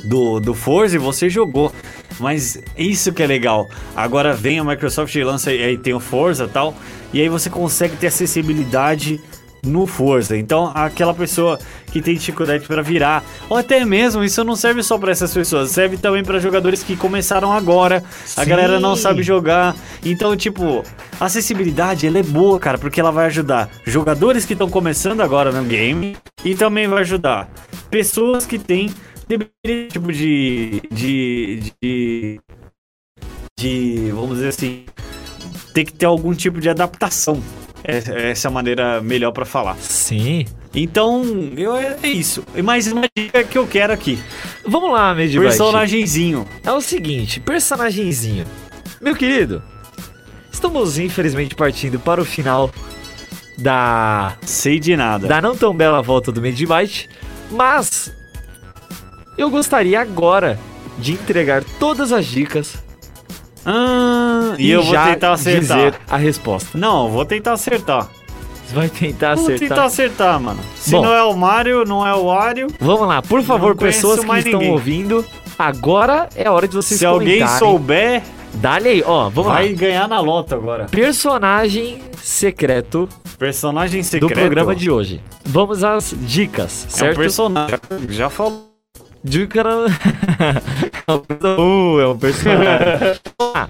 do, do Forza e você jogou. Mas isso que é legal. Agora vem a Microsoft e lança e aí tem o Forza e tal. E aí você consegue ter acessibilidade no Forza. Então, aquela pessoa que tem dificuldade para virar, ou até mesmo isso não serve só para essas pessoas, serve também para jogadores que começaram agora. A Sim. galera não sabe jogar. Então, tipo, a acessibilidade ela é boa, cara, porque ela vai ajudar jogadores que estão começando agora no game e também vai ajudar pessoas que têm tipo de de, de de vamos dizer assim, tem que ter algum tipo de adaptação. É- Essa é a maneira melhor pra falar. Sim. Então, eu, é é isso. Mais uma dica que eu quero aqui. Vamos lá, Medibite. Personagenzinho. É o seguinte, personagenzinho. Meu querido, estamos infelizmente partindo para o final da Sei de nada. da não tão bela volta do Medibite, mas eu gostaria agora de entregar todas as dicas Ah, e, eu vou tentar acertar. dizer a resposta. Não, eu vou tentar acertar. Você vai tentar Vou acertar. tentar acertar, mano. Se Bom. não é o Mario, não é o Wario. Vamos lá, por favor, pessoas que estão ninguém. ouvindo, agora é a hora de vocês Se alguém comentarem. souber, Dá-lhe aí, ó, vamos vai lá. ganhar na loto agora. Personagem secreto Personagem do secreto. programa de hoje. Vamos às dicas, É um certo? personagem. Já falou. Dica. uh, é um personagem. Ah,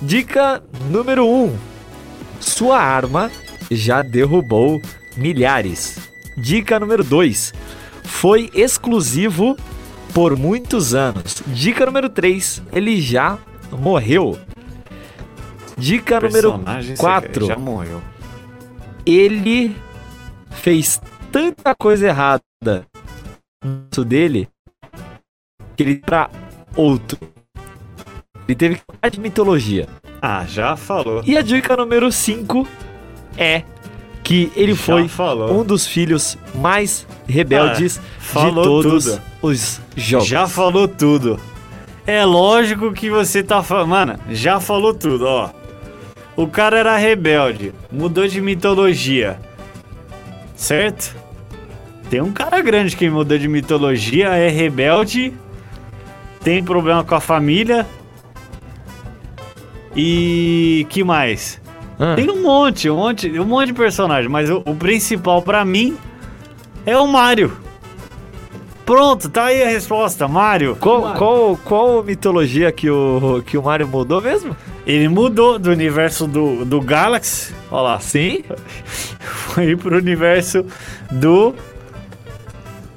dica número 1. Um. Sua arma já derrubou milhares. Dica número 2. Foi exclusivo por muitos anos. Dica número 3. Ele já morreu. Dica número Personagem 4. secreto. Já morreu. Ele fez tanta coisa errada no dele que ele pra outro. Ele teve que falar de mitologia. Ah, já falou. E a dica número 5 é que ele Já foi falou. um dos filhos mais rebeldes de falou todos tudo. os jogos. Já falou tudo. É lógico que você tá falando. Mano, já falou tudo, ó. O cara era rebelde, mudou de mitologia. Certo? Tem um cara grande que mudou de mitologia, é rebelde, tem problema com a família. E que mais? Ah, Tem um monte, um monte, um monte de personagem, mas o, o principal pra mim é o Mario. Pronto, tá aí a resposta, Mario. qual, qual, qual mitologia que o, que o Mario mudou mesmo? Ele mudou do universo do, do Galaxy, ó lá, Sim? foi pro universo do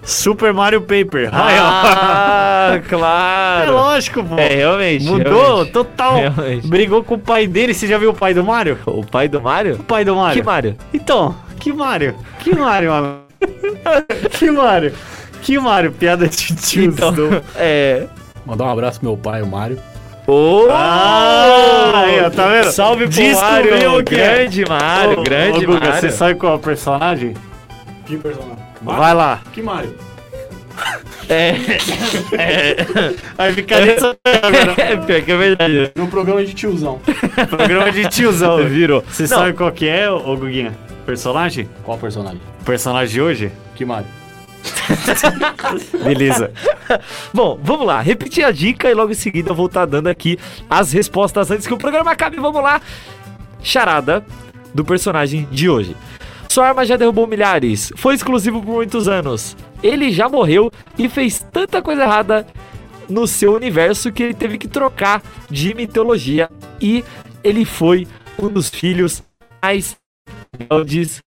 Super Mario Paper. Ah, é claro. lógico, pô. É, realmente. Mudou realmente. total. Realmente. Brigou com o pai dele. Você já viu o pai do Mario? O pai do Mario? O pai do Mario. Que Mario? Então, que Mario? Que Mario, mano? que Mario? Que Mario? Piada de tiozão. Então, é. Mandar um abraço pro meu pai, o Mário. Ô! Ah, aí, ó, tá vendo? Salve pro Descobriu Mário! o é. Grande Mário, Ô, grande ô, Guga, Mário. Você sabe qual é o personagem? Que personagem? Vai lá. Que Mário? É, Vai ficar nessa agora. é pior que é verdade. No programa de tiozão. Programa de tiozão. Virou. Você Não. sabe qual que é, ô Guguinha? Personagem? Qual personagem? O personagem de hoje? Que Mário? Beleza. Bom, vamos lá. Repetir a dica e logo em seguida eu vou estar dando aqui as respostas antes que o programa acabe. Vamos lá. Charada do personagem de hoje. Sua arma já derrubou milhares. Foi exclusivo por muitos anos. Ele já morreu e fez tanta coisa errada no seu universo que ele teve que trocar de mitologia. E ele foi um dos filhos mais rebeldes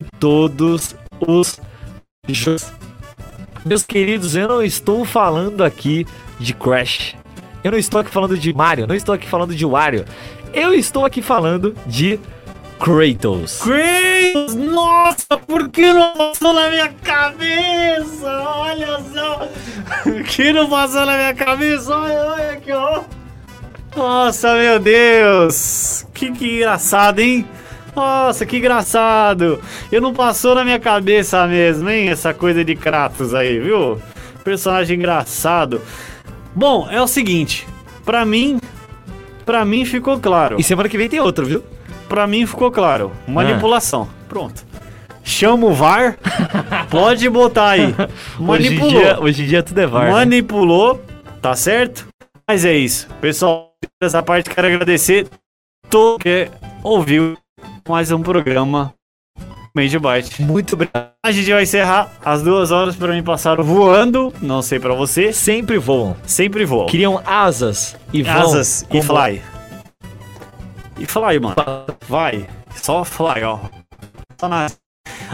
de todos os jogos. Meus queridos, eu não estou falando aqui de Crash. Eu não estou aqui falando de Mario, não estou aqui falando de Wario. Eu estou aqui falando de Kratos. Kratos! Nossa, por que não passou na minha cabeça? Olha só! que não passou na minha cabeça? Olha, olha aqui, ó! Nossa, meu Deus! Que, que engraçado, hein? Nossa, que engraçado! Eu não passou na minha cabeça mesmo, hein? Essa coisa de Kratos aí, viu? Personagem engraçado. Bom, é o seguinte, pra mim, pra mim ficou claro. E semana que vem tem outro, viu? Pra mim ficou claro. Ah. Manipulação. Pronto. Chama o VAR. pode botar aí. Hoje em, Manipulou. dia, hoje em dia tudo é VAR. né? Manipulou. Tá certo? Mas é isso. Pessoal, dessa parte quero agradecer todo que ouviu mais um programa Major Byte. Muito obrigado. A gente vai encerrar as duas horas pra mim passaram voando. Não sei pra você. Sempre voam. Sempre vou. Criam asas e voam. Asas e fly. E fly, mano. Vai. Só fly, ó. Só na...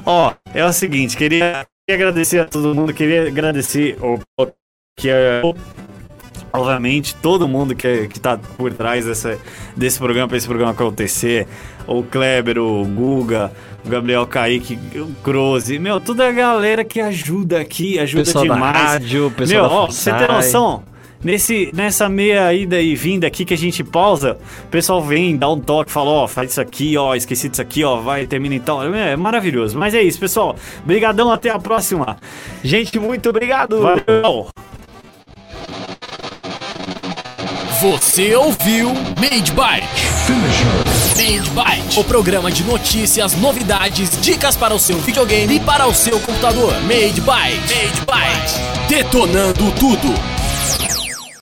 Ó, é o seguinte, queria, queria agradecer a todo mundo, queria agradecer o que é obviamente todo mundo que, é- que tá por trás dessa, desse programa para esse programa acontecer. O Kleber, o Guga, o Gabriel Kaique, o Croze, meu, toda a galera que ajuda aqui, ajuda Pessoal da demais. rádio, pessoal Meu, da ó, você FUNSAI. noção, nesse, nessa meia ida e vinda aqui que a gente pausa, o pessoal vem, dá um toque, fala, ó, faz isso aqui, ó, esqueci disso aqui, ó, vai, termina então. É maravilhoso. Mas é isso, pessoal. Brigadão, até a próxima. Gente, muito obrigado. Valeu. Você ouviu Made Byte. Made Byte, o programa de notícias, novidades, dicas para o seu videogame e para o seu computador. Made Byte. Made Byte. Detonando tudo